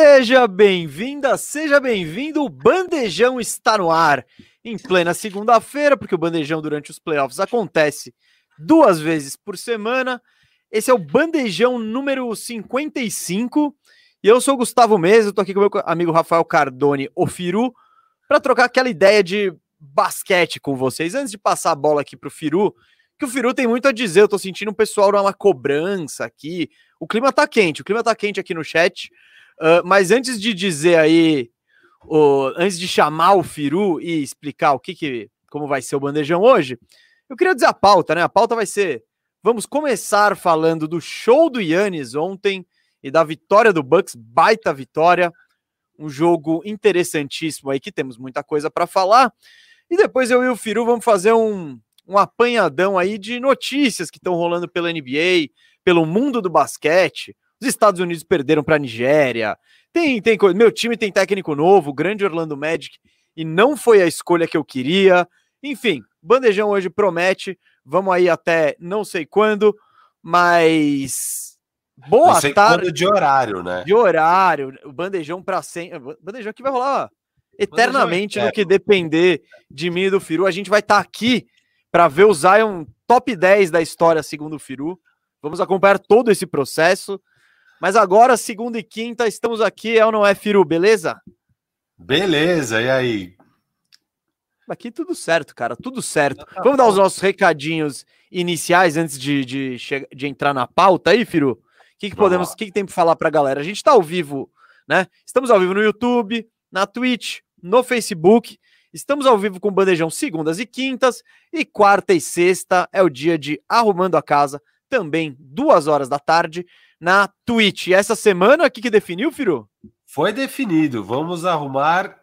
Seja bem-vinda, seja bem-vindo. O Bandejão está no ar em plena segunda-feira, porque o Bandejão durante os playoffs acontece duas vezes por semana. Esse é o Bandejão número 55. E eu sou o Gustavo Mesa, estou aqui com meu amigo Rafael Cardone, o Firu, para trocar aquela ideia de basquete com vocês. Antes de passar a bola aqui para o Firu, que o Firu tem muito a dizer. Eu estou sentindo o pessoal uma cobrança aqui. O clima está quente, o clima está quente aqui no chat. Uh, mas antes de dizer aí, o, antes de chamar o Firu e explicar o que, que como vai ser o bandejão hoje, eu queria dizer a pauta, né? A pauta vai ser: vamos começar falando do show do Yannis ontem e da vitória do Bucks, baita vitória, um jogo interessantíssimo aí que temos muita coisa para falar. E depois eu e o Firu vamos fazer um, um apanhadão aí de notícias que estão rolando pela NBA, pelo mundo do basquete. Os Estados Unidos perderam para a Nigéria. Tem, tem coisa. Meu time tem técnico novo, grande Orlando Magic, e não foi a escolha que eu queria. Enfim, bandejão hoje promete. Vamos aí até não sei quando, mas boa não sei tarde. Quando de horário, né? De horário, o bandejão para sempre. Bandejão que vai rolar eternamente no que depender de mim e do Firu. A gente vai estar tá aqui para ver o Zion top 10 da história, segundo o Firu. Vamos acompanhar todo esse processo. Mas agora, segunda e quinta, estamos aqui, é ou não é, Firu, beleza? Beleza, e aí? Aqui tudo certo, cara, tudo certo. Tá Vamos dar os nossos recadinhos iniciais antes de, de, de entrar na pauta aí, Firu? O que, que podemos, o que, que tem para falar para a galera? A gente está ao vivo, né? Estamos ao vivo no YouTube, na Twitch, no Facebook. Estamos ao vivo com o Bandejão segundas e quintas. E quarta e sexta é o dia de Arrumando a Casa, também duas horas da tarde na Twitch. E essa semana, o que, que definiu, Firu? Foi definido. Vamos arrumar.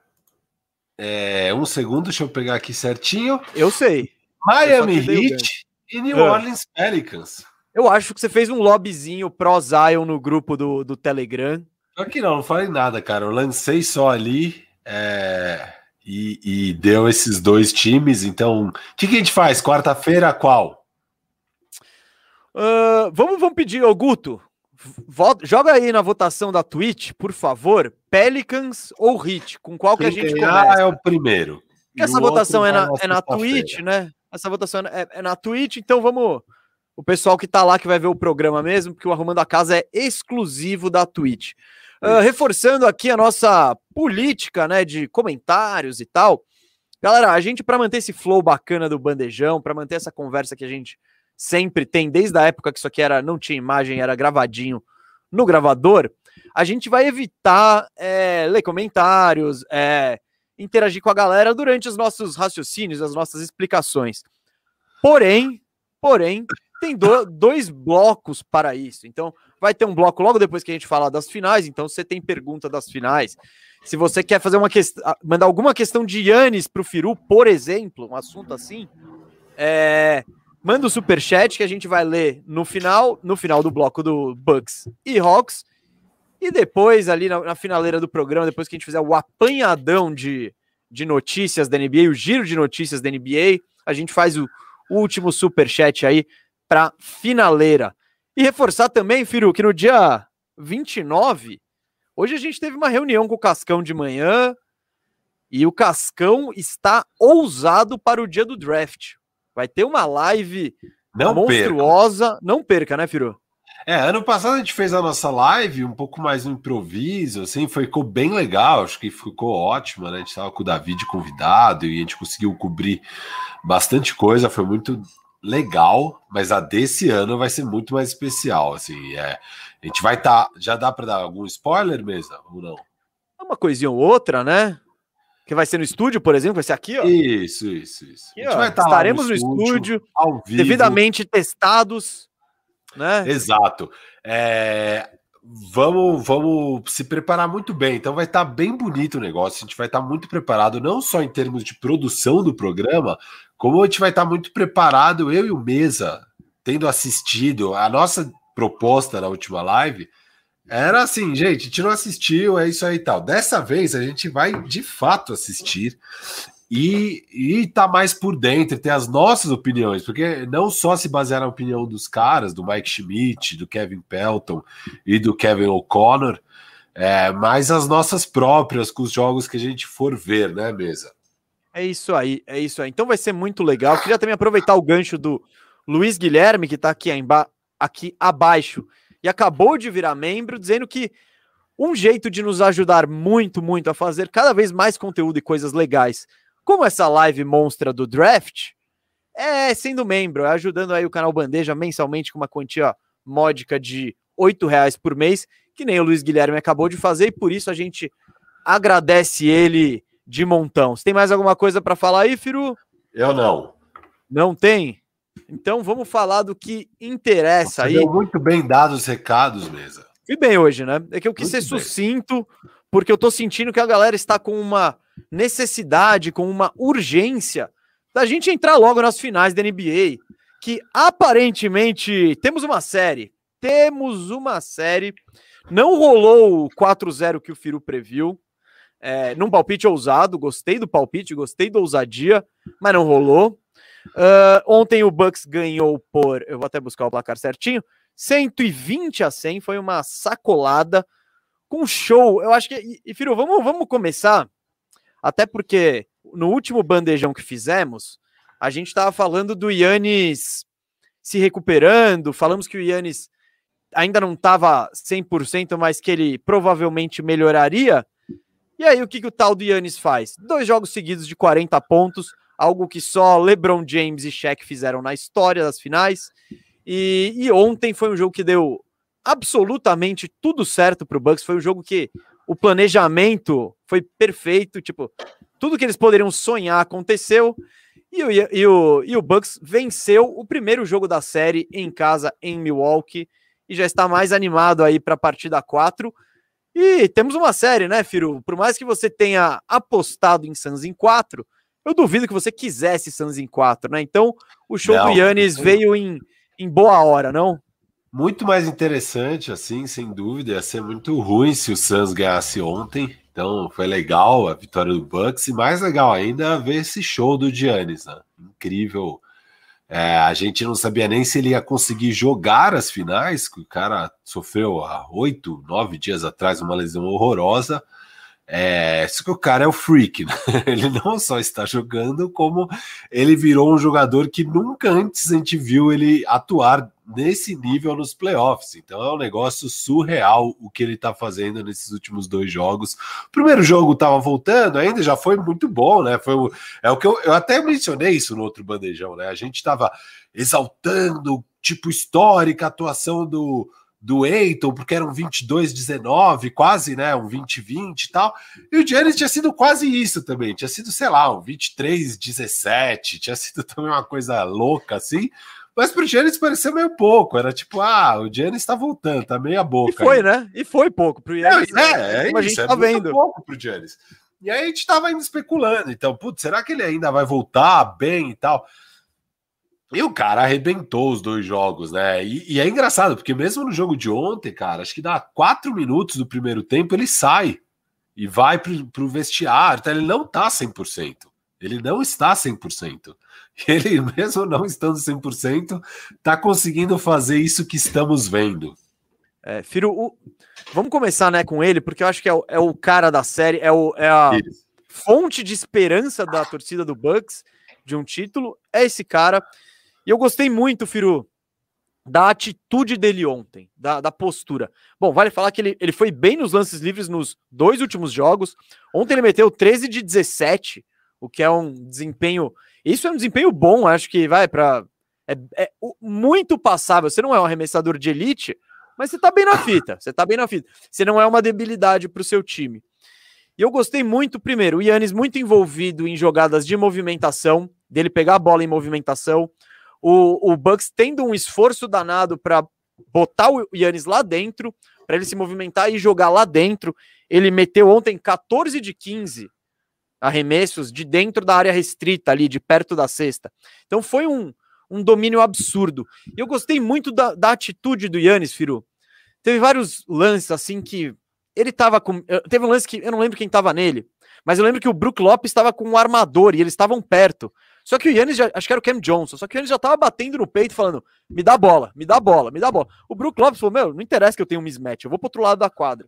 É, um segundo, deixa eu pegar aqui certinho. Eu sei. Miami Heat e New ah. Orleans Pelicans. Eu acho que você fez um lobbyzinho pro Zion no grupo do, do Telegram. Aqui não, não falei nada, cara. Eu lancei só ali é, e, e, deu esses dois times. Então, o que, que a gente faz? Quarta-feira, qual? Uh, vamos, vamos pedir, ô Guto, Vota, joga aí na votação da Twitch, por favor, Pelicans ou Hit, com qual que a gente começa? é o primeiro. Essa votação é na, é na Twitch, né? Essa votação é, é, na Twitch, então vamos... O pessoal que tá lá que vai ver o programa mesmo, porque o Arrumando a Casa é exclusivo da Twitch. Uh, reforçando aqui a nossa política, né, de comentários e tal. Galera, a gente, para manter esse flow bacana do bandejão, para manter essa conversa que a gente sempre tem, desde a época que isso aqui era, não tinha imagem, era gravadinho no gravador, a gente vai evitar é, ler comentários, é, interagir com a galera durante os nossos raciocínios, as nossas explicações. Porém, porém, tem do, dois blocos para isso. Então, vai ter um bloco logo depois que a gente falar das finais. Então, você tem pergunta das finais. Se você quer fazer uma questão, mandar alguma questão de Yannis para o Firu, por exemplo, um assunto assim, é, Manda o super chat que a gente vai ler no final, no final do bloco do Bucks e Hawks. E depois, ali na, na finaleira do programa, depois que a gente fizer o apanhadão de, de notícias da NBA, o giro de notícias da NBA, a gente faz o último super chat aí para finaleira. E reforçar também, Firu, que no dia 29, hoje a gente teve uma reunião com o Cascão de manhã e o Cascão está ousado para o dia do draft. Vai ter uma live não monstruosa. Perca. Não perca, né, Firu? É, ano passado a gente fez a nossa live um pouco mais no improviso, assim, ficou bem legal, acho que ficou ótima, né? A gente estava com o David convidado e a gente conseguiu cobrir bastante coisa, foi muito legal, mas a desse ano vai ser muito mais especial, assim, é, a gente vai estar, tá, já dá para dar algum spoiler mesmo, ou não? Uma coisinha ou outra, né? Que vai ser no estúdio, por exemplo, vai ser aqui, ó. Isso, isso, isso. Aqui, ó, estaremos no estúdio, no estúdio devidamente testados, né? Exato. É, vamos, vamos se preparar muito bem. Então vai estar bem bonito o negócio. A gente vai estar muito preparado, não só em termos de produção do programa, como a gente vai estar muito preparado, eu e o Mesa, tendo assistido a nossa proposta na última live era assim, gente, a gente não assistiu, é isso aí e tal. Dessa vez a gente vai de fato assistir e, e tá mais por dentro, ter as nossas opiniões, porque não só se basear na opinião dos caras, do Mike Schmidt, do Kevin Pelton e do Kevin O'Connor, é, mas as nossas próprias com os jogos que a gente for ver, né, mesa? É isso aí, é isso aí. Então vai ser muito legal. Queria também aproveitar o gancho do Luiz Guilherme, que está aqui, aqui abaixo e acabou de virar membro, dizendo que um jeito de nos ajudar muito, muito a fazer cada vez mais conteúdo e coisas legais, como essa live monstra do draft, é sendo membro, é ajudando aí o canal Bandeja mensalmente com uma quantia módica de R$ reais por mês, que nem o Luiz Guilherme acabou de fazer, e por isso a gente agradece ele de montão. Você tem mais alguma coisa para falar aí, Firu? Eu não. Não tem? Então vamos falar do que interessa Você aí. muito bem dados os recados, mesa. Fui bem hoje, né? É que eu quis muito ser bem. sucinto, porque eu tô sentindo que a galera está com uma necessidade, com uma urgência da gente entrar logo nas finais da NBA, que aparentemente temos uma série. Temos uma série. Não rolou o 4-0 que o Firu previu. É, num palpite ousado, gostei do palpite, gostei da ousadia, mas não rolou. Uh, ontem o Bucks ganhou por, eu vou até buscar o placar certinho, 120 a 100, foi uma sacolada com show. Eu acho que, e, e Firo, vamos, vamos começar, até porque no último bandejão que fizemos, a gente estava falando do Yannis se recuperando, falamos que o Yannis ainda não estava 100%, mas que ele provavelmente melhoraria. E aí, o que, que o tal do Yannis faz? Dois jogos seguidos de 40 pontos, algo que só LeBron James e Shaq fizeram na história das finais. E, e ontem foi um jogo que deu absolutamente tudo certo para o Bucks. Foi um jogo que o planejamento foi perfeito, tipo, tudo que eles poderiam sonhar aconteceu. E o, e, o, e o Bucks venceu o primeiro jogo da série em casa em Milwaukee e já está mais animado aí para a partida 4. E temos uma série, né, Firo? Por mais que você tenha apostado em Suns em 4, eu duvido que você quisesse Suns em 4, né? Então, o show não, do Yannis veio em, em boa hora, não? Muito mais interessante, assim, sem dúvida. Ia ser muito ruim se o Suns ganhasse ontem. Então, foi legal a vitória do Bucks. E mais legal ainda ver esse show do Giannis, né? Incrível. É, a gente não sabia nem se ele ia conseguir jogar as finais, que o cara sofreu há oito, nove dias atrás uma lesão horrorosa. É, isso que o cara é o freak, né? Ele não só está jogando, como ele virou um jogador que nunca antes a gente viu ele atuar nesse nível nos playoffs. Então é um negócio surreal o que ele está fazendo nesses últimos dois jogos. O primeiro jogo estava voltando, ainda já foi muito bom, né? Foi é o que eu, eu até mencionei isso no outro bandejão, né? A gente estava exaltando tipo histórica a atuação do do Eiton, porque era um 22-19, quase, né, um 20-20 e tal. E o Giannis tinha sido quase isso também, tinha sido, sei lá, um 23-17, tinha sido também uma coisa louca assim. Mas pro Giannis pareceu meio pouco, era tipo, ah, o Giannis tá voltando, tá meia boca. E foi, aí. né? E foi pouco pro Giannis. É, é, é a gente é tá vendo. pouco pro Giannis. E aí a gente tava indo especulando, então, putz, será que ele ainda vai voltar bem e tal? E o cara arrebentou os dois jogos, né? E, e, é engraçado, porque mesmo no jogo de ontem, cara, acho que dá quatro minutos do primeiro tempo, ele sai e vai pro, pro vestiário. Então ele não tá 100%. Ele não está 100%. Ele, mesmo não estando 100%, tá conseguindo fazer isso que estamos vendo. É, Firo, o... vamos começar né, com ele, porque eu acho que é o, é o cara da série, é, o, é a isso. fonte de esperança da torcida do Bucks de um título. É esse cara. E eu gostei muito, Firu, da atitude dele ontem, da, da postura. Bom, vale falar que ele, ele foi bem nos lances livres nos dois últimos jogos. Ontem ele meteu 13 de 17, o que é um desempenho. Isso é um desempenho bom, acho que vai para. É, é, muito passável. Você não é um arremessador de elite, mas você tá bem na fita. Você tá bem na fita. Você não é uma debilidade para o seu time. E eu gostei muito, primeiro, o Yannis muito envolvido em jogadas de movimentação, dele pegar a bola em movimentação o, o Bucks tendo um esforço danado para botar o Yannis lá dentro, para ele se movimentar e jogar lá dentro. Ele meteu ontem 14 de 15 arremessos de dentro da área restrita ali, de perto da cesta. Então foi um, um domínio absurdo. E eu gostei muito da, da atitude do Yannis, Firu. Teve vários lances assim que ele tava com. Teve um lance que eu não lembro quem tava nele, mas eu lembro que o Brook Lopes estava com um armador e eles estavam perto. Só que o Yannis, já, acho que era o Cam Johnson, só que o Yannis já tava batendo no peito falando, me dá bola, me dá bola, me dá bola. O Brook Lopes falou, meu, não interessa que eu tenha um mismatch, eu vou pro outro lado da quadra.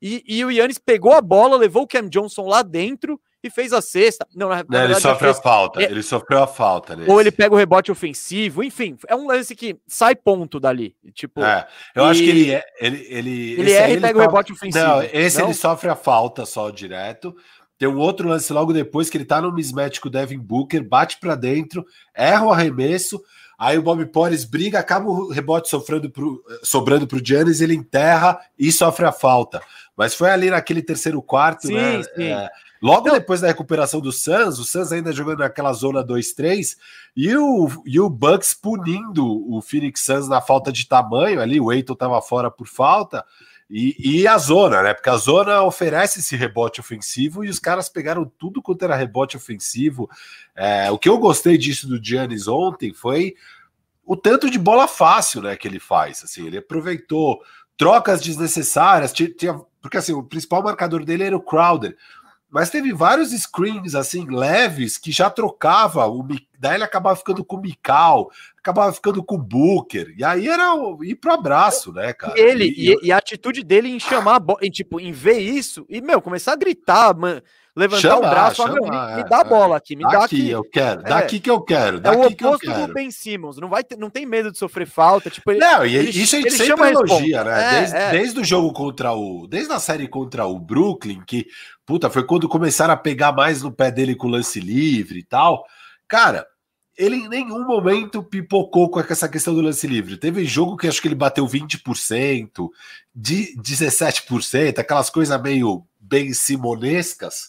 e, e o Yannis pegou a bola, levou o Cam Johnson lá dentro e fez a sexta. Não, na, Não, ele sofreu fez... a falta. Ele sofreu a falta. Nesse. Ou ele pega o rebote ofensivo, enfim, é um lance que sai ponto dali. Tipo, é, eu e... acho que ele é, ele ele, ele erra e pega o rebote ofensivo. Não, esse não? ele sofre a falta só direto. Tem um outro lance logo depois que ele tá no mismatch com o Devin Booker, bate para dentro, erra o arremesso. Aí o Bob Porres briga, acaba o rebote sofrendo pro, sobrando para o Giannis, ele enterra e sofre a falta. Mas foi ali naquele terceiro quarto, sim, né? Sim. É, logo Não. depois da recuperação do Suns, o Suns ainda jogando naquela zona 2-3, e o, e o Bucks punindo o Phoenix Suns na falta de tamanho ali, o Eiton estava fora por falta. E, e, a zona, né? Porque a zona oferece esse rebote ofensivo e os caras pegaram tudo quanto era rebote ofensivo. É, o que eu gostei disso do Giannis ontem foi o tanto de bola fácil né, que ele faz. Assim, ele aproveitou trocas desnecessárias, tinha, porque assim, o principal marcador dele era o Crowder. Mas teve vários screens assim leves que já trocava, o, daí ele acabava ficando com o Mikal, acabava ficando com o Booker, e aí era ir pro abraço, né, cara? E ele, e, e, e a atitude dele em chamar, em, tipo, em ver isso, e, meu, começar a gritar, mano, levantar o braço, chamar, me, me, dá a bola aqui, me dá aqui. aqui. eu quero, é, daqui que eu quero, daqui é o que eu quero. do Ben Simmons, não, vai ter, não tem medo de sofrer falta, tipo, ele, Não, e ele, isso a gente sempre elogia, né? É, desde, é. desde o jogo contra o, desde a série contra o Brooklyn, que puta, foi quando começaram a pegar mais no pé dele com o lance livre e tal. Cara, ele em nenhum momento pipocou com essa questão do lance livre. Teve jogo que acho que ele bateu 20%, de 17%, aquelas coisas meio bem simonescas.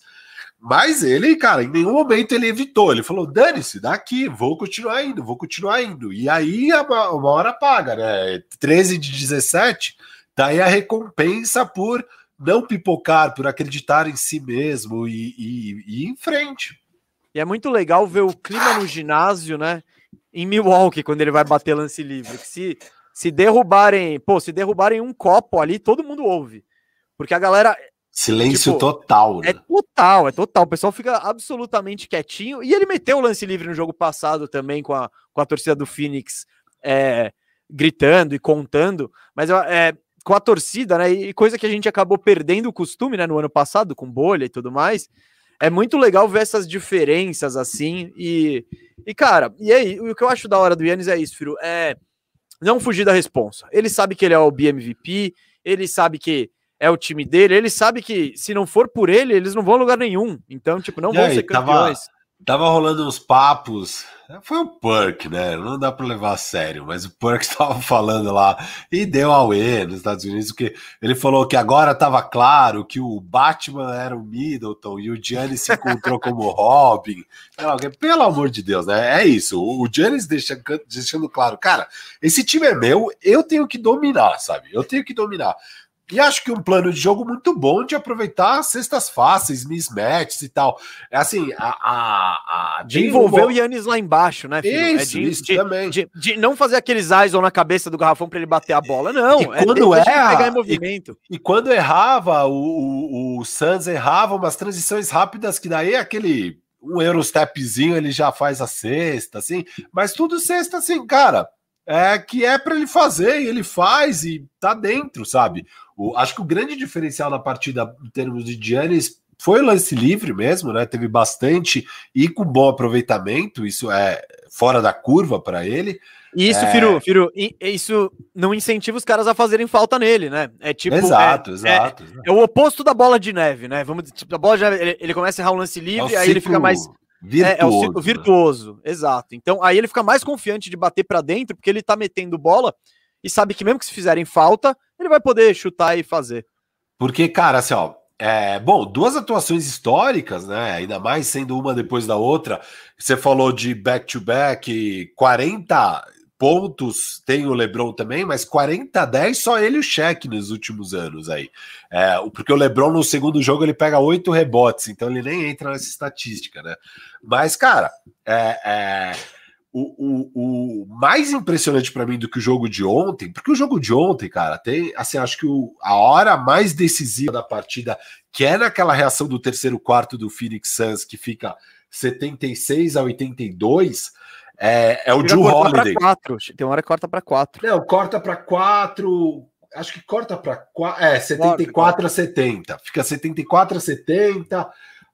Mas ele, cara, em nenhum momento ele evitou. Ele falou: dane-se, daqui, vou continuar indo, vou continuar indo. E aí uma, hora paga, né? 13 de 17, tá aí a recompensa por não pipocar, por acreditar em si mesmo e, e, e ir em frente. E é muito legal ver o clima no ginásio, né? Em Milwaukee, quando ele vai bater lance livre. Que se, se derrubarem, pô, se derrubarem um copo ali, todo mundo ouve. Porque a galera. Silêncio tipo, total. Né? É total, é total. O pessoal fica absolutamente quietinho. E ele meteu o lance livre no jogo passado também com a, com a torcida do Phoenix é, gritando e contando. Mas é, com a torcida, né? E coisa que a gente acabou perdendo o costume, né, no ano passado, com bolha e tudo mais. É muito legal ver essas diferenças assim. E, e cara, e aí, o que eu acho da hora do Yannis é isso, Firo, é não fugir da responsa. Ele sabe que ele é o BMVP, ele sabe que é o time dele, ele sabe que se não for por ele, eles não vão a lugar nenhum. Então, tipo, não e vão aí, ser campeões. Tava, tava rolando uns papos foi o Perk, né? Não dá para levar a sério, mas o Perk estava falando lá e deu E nos Estados Unidos, que ele falou que agora estava claro que o Batman era o Middleton e o Giannis se encontrou como Robin. Pelo amor de Deus, né? É isso. O Giannis deixa, deixando claro, cara, esse time é meu, eu tenho que dominar, sabe? Eu tenho que dominar. E acho que um plano de jogo muito bom de aproveitar cestas fáceis, mismatches e tal. É assim, a. a, a de envolver o Yannis lá embaixo, né, filho? Isso, é de, isso de, também. De, de, não fazer aqueles ISO na cabeça do garrafão para ele bater a bola, não. E é quando erra, pegar em movimento. E, e, quando errava, o, o, o Suns errava umas transições rápidas, que daí é aquele. Um Eurostepzinho ele já faz a cesta, assim, mas tudo cesta, assim, cara é, que é para ele fazer, e ele faz e tá dentro, sabe? O, acho que o grande diferencial da partida em termos de Giannis foi o lance livre mesmo, né? Teve bastante e com bom aproveitamento, isso é fora da curva para ele. Isso, é... Firu, Firu, isso não incentiva os caras a fazerem falta nele, né? É tipo. Exato, é, exato. É, é, o oposto da bola de neve, né? Vamos, tipo, a bola de neve, ele, ele começa a errar um lance livre, é aí ele fica mais Virtuoso. É, é o né? virtuoso, exato. Então aí ele fica mais confiante de bater para dentro, porque ele tá metendo bola e sabe que mesmo que se fizerem falta, ele vai poder chutar e fazer. Porque, cara, assim, ó, é, bom, duas atuações históricas, né? Ainda mais sendo uma depois da outra. Você falou de back-to-back, -back, 40 pontos tem o LeBron também, mas 40 a 10 só ele e o Shaq nos últimos anos aí. É, porque o LeBron no segundo jogo ele pega oito rebotes, então ele nem entra nessa estatística, né? Mas, cara, é, é o, o, o, mais impressionante para mim do que o jogo de ontem, porque o jogo de ontem, cara, tem, assim, acho que o, a hora mais decisiva da partida, que é naquela reação do terceiro quarto do Phoenix Suns, que fica 76 a 82, é, é o Drew Holiday. Quatro. Tem uma hora que corta para quatro. Não, corta para quatro. acho que corta para é, 74 corta, a 70. Fica 74 a 70.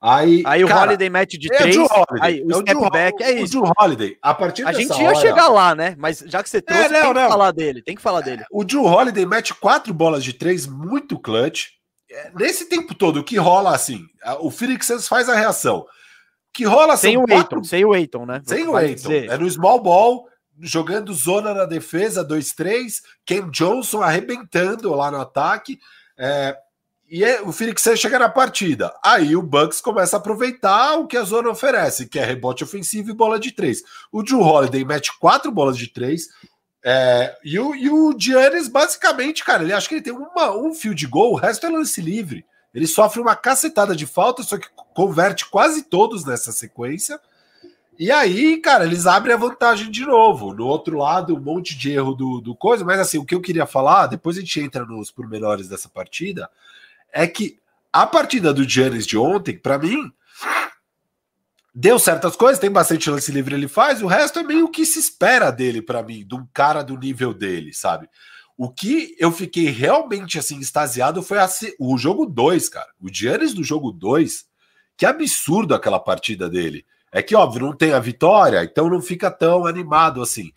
Aí, aí o cara, Holiday mete de 3, é aí o é step back, é isso. O Holiday, a partir A gente ia hora... chegar lá, né? Mas já que você trouxe, é, não, tem não. que falar dele, tem que falar dele. O Drew Holiday mete quatro bolas de três muito clutch. É, nesse tempo todo, o que rola assim, o Phoenix Suns faz a reação. Que rola sem o quatro... sem o Aiton, né? Sem o Aiton. É no small ball, jogando zona na defesa, 2-3, Ken Johnson arrebentando lá no ataque. É, e é, o Phoenix Suns chega na partida. Aí o Bucks começa a aproveitar o que a zona oferece, que é rebote ofensivo e bola de três. O Drew Holiday mete quatro bolas de três. É, e, o, e o Giannis, basicamente, cara, ele acha que ele tem uma, um fio de gol, o resto é lance livre. Ele sofre uma cacetada de falta, só que converte quase todos nessa sequência. E aí, cara, eles abrem a vantagem de novo. No outro lado, um monte de erro do, do coisa. Mas assim, o que eu queria falar, depois a gente entra nos pormenores dessa partida é que a partida do Giannis de ontem, para mim, deu certas coisas, tem bastante lance livre ele faz, o resto é meio que se espera dele para mim, de um cara do nível dele, sabe? O que eu fiquei realmente assim extasiado foi a, o jogo 2, cara. O Giannis do jogo 2, que absurdo aquela partida dele. É que óbvio, não tem a vitória, então não fica tão animado assim.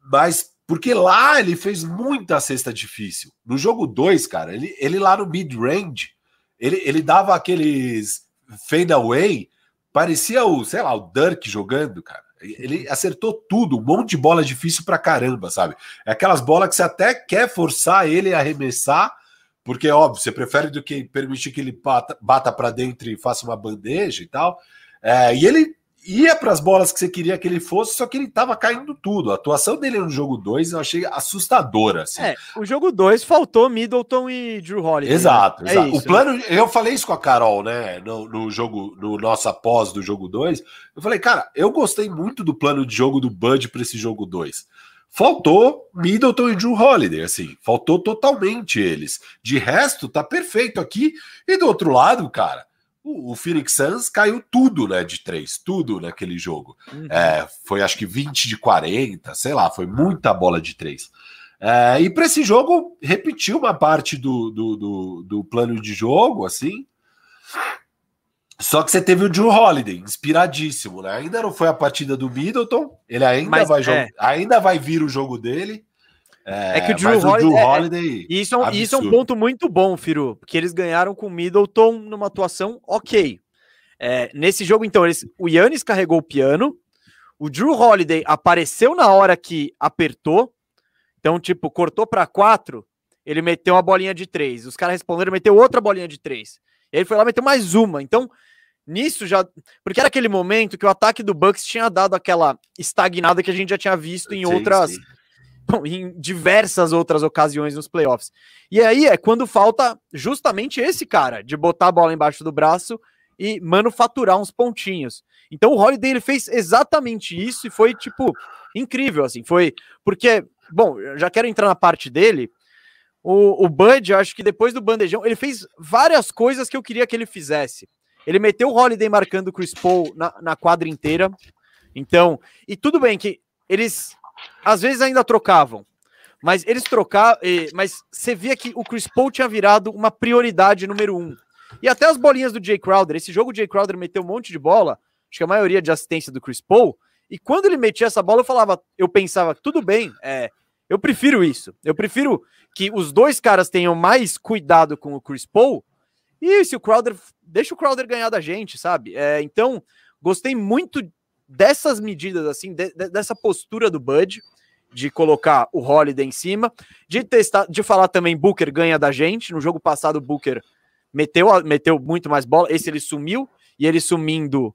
Mas porque lá ele fez muita cesta difícil. No jogo 2, cara, ele, ele lá no mid-range, ele, ele dava aqueles fade away, parecia o, sei lá, o Dirk jogando, cara. Ele acertou tudo, um monte de bola difícil pra caramba, sabe? É aquelas bolas que você até quer forçar ele a arremessar, porque, óbvio, você prefere do que permitir que ele bata, bata para dentro e faça uma bandeja e tal. É, e ele ia para as bolas que você queria que ele fosse, só que ele tava caindo tudo. A atuação dele no jogo 2 eu achei assustadora. Assim. É, o jogo 2 faltou Middleton e Drew Holiday. Exato, né? exato. É isso, o plano, né? eu falei isso com a Carol, né, no, no jogo, no nosso após do jogo 2. Eu falei, cara, eu gostei muito do plano de jogo do Bud para esse jogo 2. Faltou Middleton e Drew Holiday, assim, faltou totalmente eles. De resto, tá perfeito aqui. E do outro lado, cara, o, Phoenix Suns caiu tudo, né, de três, tudo naquele jogo. Uhum. É, foi acho que 20 de 40, sei lá, foi muita bola de três. É, e para esse jogo, repetiu uma parte do, do, do, do, plano de jogo, assim. Só que você teve o Drew Holiday, inspiradíssimo, né? Ainda não foi a partida do Middleton, ele ainda, Mas, vai, é. ainda vai vir o jogo dele. É, é, que o Drew, Holiday, o Drew Holiday é, isso, é, isso é um ponto muito bom, Firu, porque eles ganharam com o Middleton numa atuação ok. É, nesse jogo, então, eles, o Yannis carregou o piano, o Drew Holiday apareceu na hora que apertou, então, tipo, cortou para quatro, ele meteu uma bolinha de três. Os caras responderam, meteu outra bolinha de três. Ele foi lá meteu mais uma. Então, nisso já. Porque era aquele momento que o ataque do Bucks tinha dado aquela estagnada que a gente já tinha visto em sim, outras. Sim em diversas outras ocasiões nos playoffs. E aí é quando falta justamente esse cara de botar a bola embaixo do braço e manufaturar uns pontinhos. Então o Holiday ele fez exatamente isso e foi tipo incrível assim, foi porque, bom, já quero entrar na parte dele. O, o Bud, eu acho que depois do bandejão, ele fez várias coisas que eu queria que ele fizesse. Ele meteu o Holiday marcando o Chris Paul na, na quadra inteira. Então, e tudo bem que eles às vezes ainda trocavam. Mas eles trocavam. Mas você via que o Chris Paul tinha virado uma prioridade número um. E até as bolinhas do Jay Crowder. Esse jogo o Jay Crowder meteu um monte de bola. Acho que a maioria de assistência do Chris Paul. E quando ele metia essa bola, eu falava, eu pensava, tudo bem, é, eu prefiro isso. Eu prefiro que os dois caras tenham mais cuidado com o Chris Paul. E se o Crowder. Deixa o Crowder ganhar da gente, sabe? É, então, gostei muito dessas medidas, assim, de, de, dessa postura do Bud, de colocar o Holiday em cima, de testar, de falar também Booker ganha da gente. No jogo passado, o Booker meteu, meteu muito mais bola. Esse ele sumiu, e ele sumindo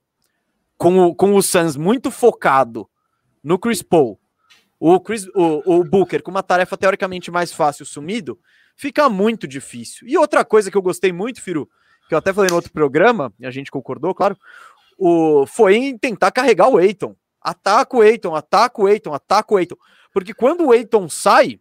com o, com o Suns muito focado no Chris Paul. O, Chris, o, o Booker com uma tarefa teoricamente mais fácil sumido, fica muito difícil. E outra coisa que eu gostei muito, Firu, que eu até falei no outro programa, e a gente concordou, claro, o, foi em tentar carregar o Eiton. Ataca o Eiton, ataca o Eiton, ataca o Eiton. Porque quando o Eiton sai,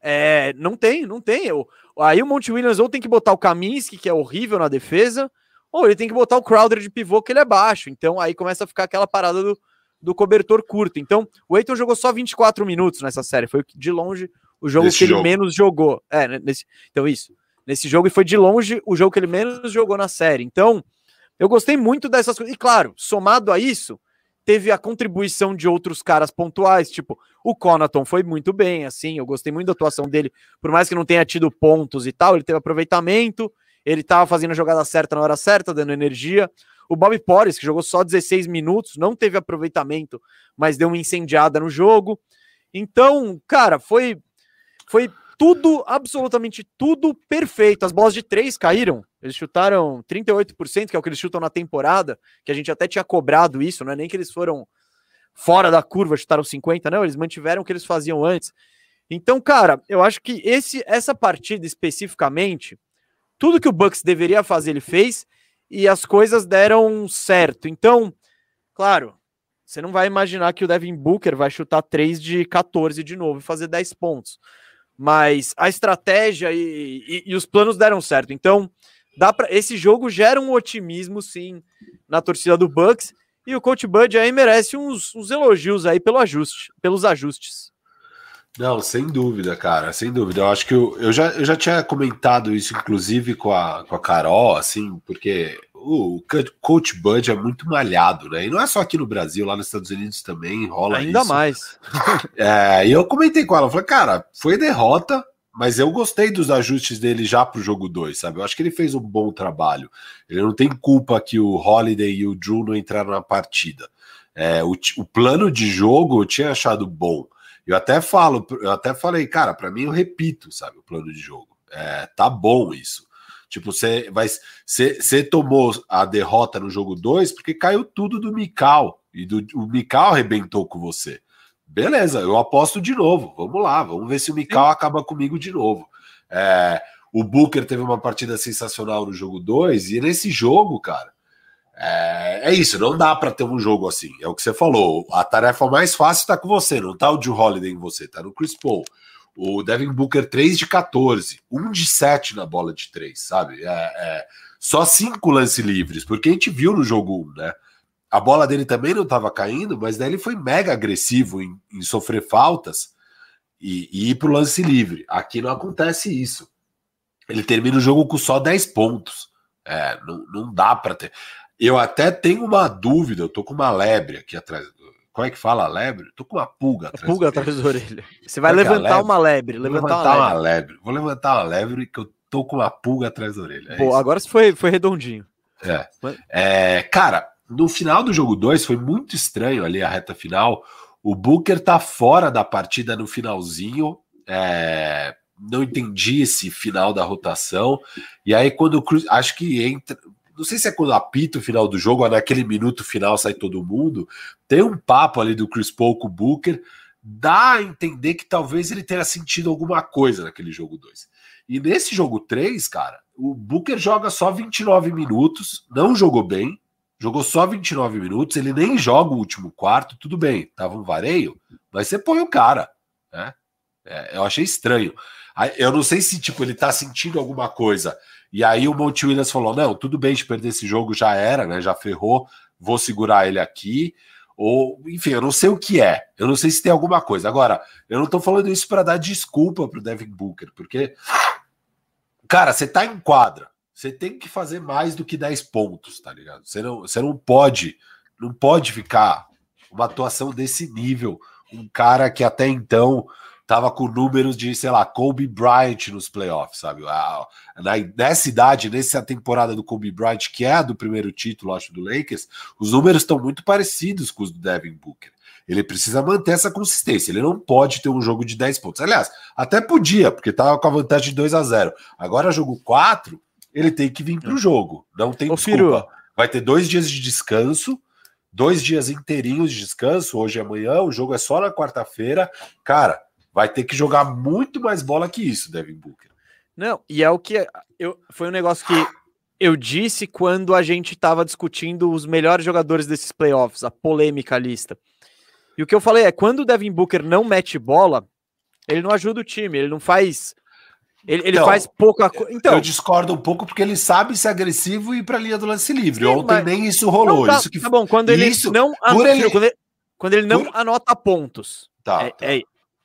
é, não tem, não tem. Eu, aí o Monte Williams ou tem que botar o Kaminsky, que é horrível na defesa, ou ele tem que botar o Crowder de pivô, que ele é baixo. Então aí começa a ficar aquela parada do, do cobertor curto. Então o Eiton jogou só 24 minutos nessa série, foi de longe o jogo que jogo. ele menos jogou. É, né, nesse, então isso. Nesse jogo e foi de longe o jogo que ele menos jogou na série. Então, eu gostei muito dessas coisas. E claro, somado a isso, teve a contribuição de outros caras pontuais, tipo, o Conaton foi muito bem, assim, eu gostei muito da atuação dele, por mais que não tenha tido pontos e tal, ele teve aproveitamento, ele tava fazendo a jogada certa na hora certa, dando energia. O Bobby Porres, que jogou só 16 minutos, não teve aproveitamento, mas deu uma incendiada no jogo. Então, cara, foi foi tudo, absolutamente tudo perfeito. As bolas de três caíram. Eles chutaram 38%, que é o que eles chutam na temporada, que a gente até tinha cobrado isso, não é nem que eles foram fora da curva, chutaram 50, não, eles mantiveram o que eles faziam antes. Então, cara, eu acho que esse essa partida especificamente, tudo que o Bucks deveria fazer, ele fez e as coisas deram certo. Então, claro, você não vai imaginar que o Devin Booker vai chutar 3 de 14 de novo e fazer 10 pontos. Mas a estratégia e, e, e os planos deram certo. Então, dá para esse jogo gera um otimismo, sim, na torcida do Bucks. E o Coach Bud aí merece uns, uns elogios aí pelo ajuste, pelos ajustes. Não, sem dúvida, cara, sem dúvida. Eu acho que eu, eu, já, eu já tinha comentado isso, inclusive, com a, com a Carol, assim, porque o Coach Bud é muito malhado, né? E não é só aqui no Brasil, lá nos Estados Unidos também rola Ainda isso. mais. é, e eu comentei com ela, falei, cara, foi derrota, mas eu gostei dos ajustes dele já pro jogo 2, sabe? Eu acho que ele fez um bom trabalho. Ele não tem culpa que o Holiday e o Drew não entraram na partida. É, o, o plano de jogo eu tinha achado bom. Eu até falo, eu até falei, cara, para mim eu repito, sabe, o plano de jogo. É, tá bom isso. Tipo, você vai. Você tomou a derrota no jogo 2 porque caiu tudo do Mikal. E do, o Mikal arrebentou com você. Beleza, eu aposto de novo. Vamos lá, vamos ver se o Mikal acaba comigo de novo. É, o Booker teve uma partida sensacional no jogo 2, e nesse jogo, cara, é, é isso, não dá para ter um jogo assim. É o que você falou. A tarefa mais fácil está com você, não tá o Joe Holiday em você, tá no Chris Paul. O Devin Booker 3 de 14, 1 de 7 na bola de 3, sabe? É, é, só cinco lances livres, porque a gente viu no jogo 1, né? A bola dele também não estava caindo, mas daí ele foi mega agressivo em, em sofrer faltas e, e ir para o lance livre. Aqui não acontece isso. Ele termina o jogo com só 10 pontos. É, não, não dá para ter. Eu até tenho uma dúvida, eu tô com uma lebre aqui atrás. Como é que fala lebre? Tô com uma pulga atrás. Pulga atrás da orelha. Você vai levantar lebre? uma lebre. Levantar, levantar uma, lebre. uma, lebre. Vou levantar uma lebre que eu tô com uma pulga atrás da orelha. É Pô, agora foi, foi redondinho. É. é. Cara, no final do jogo 2 foi muito estranho ali a reta final. O Booker tá fora da partida no finalzinho. É, não entendi esse final da rotação. E aí, quando o Cruz. Acho que entra não sei se é quando apita o final do jogo, ou naquele minuto final sai todo mundo, tem um papo ali do Chris Paul com o Booker, dá a entender que talvez ele tenha sentido alguma coisa naquele jogo 2. E nesse jogo 3, cara, o Booker joga só 29 minutos, não jogou bem, jogou só 29 minutos, ele nem joga o último quarto, tudo bem, tava um vareio, mas você põe o cara, né? É, eu achei estranho. Eu não sei se tipo ele tá sentindo alguma coisa e aí o Monte Williams falou: não, tudo bem de perder esse jogo, já era, né? Já ferrou, vou segurar ele aqui. Ou, enfim, eu não sei o que é. Eu não sei se tem alguma coisa. Agora, eu não tô falando isso para dar desculpa pro Devin Booker, porque, cara, você tá em quadra. Você tem que fazer mais do que 10 pontos, tá ligado? Você não, você não pode, não pode ficar uma atuação desse nível. Um cara que até então tava com números de, sei lá, Kobe Bryant nos playoffs, sabe? Na, nessa idade, nessa temporada do Kobe Bryant, que é a do primeiro título, acho, do Lakers, os números estão muito parecidos com os do Devin Booker. Ele precisa manter essa consistência. Ele não pode ter um jogo de 10 pontos. Aliás, até podia, porque tava com a vantagem de 2 a 0 Agora, jogo 4, ele tem que vir para o jogo. Não tem Ô, desculpa. Vai ter dois dias de descanso dois dias inteirinhos de descanso, hoje e amanhã, o jogo é só na quarta-feira. Cara, vai ter que jogar muito mais bola que isso, Devin Booker. Não, e é o que eu, foi um negócio que eu disse quando a gente estava discutindo os melhores jogadores desses playoffs, a polêmica lista. E o que eu falei é, quando o Devin Booker não mete bola, ele não ajuda o time, ele não faz ele, ele então, faz pouca coisa. Então, eu discordo um pouco porque ele sabe ser agressivo e ir para a linha do lance livre. Sim, Ontem nem isso rolou. tá, isso que... tá bom, quando ele isso, não anota, ele... Quando, ele, quando ele não por... anota pontos. Tá, é, tá. É,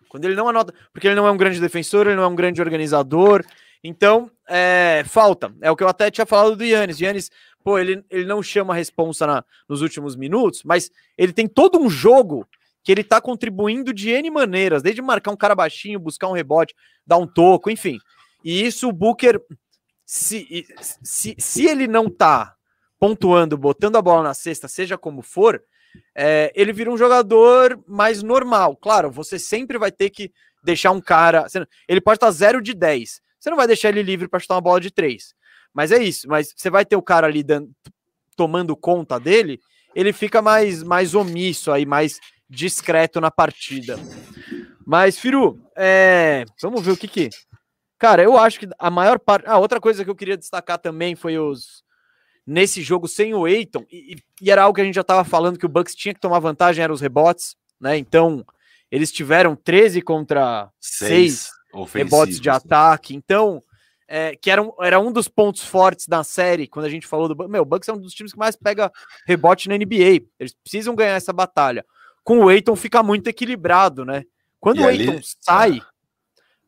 Quando ele não anota, porque ele não é um grande defensor, ele não é um grande organizador. Então, é, falta. É o que eu até tinha falado do Yannis. Yannis, pô, ele, ele não chama a responsa na, nos últimos minutos, mas ele tem todo um jogo que ele tá contribuindo de N maneiras, desde marcar um cara baixinho, buscar um rebote, dar um toco, enfim. E isso o Booker, se, se, se ele não tá pontuando, botando a bola na cesta, seja como for, é, ele vira um jogador mais normal. Claro, você sempre vai ter que deixar um cara. Ele pode estar 0 de 10. Você não vai deixar ele livre para chutar uma bola de 3. Mas é isso. Mas você vai ter o cara ali dando, tomando conta dele, ele fica mais, mais omisso aí, mais discreto na partida. Mas, Firu, é, vamos ver o que que. Cara, eu acho que a maior parte. Ah, outra coisa que eu queria destacar também foi os, nesse jogo sem o Eiton, e, e, era algo que a gente já estava falando que o Bucks tinha que tomar vantagem, eram os rebotes, né? Então, eles tiveram 13 contra 6 rebotes de ataque. Então, é, que era um, era um dos pontos fortes da série, quando a gente falou do Meu, o Bucks é um dos times que mais pega rebote na NBA. Eles precisam ganhar essa batalha. Com o Eiton fica muito equilibrado, né? Quando e o Eiton sai, é.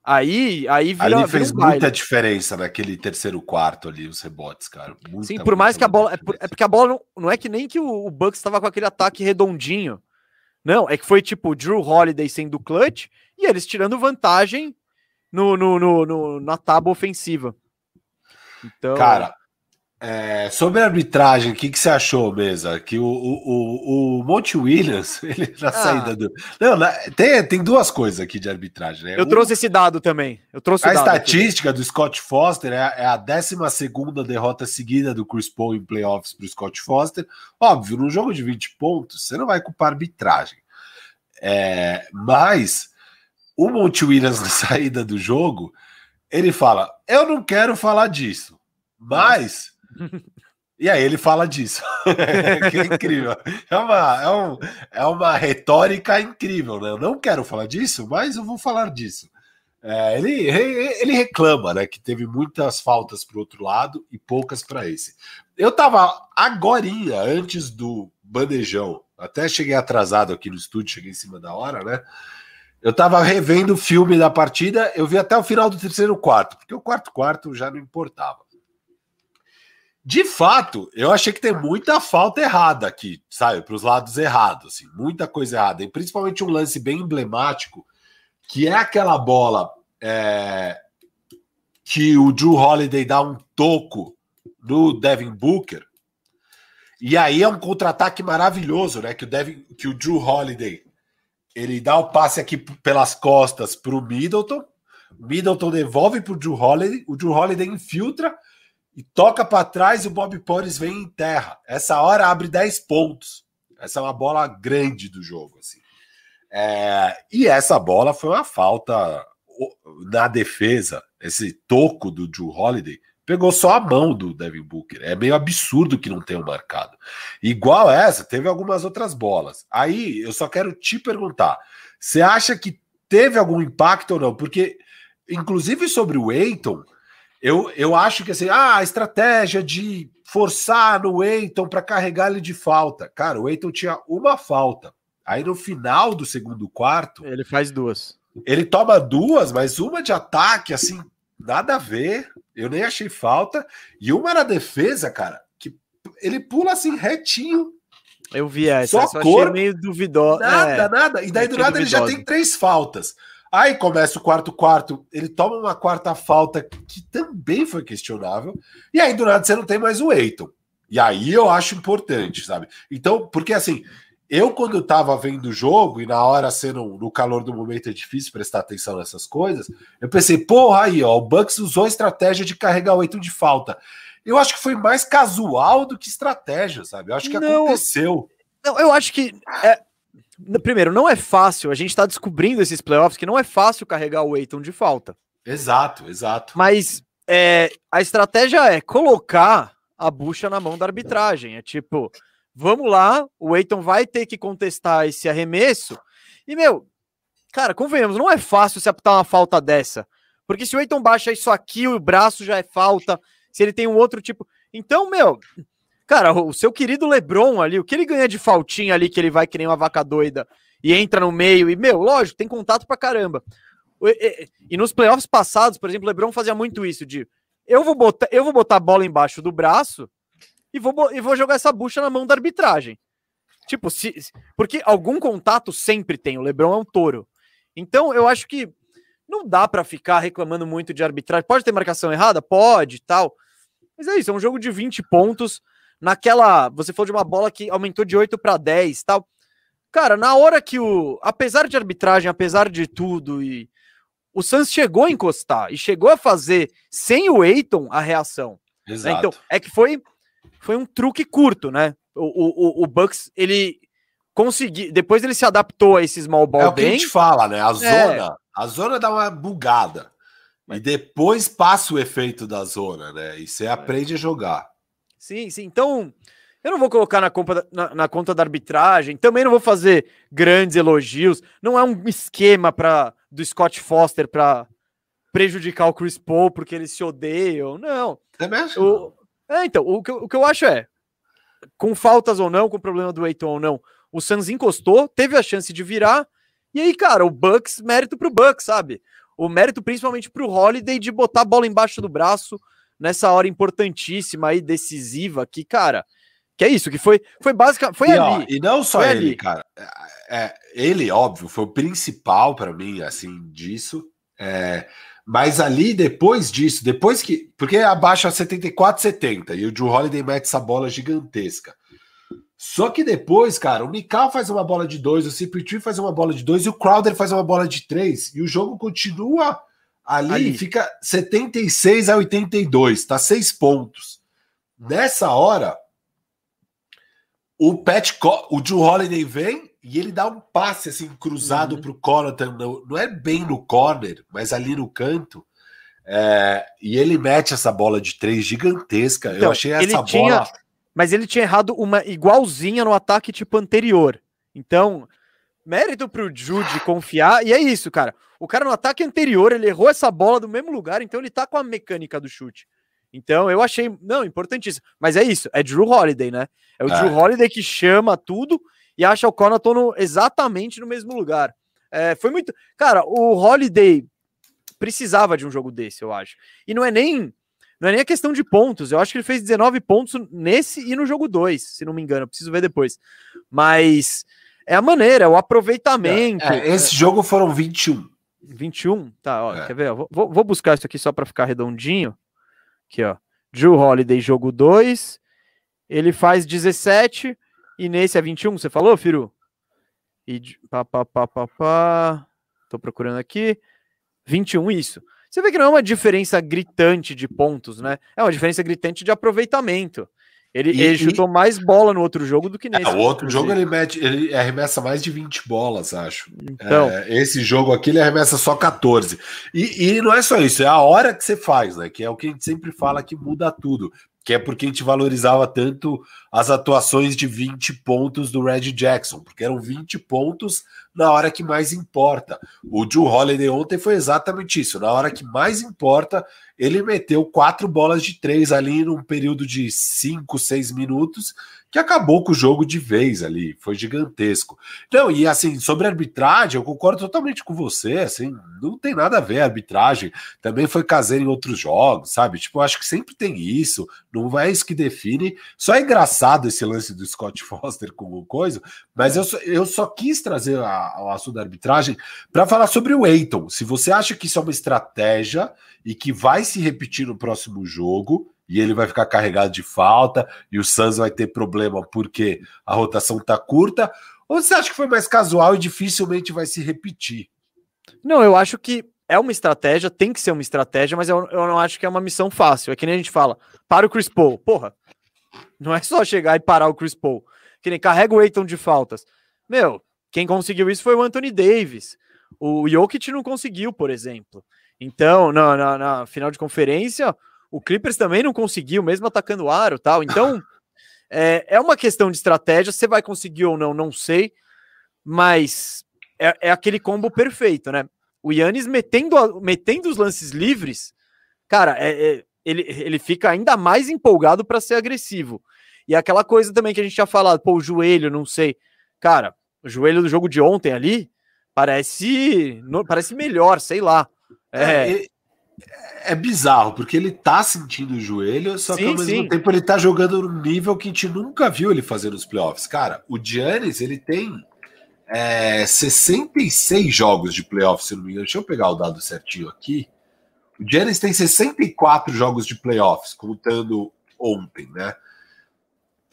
Aí, aí vira, ali fez vira um muita diferença naquele terceiro quarto ali, os rebotes, cara. Muita, Sim, por mais que a bola. É, é, porque a bola não, não é que nem que o, o Bucks estava com aquele ataque redondinho. Não, é que foi tipo Drew Holiday sendo clutch e eles tirando vantagem no, no, no, no na tábua ofensiva. Então, cara, é, sobre a arbitragem, o que, que você achou, Mesa? Que o, o, o, Monte Williams, ele na ah. saída do. Não, tem, tem duas coisas aqui de arbitragem, né? Eu um, trouxe esse dado também. Eu trouxe a estatística aqui. do Scott Foster é, é a 12 derrota seguida do Chris Paul em playoffs para o Scott Foster. Óbvio, num jogo de 20 pontos, você não vai culpar a arbitragem. É, mas o Monte Williams na saída do jogo, ele fala: Eu não quero falar disso, mas. E aí ele fala disso. que é incrível. É uma, é, um, é uma retórica incrível, né? Eu não quero falar disso, mas eu vou falar disso. É, ele, ele reclama, né? Que teve muitas faltas para o outro lado e poucas para esse. Eu tava agorinha, antes do bandejão, até cheguei atrasado aqui no estúdio, cheguei em cima da hora, né? Eu tava revendo o filme da partida, eu vi até o final do terceiro quarto, porque o quarto quarto já não importava. De fato, eu achei que tem muita falta errada aqui, sabe? Para os lados errados, assim, muita coisa errada. E principalmente um lance bem emblemático, que é aquela bola é, que o Drew Holiday dá um toco no Devin Booker. E aí é um contra-ataque maravilhoso, né? Que o, Devin, que o Drew Holiday ele dá o passe aqui pelas costas para o Middleton. Middleton devolve para o Drew Holiday. O Drew Holiday infiltra e toca para trás e o Bob Porres vem em terra. Essa hora abre 10 pontos. Essa é uma bola grande do jogo. Assim. É, e essa bola foi uma falta na defesa. Esse toco do Drew Holiday pegou só a mão do Devin Booker. É meio absurdo que não tenham marcado. Igual essa, teve algumas outras bolas. Aí eu só quero te perguntar: você acha que teve algum impacto ou não? Porque, inclusive sobre o Eiton eu, eu acho que assim, ah, a estratégia de forçar no Eiton para carregar ele de falta. Cara, o Eiton tinha uma falta. Aí no final do segundo quarto. Ele faz duas. Ele toma duas, mas uma de ataque, assim, nada a ver. Eu nem achei falta. E uma na defesa, cara, que ele pula assim retinho. Eu vi essa, só cor, meio duvidosa. Nada, é, nada. E daí do nada duvidosa. ele já tem três faltas. Aí começa o quarto quarto, ele toma uma quarta falta que também foi questionável, e aí do nada você não tem mais o Eiton. E aí eu acho importante, sabe? Então, porque assim, eu quando eu tava vendo o jogo, e na hora sendo no calor do momento é difícil prestar atenção nessas coisas, eu pensei, porra, aí, ó, o Bucks usou a estratégia de carregar o Eiton de falta. Eu acho que foi mais casual do que estratégia, sabe? Eu acho que não, aconteceu. Não, eu acho que. É, Primeiro, não é fácil, a gente está descobrindo esses playoffs que não é fácil carregar o Eiton de falta. Exato, exato. Mas é, a estratégia é colocar a bucha na mão da arbitragem. É tipo, vamos lá, o Eiton vai ter que contestar esse arremesso. E, meu, cara, convenhamos, não é fácil se apitar uma falta dessa. Porque se o Eiton baixa isso aqui, o braço já é falta. Se ele tem um outro tipo. Então, meu, Cara, o seu querido Lebron ali, o que ele ganha de faltinha ali, que ele vai que nem uma vaca doida e entra no meio, e, meu, lógico, tem contato pra caramba. E, e, e nos playoffs passados, por exemplo, o Lebron fazia muito isso, de eu vou botar, eu vou botar a bola embaixo do braço e vou, e vou jogar essa bucha na mão da arbitragem. Tipo, se, porque algum contato sempre tem, o Lebron é um touro. Então, eu acho que não dá para ficar reclamando muito de arbitragem. Pode ter marcação errada? Pode, tal. Mas é isso, é um jogo de 20 pontos naquela, você falou de uma bola que aumentou de 8 para 10, tal. Cara, na hora que o, apesar de arbitragem, apesar de tudo e o Suns chegou a encostar e chegou a fazer sem o Eiton a reação. Né? Então, é que foi foi um truque curto, né? O, o, o Bucks, ele conseguiu, depois ele se adaptou a esse small ball É o que a gente fala, né? A é. zona, é. a zona dá uma bugada. E depois passa o efeito da zona, né? E você aprende a jogar. Sim, sim. Então, eu não vou colocar na, conta, na, na conta da arbitragem, também não vou fazer grandes elogios. Não é um esquema para do Scott Foster para prejudicar o Chris Paul porque eles se odeiam. Não. É mesmo? O, é, então, o que, o que eu acho é, com faltas ou não, com problema do Eiton ou não, o Suns encostou, teve a chance de virar, e aí, cara, o Bucks, mérito pro Bucks, sabe? O mérito principalmente pro Holiday de botar a bola embaixo do braço nessa hora importantíssima aí, decisiva, que, cara, que é isso, que foi, foi básica, foi e, ali. Ó, e não só ele, ali. cara. É, é, ele, óbvio, foi o principal para mim, assim, disso. É, mas ali, depois disso, depois que. Porque abaixa 74, 70 e o Drew Holiday mete essa bola gigantesca. Só que depois, cara, o Mikal faz uma bola de dois, o CP3 faz uma bola de dois e o Crowder faz uma bola de três. E o jogo continua ali, ali. fica 76 a 82, tá seis pontos. Nessa hora, o Pat, o Drew Holiday vem e ele dá um passe assim cruzado uhum. para o Connaughton, não, não é bem no corner, mas ali no canto. É, e ele mete essa bola de três gigantesca. Então, Eu achei essa tinha, bola. Mas ele tinha errado uma igualzinha no ataque tipo anterior. Então, mérito pro Jude confiar. E é isso, cara. O cara no ataque anterior, ele errou essa bola do mesmo lugar, então ele tá com a mecânica do chute. Então eu achei, não, importantíssimo. Mas é isso, é Drew Holiday, né? É o é. Drew Holiday que chama tudo e acha o Connaughton no, exatamente no mesmo lugar. É, foi muito. Cara, o Holiday precisava de um jogo desse, eu acho. E não é nem. Não é nem a questão de pontos. Eu acho que ele fez 19 pontos nesse e no jogo 2, se não me engano. Eu preciso ver depois. Mas é a maneira, é o aproveitamento. É, é, esse jogo foram 21. 21? Tá, ó, é. quer ver? Vou, vou buscar isso aqui só para ficar redondinho. Aqui, ó. Drew Holiday, jogo 2. Ele faz 17 e nesse é 21, você falou, Firu? E pá, pá, pá, pá, pá. Tô procurando aqui. 21, isso. Você vê que não é uma diferença gritante de pontos, né? É uma diferença gritante de aproveitamento. Ele, e, ele chutou e... mais bola no outro jogo do que nesse. É, o outro jogo ele, mete, ele arremessa mais de 20 bolas, acho. Então, é, esse jogo aqui ele arremessa só 14. E, e não é só isso, é a hora que você faz, né? Que é o que a gente sempre fala que muda tudo que é porque a gente valorizava tanto as atuações de 20 pontos do Red Jackson, porque eram 20 pontos na hora que mais importa. O Drew Holiday ontem foi exatamente isso. Na hora que mais importa, ele meteu quatro bolas de três ali num período de cinco, seis minutos que acabou com o jogo de vez ali, foi gigantesco. Não, e assim, sobre arbitragem, eu concordo totalmente com você, assim, não tem nada a ver a arbitragem, também foi caseiro em outros jogos, sabe? Tipo, eu acho que sempre tem isso, não é isso que define. Só é engraçado esse lance do Scott Foster com coisa, mas eu só, eu só quis trazer o assunto da arbitragem para falar sobre o Eiton. Se você acha que isso é uma estratégia e que vai se repetir no próximo jogo, e ele vai ficar carregado de falta e o Suns vai ter problema porque a rotação tá curta? Ou você acha que foi mais casual e dificilmente vai se repetir? Não, eu acho que é uma estratégia, tem que ser uma estratégia, mas eu, eu não acho que é uma missão fácil. É que nem a gente fala, para o Chris Paul. Porra, não é só chegar e parar o Chris Paul. Que nem carrega o Aiton de faltas. Meu, quem conseguiu isso foi o Anthony Davis. O Jokic não conseguiu, por exemplo. Então, na, na, na final de conferência, o Clippers também não conseguiu, mesmo atacando o aro tal. Então, é, é uma questão de estratégia. Se vai conseguir ou não, não sei. Mas é, é aquele combo perfeito, né? O Yannis metendo, metendo os lances livres, cara, é, é, ele, ele fica ainda mais empolgado para ser agressivo. E aquela coisa também que a gente tinha falado, pô, o joelho, não sei. Cara, O joelho do jogo de ontem ali parece, parece melhor, sei lá. É, é, é bizarro, porque ele tá sentindo o joelho, só sim, que ao mesmo sim. tempo ele tá jogando no nível que a gente nunca viu ele fazer nos playoffs. Cara, o Giannis, ele tem é, 66 jogos de playoffs, se não me engano. Deixa eu pegar o dado certinho aqui. O Giannis tem 64 jogos de playoffs, contando ontem, né?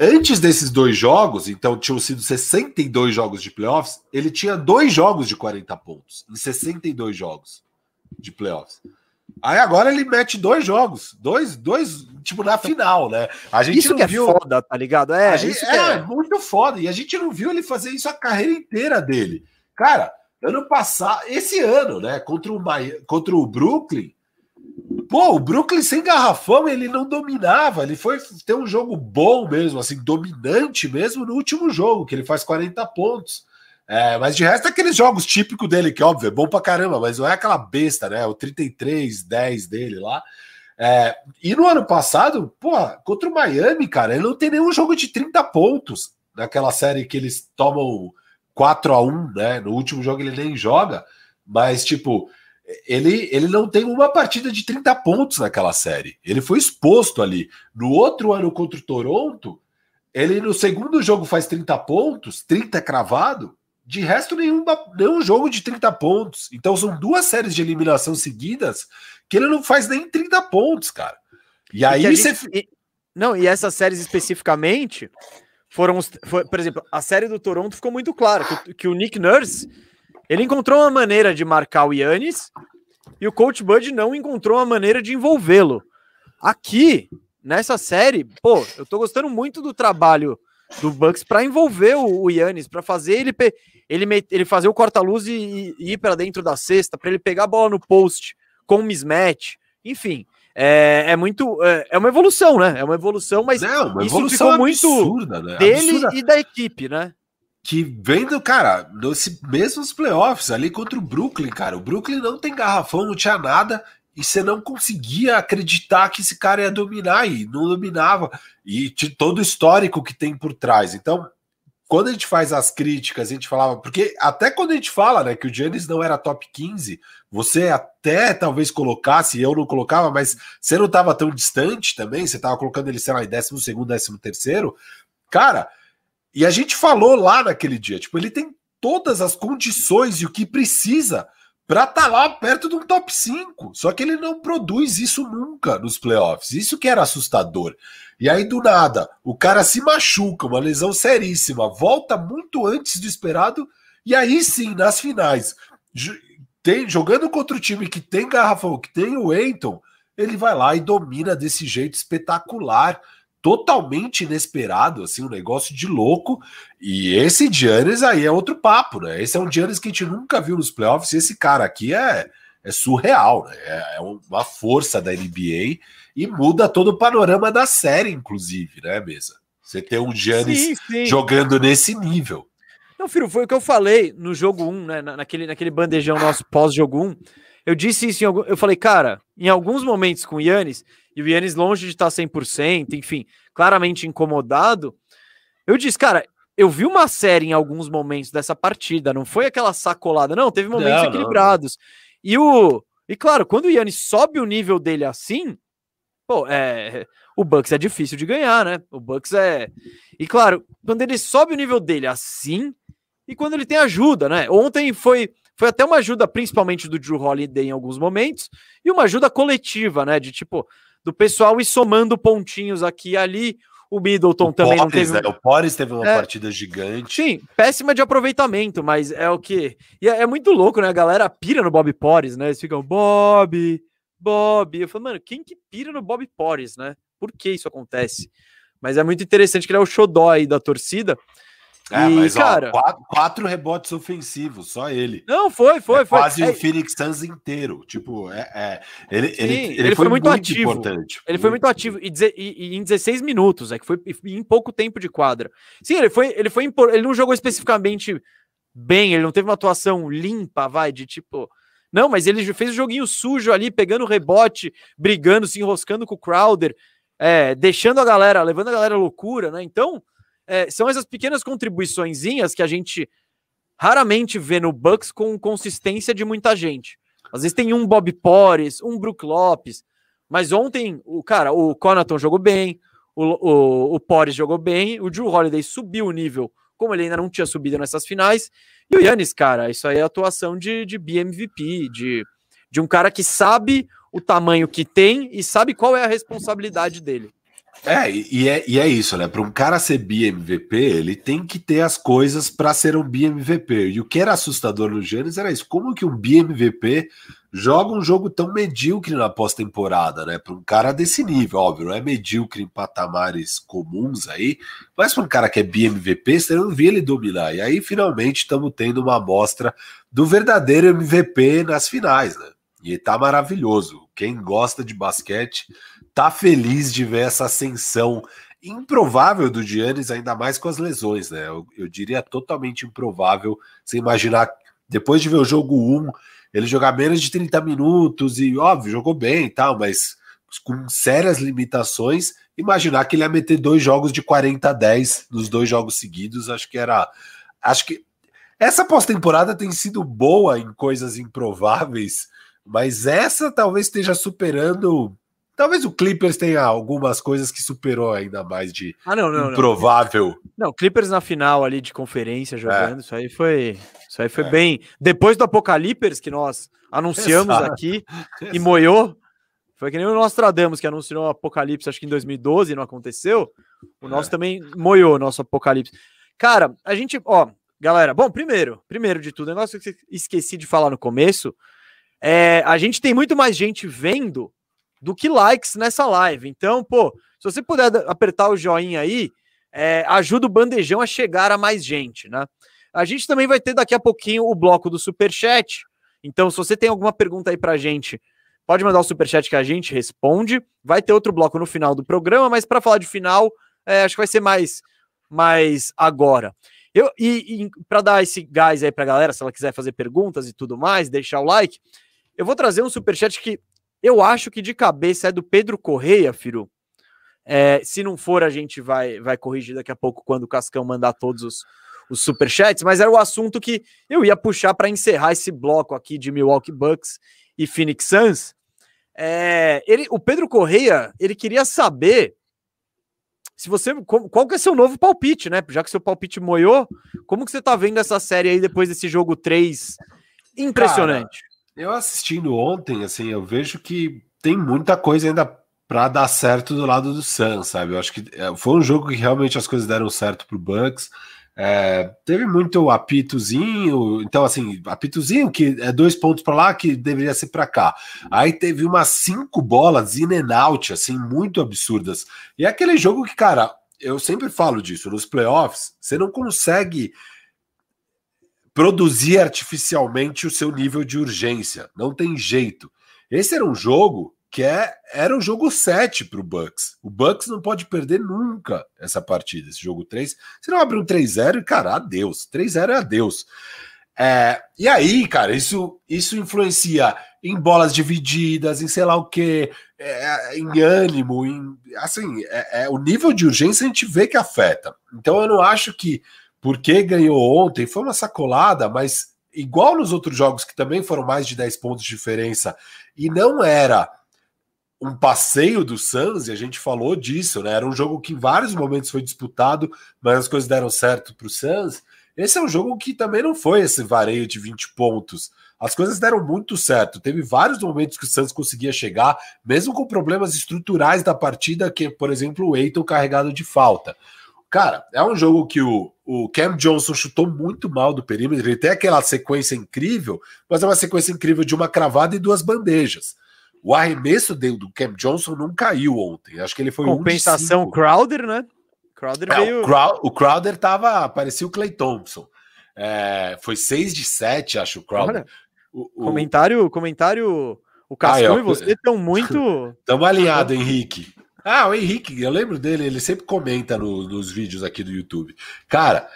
Antes desses dois jogos, então tinham sido 62 jogos de playoffs, ele tinha dois jogos de 40 pontos, em 62 jogos de playoffs. Aí agora ele mete dois jogos, dois, dois, tipo, na final, né? A gente isso não que é viu... é foda, tá ligado? É, gente, é, é, muito foda. E a gente não viu ele fazer isso a carreira inteira dele. Cara, ano passado, esse ano, né? Contra o, contra o Brooklyn, Pô, o Brooklyn sem garrafão ele não dominava, ele foi ter um jogo bom mesmo, assim, dominante mesmo no último jogo, que ele faz 40 pontos. É, mas de resto, é aqueles jogos típicos dele, que óbvio, é bom pra caramba, mas não é aquela besta, né? O 33-10 dele lá. É, e no ano passado, pô, contra o Miami, cara, ele não tem nenhum jogo de 30 pontos naquela série que eles tomam 4 a 1 né? No último jogo ele nem joga, mas tipo, ele, ele não tem uma partida de 30 pontos naquela série. Ele foi exposto ali. No outro ano contra o Toronto, ele no segundo jogo faz 30 pontos, 30 cravado. De resto, nenhum, nenhum jogo de 30 pontos. Então são duas séries de eliminação seguidas que ele não faz nem 30 pontos, cara. E aí e você. Gente... Não, e essas séries especificamente foram. Foi, por exemplo, a série do Toronto ficou muito claro que, que o Nick Nurse ele encontrou uma maneira de marcar o Yannis e o Coach Bud não encontrou uma maneira de envolvê-lo. Aqui, nessa série, pô, eu tô gostando muito do trabalho do Bucks para envolver o, o Yannis, para fazer ele, ele, ele fazer o corta-luz e, e, ir para dentro da cesta, para ele pegar a bola no post com mismatch, enfim. É, é muito. É, é, uma evolução, né? É uma evolução, mas não, uma evolução isso ficou absurda, muito né? dele absurda. e da equipe, né? Que vem do, cara, nos mesmos playoffs ali contra o Brooklyn, cara. O Brooklyn não tem garrafão, não tinha nada, e você não conseguia acreditar que esse cara ia dominar, e não dominava, e de todo o histórico que tem por trás. Então, quando a gente faz as críticas, a gente falava, porque até quando a gente fala, né, que o Giannis não era top 15, você até talvez colocasse, eu não colocava, mas você não estava tão distante também, você estava colocando ele, sei lá, em 12 segundo, 13 terceiro, cara, e a gente falou lá naquele dia, tipo, ele tem todas as condições e o que precisa para estar tá lá perto de um top 5. Só que ele não produz isso nunca nos playoffs. Isso que era assustador. E aí, do nada, o cara se machuca, uma lesão seríssima, volta muito antes do esperado, e aí sim, nas finais, tem, jogando contra o time que tem garrafão, que tem o Eiton, ele vai lá e domina desse jeito espetacular totalmente inesperado, assim, um negócio de louco. E esse Giannis aí é outro papo, né? Esse é um Giannis que a gente nunca viu nos playoffs. E esse cara aqui é, é surreal, né? É, é uma força da NBA e muda todo o panorama da série, inclusive, né, mesa? Você ter um Giannis sim, sim. jogando nesse nível. Não, filho, foi o que eu falei no jogo 1, né? Naquele, naquele bandejão nosso pós-jogo 1. Eu disse isso em algum. Eu falei, cara, em alguns momentos com o Yannis, e o Yannis longe de estar 100%, enfim, claramente incomodado. Eu disse, cara, eu vi uma série em alguns momentos dessa partida, não foi aquela sacolada, não, teve momentos não, equilibrados. Não. E o e claro, quando o Yannis sobe o nível dele assim, pô, é, o Bucks é difícil de ganhar, né? O Bucks é E claro, quando ele sobe o nível dele assim, e quando ele tem ajuda, né? Ontem foi foi até uma ajuda principalmente do Drew Holiday em alguns momentos e uma ajuda coletiva, né? De tipo, do pessoal e somando pontinhos aqui e ali. O Middleton o também Porres, não teve. Né? O Pores teve uma é, partida gigante. Sim, péssima de aproveitamento, mas é o que. E é, é, muito louco, né? A galera pira no Bob Pores, né? Eles ficam, Bob, Bob. Eu falo, mano, quem que pira no Bob Pores, né? Por que isso acontece? Mas é muito interessante que ele é o xodó aí da torcida. É, e, mas cara, ó, quatro, quatro, rebotes ofensivos, só ele. Não, foi, foi, é foi. Quase é, o Phoenix Suns inteiro. Tipo, é, é ele, sim, ele, ele, ele, foi, foi muito, muito, ativo. Importante. Ele muito. foi muito ativo e, e, e, em 16 minutos, é que foi em pouco tempo de quadra. Sim, ele foi, ele foi, ele não jogou especificamente bem, ele não teve uma atuação limpa, vai, de tipo. Não, mas ele fez o joguinho sujo ali, pegando rebote, brigando, se enroscando com o Crowder, é, deixando a galera, levando a galera à loucura, né? Então, é, são essas pequenas contribuiçõezinhas que a gente raramente vê no Bucks com consistência de muita gente. Às vezes tem um Bob Porres, um Brook Lopes, mas ontem, o cara, o Conaton jogou bem, o, o, o Porres jogou bem, o Drew Holiday subiu o nível, como ele ainda não tinha subido nessas finais, e o Yannis, cara, isso aí é atuação de, de BMVP, de, de um cara que sabe o tamanho que tem e sabe qual é a responsabilidade dele. É, e é, e é isso, né? Para um cara ser BMVP, ele tem que ter as coisas para ser um BMVP. E o que era assustador no Giannis era isso: como que um BMVP joga um jogo tão medíocre na pós-temporada, né? Para um cara desse nível, óbvio, não é medíocre em patamares comuns aí, mas para um cara que é BMVP, você não via ele dominar. E aí, finalmente, estamos tendo uma amostra do verdadeiro MVP nas finais, né? E tá maravilhoso. Quem gosta de basquete tá feliz de ver essa ascensão improvável do Giannis, ainda mais com as lesões, né? Eu, eu diria totalmente improvável você imaginar, depois de ver o jogo 1, ele jogar menos de 30 minutos e, óbvio, jogou bem e tal, mas com sérias limitações, imaginar que ele ia meter dois jogos de 40 a 10 nos dois jogos seguidos, acho que era. Acho que essa pós-temporada tem sido boa em coisas improváveis, mas essa talvez esteja superando Talvez o Clippers tenha algumas coisas que superou ainda mais de ah, não, não, improvável. Não. não, Clippers na final ali de conferência jogando, é. isso aí foi, isso aí foi é. bem. Depois do Apocalipse que nós anunciamos Exato. aqui Exato. e moiou, foi que nem o Nostradamus que anunciou o Apocalipse, acho que em 2012 não aconteceu. O é. nosso também moiou nosso Apocalipse. Cara, a gente, ó, galera, bom, primeiro, primeiro de tudo, negócio que eu esqueci de falar no começo, é, a gente tem muito mais gente vendo do que likes nessa live. Então, pô, se você puder apertar o joinha aí, é, ajuda o bandejão a chegar a mais gente, né? A gente também vai ter daqui a pouquinho o bloco do super chat. Então, se você tem alguma pergunta aí pra gente, pode mandar o super chat que a gente responde. Vai ter outro bloco no final do programa, mas para falar de final, é, acho que vai ser mais mais agora. Eu e, e para dar esse gás aí pra galera, se ela quiser fazer perguntas e tudo mais, deixar o like, eu vou trazer um super chat que eu acho que de cabeça é do Pedro Correia, Firu. É, se não for, a gente vai, vai corrigir daqui a pouco quando o Cascão mandar todos os, os superchats, mas era o assunto que eu ia puxar para encerrar esse bloco aqui de Milwaukee Bucks e Phoenix Suns. É, ele, o Pedro Correia, ele queria saber se você qual que é seu novo palpite, né? Já que seu palpite moiou, como que você tá vendo essa série aí depois desse jogo 3 impressionante? Eu assistindo ontem, assim, eu vejo que tem muita coisa ainda para dar certo do lado do Suns, sabe? Eu acho que é, foi um jogo que realmente as coisas deram certo pro Bucks. É, teve muito apitozinho, então assim, apitozinho que é dois pontos para lá que deveria ser para cá. Aí teve umas cinco bolas in and out, assim, muito absurdas. E é aquele jogo que, cara, eu sempre falo disso, nos playoffs, você não consegue produzir artificialmente o seu nível de urgência. Não tem jeito. Esse era um jogo que é, era um jogo 7 para o Bucks. O Bucks não pode perder nunca essa partida, esse jogo 3. Se não abre um 3-0 e, cara, adeus. 3-0 é adeus. É, e aí, cara, isso, isso influencia em bolas divididas, em sei lá o que, é, em ânimo, em, assim, é, é, o nível de urgência a gente vê que afeta. Então eu não acho que porque ganhou ontem, foi uma sacolada, mas igual nos outros jogos que também foram mais de 10 pontos de diferença, e não era um passeio do Suns, e a gente falou disso, né? Era um jogo que em vários momentos foi disputado, mas as coisas deram certo para o Suns. Esse é um jogo que também não foi esse vareio de 20 pontos. As coisas deram muito certo. Teve vários momentos que o Santos conseguia chegar, mesmo com problemas estruturais da partida, que, por exemplo, o Eiton carregado de falta. Cara, é um jogo que o, o Cam Johnson chutou muito mal do perímetro. Ele tem aquela sequência incrível, mas é uma sequência incrível de uma cravada e duas bandejas. O arremesso do Cam Johnson não caiu ontem. Acho que ele foi Compensação um Crowder, né? Crowder é, veio... o, Crowder, o Crowder tava. parecia o Clay Thompson. É, foi 6 de 7, acho, o Crowder. O, o... Comentário, comentário. O Cascão ah, e você estão muito. Estamos alinhados, Henrique. Ah, o Henrique, eu lembro dele, ele sempre comenta no, nos vídeos aqui do YouTube. Cara,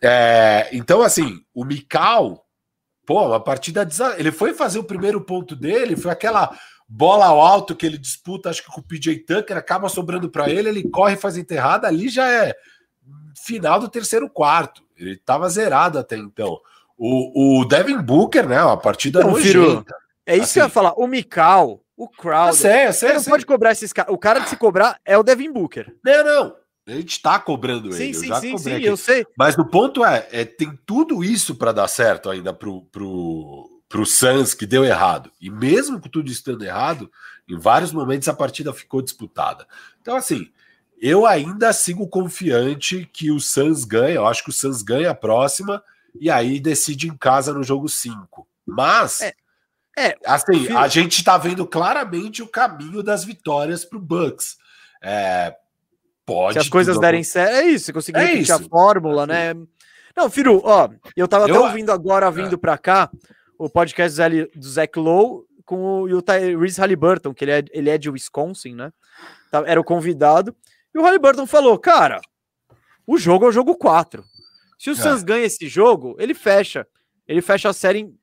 é, então assim, o Mikal, pô, uma partida. Ele foi fazer o primeiro ponto dele, foi aquela bola ao alto que ele disputa, acho que com o PJ Tucker, acaba sobrando para ele, ele corre e faz enterrada, ali já é final do terceiro quarto. Ele estava zerado até então. O, o Devin Booker, né? A partida não. É isso assim, que eu ia falar. O Mikal, o Crowder. Eu sei, eu sei, não pode cobrar esses caras. O cara de se cobrar é o Devin Booker. Não, não. A gente tá cobrando sim, ele. Sim, eu já sim, sim, aqui. eu sei. Mas o ponto é, é tem tudo isso para dar certo ainda pro, pro, pro Suns que deu errado. E mesmo com tudo isso dando errado, em vários momentos a partida ficou disputada. Então, assim, eu ainda sigo confiante que o Suns ganha. Eu acho que o Suns ganha a próxima e aí decide em casa no jogo 5. Mas, é, é assim, filho... a gente tá vendo claramente o caminho das vitórias pro Bucks. É, Pode. Se as coisas derem certo, é isso. Conseguir é repetir a fórmula, né? Não, Firu, ó, eu tava eu... até ouvindo agora, vindo é. pra cá, o podcast do Zach Lowe com o, e o Tyrese Halliburton, que ele é, ele é de Wisconsin, né? Tá, era o convidado. E o Halliburton falou, cara, o jogo é o jogo 4. Se o é. Suns ganha esse jogo, ele fecha. Ele fecha a série em,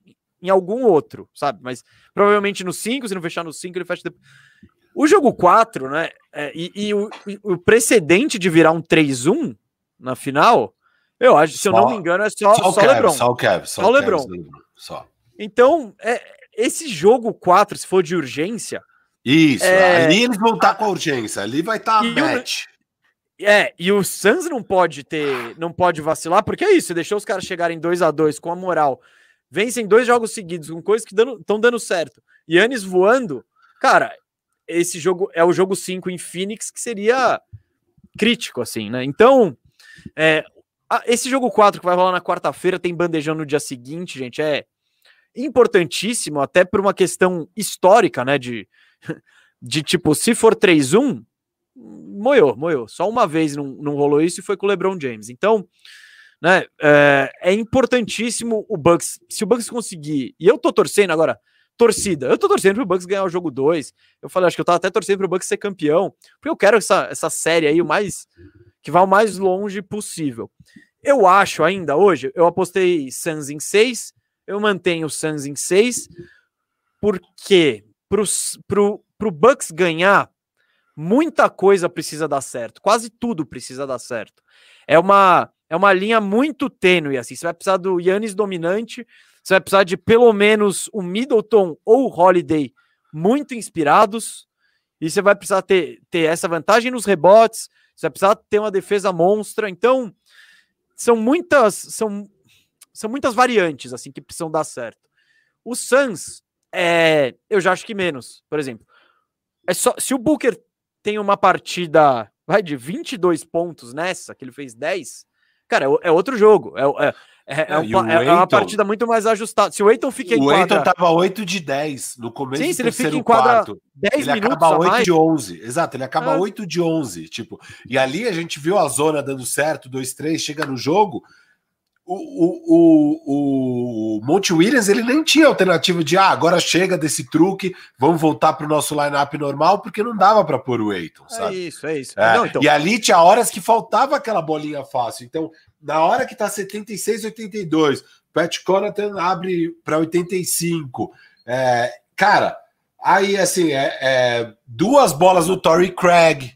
em algum outro, sabe? Mas provavelmente no 5, se não fechar no 5, ele fecha depois. O jogo 4, né? É, e, e o, o, precedente de virar um 3-1 na final, eu acho, se só, eu não me engano, é só, só, só o Lebron. Só o Kev, só, só o Lebron. Só. Então, é, esse jogo 4, se for de urgência. Isso, é, ali eles vão estar tá com a urgência, ali vai estar tá a match. O, é, e o Suns não pode ter, não pode vacilar, porque é isso, deixou os caras chegarem 2 a 2 com a moral. Vencem dois jogos seguidos com coisas que estão dando, certo. Yannis voando, cara, esse jogo é o jogo 5 em Phoenix, que seria crítico, assim, né? Então, é, esse jogo 4 que vai rolar na quarta-feira tem bandejão no dia seguinte, gente, é importantíssimo, até por uma questão histórica, né? De, de tipo, se for 3-1, moiou, moiou. Só uma vez não, não rolou isso e foi com o LeBron James. Então, né, é, é importantíssimo o Bucks. Se o Bucks conseguir, e eu tô torcendo agora, torcida. Eu tô torcendo pro Bucks ganhar o jogo 2. Eu falei, acho que eu tava até torcendo pro Bucks ser campeão, porque eu quero essa, essa série aí o mais que vá o mais longe possível. Eu acho ainda hoje, eu apostei Suns em 6, eu mantenho o Suns em 6, porque pro, pro, pro Bucks ganhar, muita coisa precisa dar certo, quase tudo precisa dar certo. É uma é uma linha muito tênue assim, você vai precisar do Yannis dominante, você vai precisar de pelo menos o Middleton ou o Holiday muito inspirados. E você vai precisar ter, ter essa vantagem nos rebotes. Você vai precisar ter uma defesa monstra. Então, são muitas são, são muitas variantes assim que precisam dar certo. O Suns, é, eu já acho que menos. Por exemplo, é só se o Booker tem uma partida vai de 22 pontos nessa, que ele fez 10, cara, é, é outro jogo. É, é, é, é, uma, é, uma, partida muito mais ajustada. Se o Eiton fica em quadra... O Eiton tava 8 de 10 no começo Sim, do se ele fica em quadra quarto. 10 ele minutos acaba 8 mais... de 11. Exato, ele acaba ah. 8 de 11. Tipo, e ali a gente viu a zona dando certo, 2-3, chega no jogo. O, o, o, o Monte Williams ele nem tinha alternativa de ah, agora chega desse truque, vamos voltar para o nosso line-up normal, porque não dava para pôr o Eiton, sabe? É isso, é isso. É, não, então... E ali tinha horas que faltava aquela bolinha fácil. Então, na hora que tá 76, 82, Pat Connaughton abre para 85. É, cara, aí assim, é, é, duas bolas do Torrey Craig,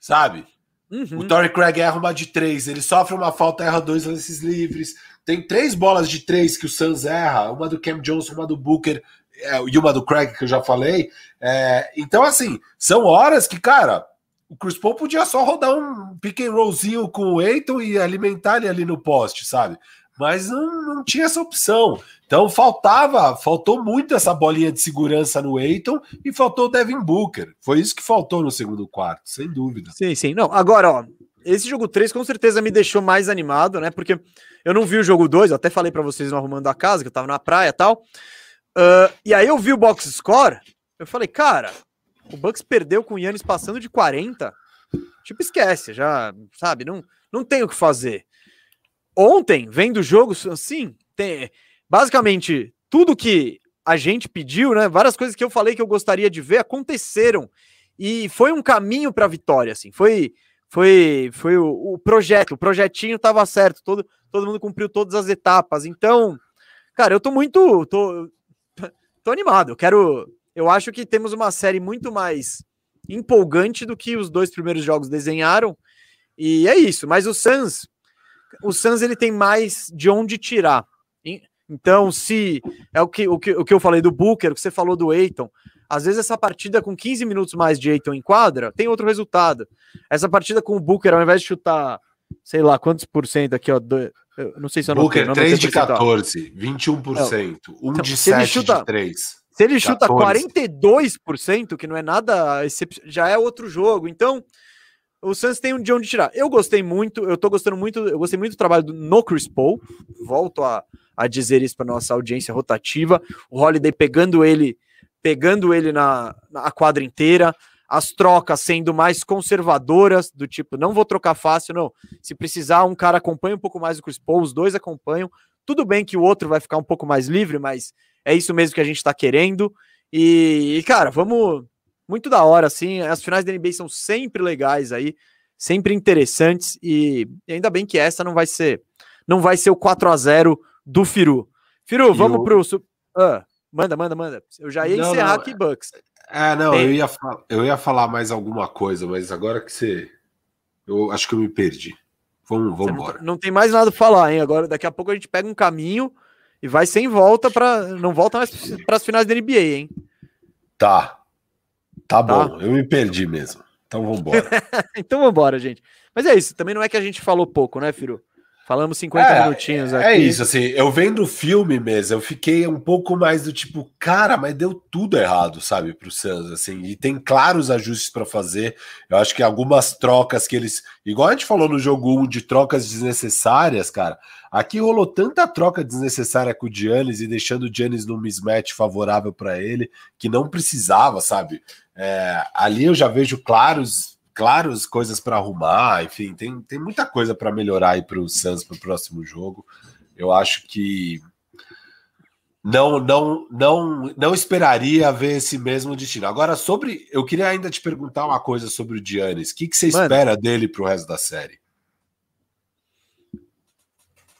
sabe? Uhum. O Torrey Craig erra uma de três, ele sofre uma falta, erra dois lances livres. Tem três bolas de três que o Suns erra, uma do Cam Johnson, uma do Booker é, e uma do Craig, que eu já falei. É, então, assim, são horas que, cara, o Chris Paul podia só rodar um pick and rollzinho com o Eiton e alimentar ele ali no poste, sabe? Mas não, não tinha essa opção. Então faltava, faltou muito essa bolinha de segurança no Eiton e faltou o Devin Booker. Foi isso que faltou no segundo quarto, sem dúvida. Sim, sim. Não, agora, ó, esse jogo 3 com certeza me deixou mais animado, né? Porque eu não vi o jogo 2, eu até falei para vocês no Arrumando a Casa, que eu tava na praia e tal. Uh, e aí eu vi o box score, eu falei, cara, o Bucks perdeu com o Yannis passando de 40. Tipo, esquece, já, sabe, não, não tem o que fazer. Ontem, vendo o jogo, assim, tem, basicamente, tudo que a gente pediu, né, várias coisas que eu falei que eu gostaria de ver aconteceram. E foi um caminho para a vitória, assim, foi foi foi o, o projeto, o projetinho estava certo, todo, todo mundo cumpriu todas as etapas. Então, cara, eu tô muito tô, tô animado. Eu quero eu acho que temos uma série muito mais empolgante do que os dois primeiros jogos desenharam. E é isso. Mas o Suns, o Suns ele tem mais de onde tirar. Então, se é o que, o que, o que eu falei do Booker, o que você falou do Eiton, às vezes essa partida com 15 minutos mais de Eiton em quadra tem outro resultado. Essa partida com o Booker, ao invés de chutar, sei lá, quantos por cento aqui, ó, do, não sei se eu não Booker, 3 de 14, 21%, não. 1 então, de 7 chuta, de 3. Se ele chuta 14. 42%, que não é nada, já é outro jogo. Então, o Suns tem de onde tirar. Eu gostei muito, eu tô gostando muito, eu gostei muito do trabalho do, no Chris Paul. Volto a, a dizer isso para nossa audiência rotativa. O Holiday pegando ele, pegando ele na, na quadra inteira, as trocas sendo mais conservadoras, do tipo, não vou trocar fácil, não. Se precisar, um cara acompanha um pouco mais o Chris Paul, os dois acompanham. Tudo bem que o outro vai ficar um pouco mais livre, mas é isso mesmo que a gente está querendo. E, e, cara, vamos. Muito da hora, assim. As finais da NBA são sempre legais aí, sempre interessantes. E, ainda bem que essa não vai ser. Não vai ser o 4 a 0 do Firu. Firu, e vamos pro. Ah, manda, manda, manda. Eu já ia não, encerrar não, aqui, Bucks. É, não, eu ia, eu ia falar mais alguma coisa, mas agora que você. Eu acho que eu me perdi. Vamos, vamos embora. Não, não, tem mais nada para falar, hein? Agora, daqui a pouco a gente pega um caminho e vai sem volta para não volta mais para as finais da NBA, hein? Tá. Tá, tá bom, eu me perdi mesmo. Então vamos embora. então vamos embora, gente. Mas é isso, também não é que a gente falou pouco, né, Firu? Falamos 50 é, minutinhos é aqui. É isso, assim, eu vendo o filme mesmo, eu fiquei um pouco mais do tipo, cara, mas deu tudo errado, sabe, pro Suns, assim, e tem claros ajustes para fazer. Eu acho que algumas trocas que eles, igual a gente falou no jogo 1 de trocas desnecessárias, cara, aqui rolou tanta troca desnecessária com o Giannis e deixando o Giannis num mismatch favorável para ele, que não precisava, sabe? É, ali eu já vejo claros claros coisas para arrumar, enfim, tem, tem muita coisa para melhorar aí para o Suns para o próximo jogo. Eu acho que não não não não esperaria ver esse mesmo destino. Agora sobre, eu queria ainda te perguntar uma coisa sobre o Giannis. O que, que você Mano, espera dele para o resto da série?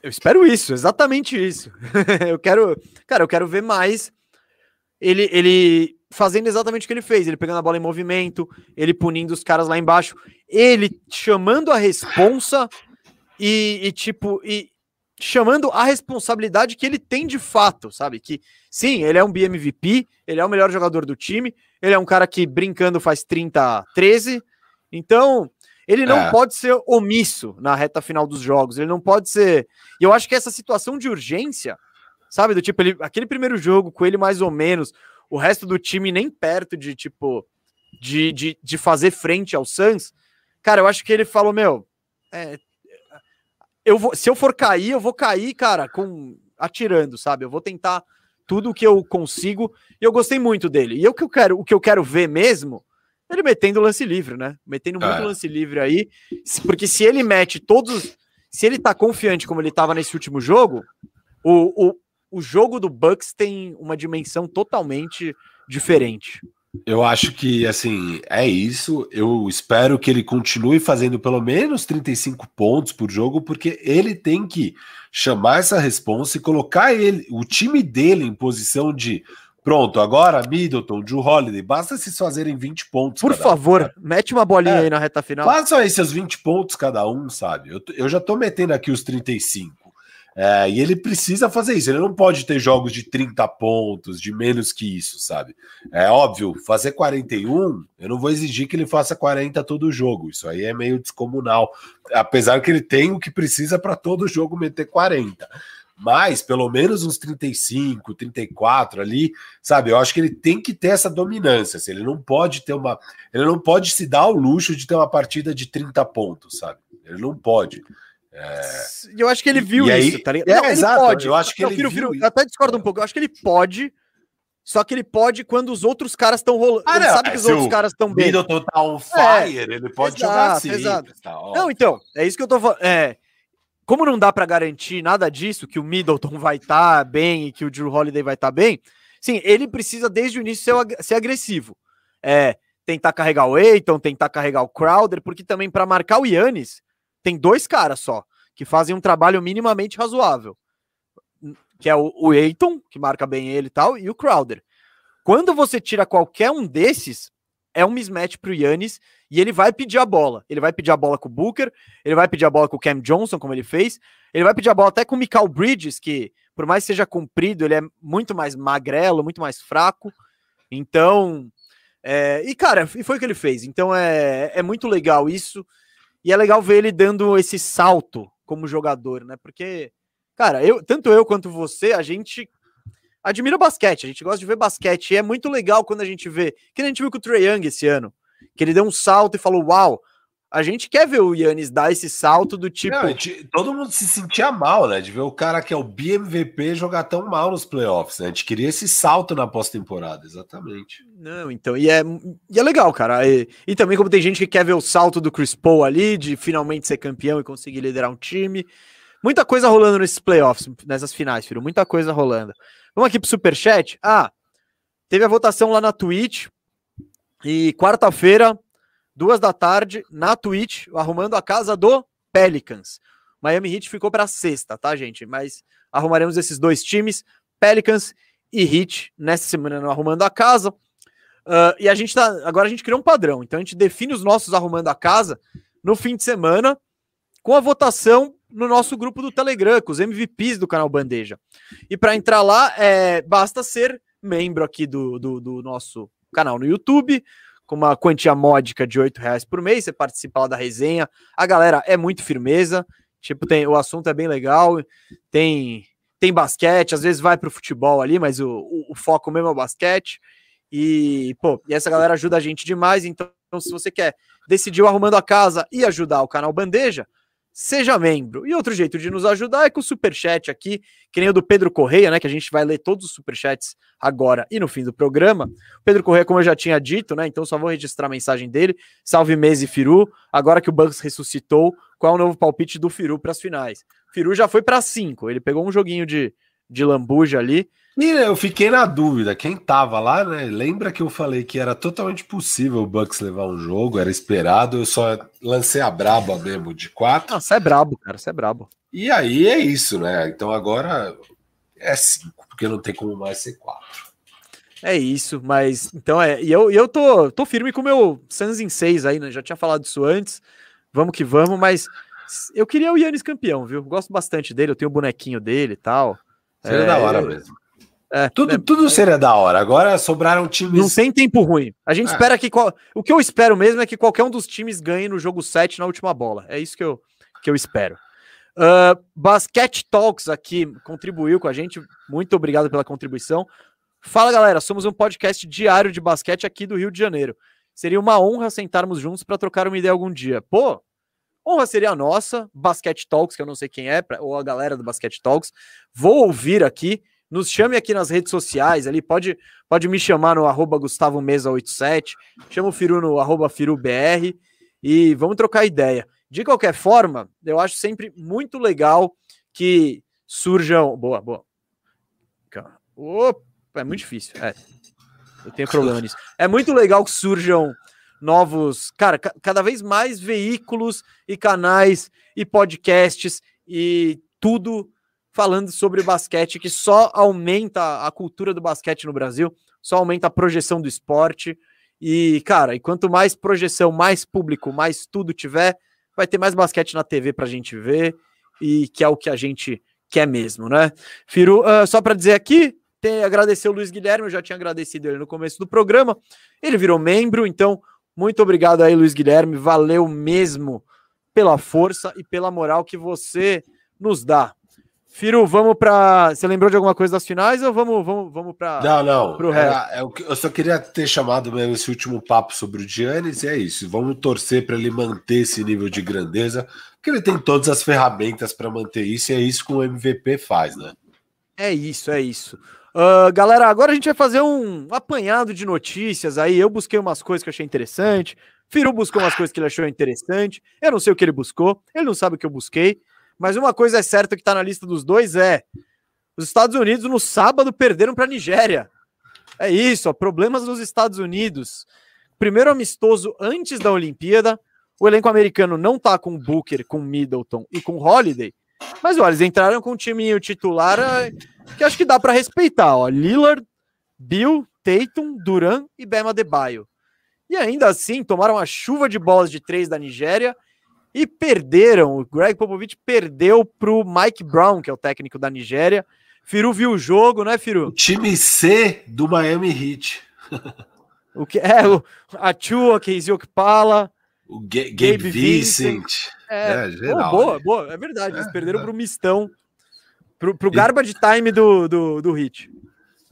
Eu espero isso, exatamente isso. eu quero, cara, eu quero ver mais ele ele fazendo exatamente o que ele fez, ele pegando a bola em movimento, ele punindo os caras lá embaixo, ele chamando a responsa e, e, tipo, e chamando a responsabilidade que ele tem de fato, sabe? Que sim, ele é um BMVP, ele é o melhor jogador do time, ele é um cara que brincando faz 30 13, então ele não é. pode ser omisso na reta final dos jogos, ele não pode ser. E eu acho que essa situação de urgência, sabe, do tipo, ele, aquele primeiro jogo com ele mais ou menos, o resto do time nem perto de, tipo, de, de, de fazer frente ao Suns, cara, eu acho que ele falou, meu, é, eu vou, se eu for cair, eu vou cair, cara, com atirando, sabe? Eu vou tentar tudo o que eu consigo, e eu gostei muito dele. E o que eu quero, o que eu quero ver mesmo, ele metendo lance livre, né? Metendo muito é. lance livre aí, porque se ele mete todos, se ele tá confiante como ele tava nesse último jogo, o, o, o jogo do Bucks tem uma dimensão totalmente diferente. Eu acho que, assim, é isso. Eu espero que ele continue fazendo pelo menos 35 pontos por jogo, porque ele tem que chamar essa responsa e colocar ele, o time dele em posição de pronto, agora Middleton, Drew Holiday, basta se fazerem 20 pontos. Por favor, um, mete uma bolinha é, aí na reta final. Façam aí seus 20 pontos cada um, sabe? Eu, eu já tô metendo aqui os 35. É, e ele precisa fazer isso. Ele não pode ter jogos de 30 pontos, de menos que isso, sabe? É óbvio, fazer 41, eu não vou exigir que ele faça 40 todo jogo. Isso aí é meio descomunal. Apesar que ele tem o que precisa para todo jogo meter 40. Mas pelo menos uns 35, 34 ali, sabe? Eu acho que ele tem que ter essa dominância. Assim, ele não pode ter uma. Ele não pode se dar ao luxo de ter uma partida de 30 pontos, sabe? Ele não pode. É... Eu acho que ele viu e isso, aí... tá ligado? É, não, exato, pode. Eu acho que não, ele viu, até discordo um pouco. Eu acho que ele pode, só que ele pode quando os outros caras estão rolando. Ah, ele não, sabe que os outros caras estão bem. Middleton tá on fire, é, ele pode exato, jogar assim. Exato. Tá, não, então, é isso que eu tô falando. É, como não dá para garantir nada disso, que o Middleton vai estar tá bem e que o Drew Holiday vai estar tá bem, sim, ele precisa desde o início ser, ser agressivo. É, tentar carregar o Eiton, tentar carregar o Crowder, porque também para marcar o Yannis, tem dois caras só que fazem um trabalho minimamente razoável, que é o, o Eiton, que marca bem ele e tal, e o Crowder. Quando você tira qualquer um desses, é um mismatch pro Yannis e ele vai pedir a bola. Ele vai pedir a bola com o Booker, ele vai pedir a bola com o Cam Johnson, como ele fez, ele vai pedir a bola até com o Michael Bridges, que por mais que seja comprido, ele é muito mais magrelo, muito mais fraco. Então, é, e cara, e foi o que ele fez. Então é, é muito legal isso. E é legal ver ele dando esse salto como jogador, né? Porque, cara, eu, tanto eu quanto você, a gente admira basquete, a gente gosta de ver basquete. E é muito legal quando a gente vê, que a gente viu com o Trae Young esse ano, que ele deu um salto e falou: Uau, a gente quer ver o Yannis dar esse salto do tipo. Não, gente, todo mundo se sentia mal, né? De ver o cara que é o BMVP jogar tão mal nos playoffs, né? A gente queria esse salto na pós-temporada, exatamente. Não, então, e é, e é legal, cara. E, e, também, como tem gente que quer ver o salto do Chris Paul ali, de finalmente ser campeão e conseguir liderar um time. Muita coisa rolando nesses playoffs, nessas finais, filho. Muita coisa rolando. Vamos aqui pro Superchat. Ah, teve a votação lá na Twitch. E quarta-feira duas da tarde, na Twitch, arrumando a casa do Pelicans. Miami Heat ficou para sexta, tá, gente? Mas arrumaremos esses dois times, Pelicans e Heat, nessa semana no arrumando a casa. Uh, e a gente tá. Agora a gente criou um padrão. Então a gente define os nossos arrumando a casa no fim de semana com a votação no nosso grupo do Telegram, com os MVPs do canal Bandeja. E para entrar lá, é, basta ser membro aqui do, do, do nosso canal no YouTube com uma quantia módica de oito reais por mês, você participa lá da resenha. A galera é muito firmeza, tipo, tem, o assunto é bem legal, tem tem basquete, às vezes vai para o futebol ali, mas o, o, o, foco mesmo é o basquete. E, pô, e essa galera ajuda a gente demais. Então, se você quer decidir arrumando a casa e ajudar o canal Bandeja, seja membro. E outro jeito de nos ajudar é com o superchat aqui, que nem o do Pedro Correia, né? Que a gente vai ler todos os superchats agora e no fim do programa. Pedro Correia, como eu já tinha dito, né? Então só vou registrar a mensagem dele. Salve Mês e Firu. Agora que o Bucks ressuscitou, qual é o novo palpite do Firu para as finais? Firu já foi para cinco. Ele pegou um joguinho de, de lambuja ali. E eu fiquei na dúvida, quem tava lá, né? Lembra que eu falei que era totalmente possível o Bucks levar um jogo, era esperado, eu só lancei a braba mesmo de quatro. Não, você é brabo, cara, você é brabo. E aí é isso, né? Então agora é cinco, porque não tem como mais ser quatro. É isso, mas então é. E eu, eu tô, tô firme com o meu Suns em seis aí, né? Já tinha falado isso antes. Vamos que vamos, mas eu queria o Yannis campeão, viu? Gosto bastante dele, eu tenho o bonequinho dele e tal. Seria é, da hora mesmo. É, tudo, é, tudo seria da hora. Agora sobraram times. Não tem tempo ruim. A gente é. espera que. O que eu espero mesmo é que qualquer um dos times ganhe no jogo 7 na última bola. É isso que eu, que eu espero. Uh, Basket Talks aqui contribuiu com a gente. Muito obrigado pela contribuição. Fala galera, somos um podcast diário de basquete aqui do Rio de Janeiro. Seria uma honra sentarmos juntos para trocar uma ideia algum dia. Pô, honra seria a nossa. Basket Talks, que eu não sei quem é, ou a galera do Basket Talks. Vou ouvir aqui nos chame aqui nas redes sociais, ali pode, pode me chamar no arroba Gustavo Mesa 87, chama o Firu no arroba FiruBR e vamos trocar ideia. De qualquer forma, eu acho sempre muito legal que surjam. Boa, boa. Opa, é muito difícil. É, eu tenho problema nisso. É muito legal que surjam novos, cara, cada vez mais veículos e canais e podcasts e tudo falando sobre basquete, que só aumenta a cultura do basquete no Brasil, só aumenta a projeção do esporte. E, cara, e quanto mais projeção, mais público, mais tudo tiver, vai ter mais basquete na TV pra gente ver, e que é o que a gente quer mesmo, né? Firu, uh, só para dizer aqui, agradecer o Luiz Guilherme, eu já tinha agradecido ele no começo do programa, ele virou membro, então muito obrigado aí, Luiz Guilherme, valeu mesmo pela força e pela moral que você nos dá. Firo, vamos para. Você lembrou de alguma coisa das finais ou vamos, vamos, vamos para. Não, não. Pro era, é, eu só queria ter chamado mesmo esse último papo sobre o Giannis e é isso. Vamos torcer para ele manter esse nível de grandeza, porque ele tem todas as ferramentas para manter isso e é isso que o MVP faz, né? É isso, é isso. Uh, galera, agora a gente vai fazer um apanhado de notícias aí. Eu busquei umas coisas que eu achei interessante. Firu buscou umas coisas que ele achou interessante. Eu não sei o que ele buscou. Ele não sabe o que eu busquei. Mas uma coisa é certa que está na lista dos dois é: os Estados Unidos no sábado perderam para a Nigéria. É isso, ó, problemas nos Estados Unidos. Primeiro amistoso antes da Olimpíada. O elenco americano não tá com Booker, com Middleton e com Holiday. Mas olha, eles entraram com um time titular eh, que acho que dá para respeitar. Ó. Lillard, Bill, Tatum, Duran e Bema Debaio. E ainda assim tomaram a chuva de bolas de três da Nigéria e perderam. O Greg Popovich perdeu para o Mike Brown, que é o técnico da Nigéria. Firu viu o jogo, né, Firu? O time C do Miami Heat. o que é o Achua, Keizio Pala, o Gabe, Gabe Vincent. Vincent. É, é geral, boa, boa, é verdade. Eles é, perderam é. pro Mistão. Pro, pro garbage time do, do, do Hit.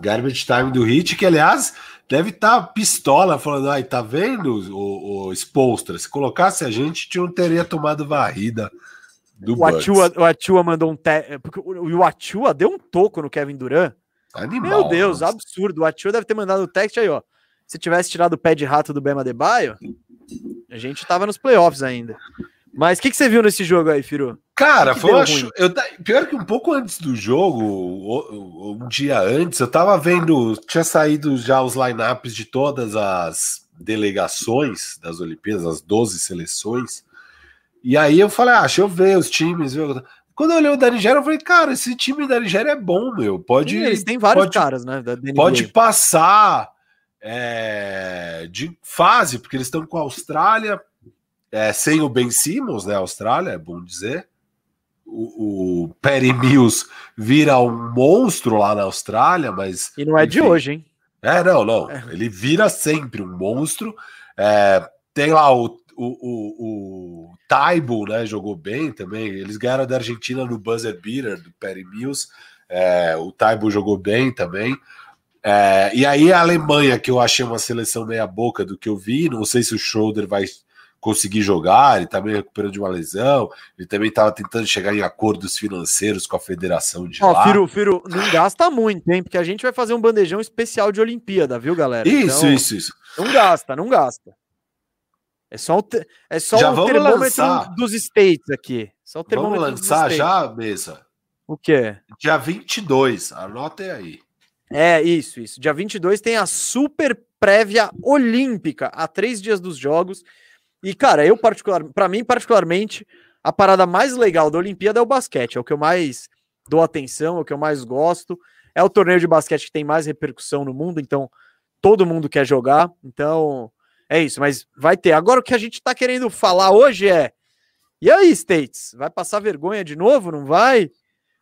Garbage time do Hit, que aliás deve estar tá pistola, falando, ai, tá vendo, o, o Spolstra? Se colocasse a gente, não teria tomado varrida do o Achua, o Achua mandou um... Te... Porque o Achua deu um toco no Kevin Durant. Animal, Meu Deus, nossa. absurdo. O Achua deve ter mandado o text aí, ó. Se tivesse tirado o pé de rato do Bema Debaio, a gente tava nos playoffs ainda. Mas o que, que você viu nesse jogo aí, Firu? Cara, que que foi uma eu, pior que um pouco antes do jogo, um dia antes, eu tava vendo, tinha saído já os lineups de todas as delegações das Olimpíadas, as 12 seleções. E aí eu falei, ah, deixa eu ver os times. Viu? Quando eu olhei o da Nigéria, eu falei, cara, esse time da Nigéria é bom, meu. Pode. Sim, eles têm vários pode, caras, né? pode passar é, de fase, porque eles estão com a Austrália, é, sem o Ben Simmons, né? Austrália, é bom dizer. O, o Perry Mills vira um monstro lá na Austrália, mas. E não é enfim, de hoje, hein? É, não, não. É. Ele vira sempre um monstro. É, tem lá o, o, o, o Taibo, né? Jogou bem também. Eles ganharam da Argentina no buzzer beater do Perry Mills. É, o Taibo jogou bem também. É, e aí a Alemanha, que eu achei uma seleção meia boca do que eu vi, não sei se o Schroeder vai conseguir jogar, ele também tá recuperando de uma lesão, ele também estava tentando chegar em acordos financeiros com a federação de Ó, lá. Firo, Firo, não gasta muito, hein? Porque a gente vai fazer um bandejão especial de Olimpíada, viu, galera? Isso, então, isso, isso. Não gasta, não gasta. É só o, te... é só já o termômetro lançar. dos States aqui. Só o termômetro vamos lançar já, mesa? O quê? Dia 22, anotem aí. É, isso, isso. Dia 22 tem a super prévia olímpica, há três dias dos Jogos. E, cara, eu particular, para mim, particularmente, a parada mais legal da Olimpíada é o basquete. É o que eu mais dou atenção, é o que eu mais gosto. É o torneio de basquete que tem mais repercussão no mundo, então todo mundo quer jogar. Então, é isso, mas vai ter. Agora o que a gente tá querendo falar hoje é. E aí, States? Vai passar vergonha de novo? Não vai?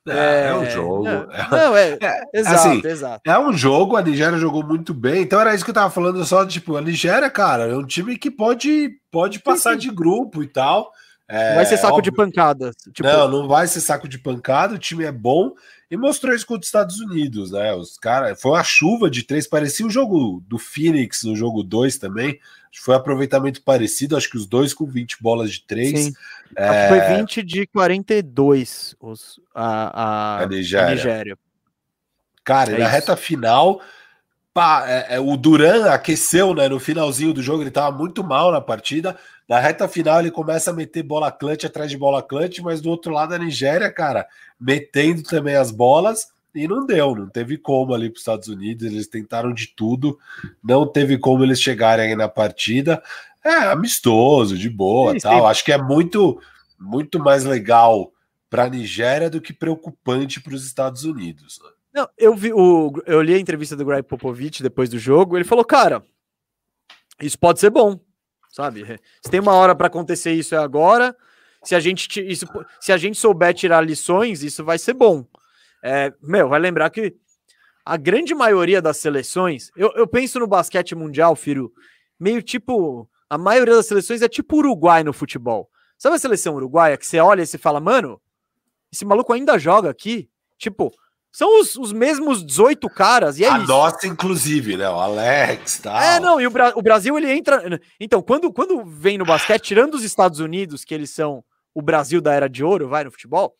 É, é um jogo. Não, não é, é, exato, assim, exato. É um jogo, a Nigéria jogou muito bem. Então era isso que eu tava falando, só tipo, a Nigéria, cara, é um time que pode, pode passar sim, sim. de grupo e tal. É, vai ser saco óbvio. de pancada. Tipo... Não, não vai ser saco de pancada, o time é bom e mostrou isso contra os Estados Unidos, né? Os caras, foi uma chuva de três, parecia o jogo do Phoenix no jogo 2 também. Foi um aproveitamento parecido, acho que os dois com 20 bolas de três. Sim. É... Foi 20 de 42 os, a, a, a, Nigéria. a Nigéria. Cara, é na isso. reta final, pá, é, é, o Duran aqueceu, né? No finalzinho do jogo, ele tava muito mal na partida. Na reta final, ele começa a meter bola clutch atrás de bola clutch, mas do outro lado, a Nigéria, cara, metendo também as bolas e não deu, não teve como ali para os Estados Unidos, eles tentaram de tudo, não teve como eles chegarem aí na partida. É amistoso, de boa, sim, tal. Acho que é muito muito mais legal para a Nigéria do que preocupante para os Estados Unidos. Né? Não, eu vi o eu li a entrevista do Greg Popovich depois do jogo, ele falou: "Cara, isso pode ser bom, sabe? Se tem uma hora para acontecer isso é agora. Se a gente isso, se a gente souber tirar lições, isso vai ser bom." É, meu, vai lembrar que a grande maioria das seleções, eu, eu penso no basquete mundial, filho, meio tipo. A maioria das seleções é tipo Uruguai no futebol. Sabe a seleção uruguaia que você olha e você fala, mano, esse maluco ainda joga aqui? Tipo, são os, os mesmos 18 caras e é a isso. nossa, inclusive, né? O Alex, tal. É, não, e o, Bra o Brasil ele entra. Então, quando, quando vem no basquete, tirando os Estados Unidos, que eles são o Brasil da era de ouro, vai no futebol,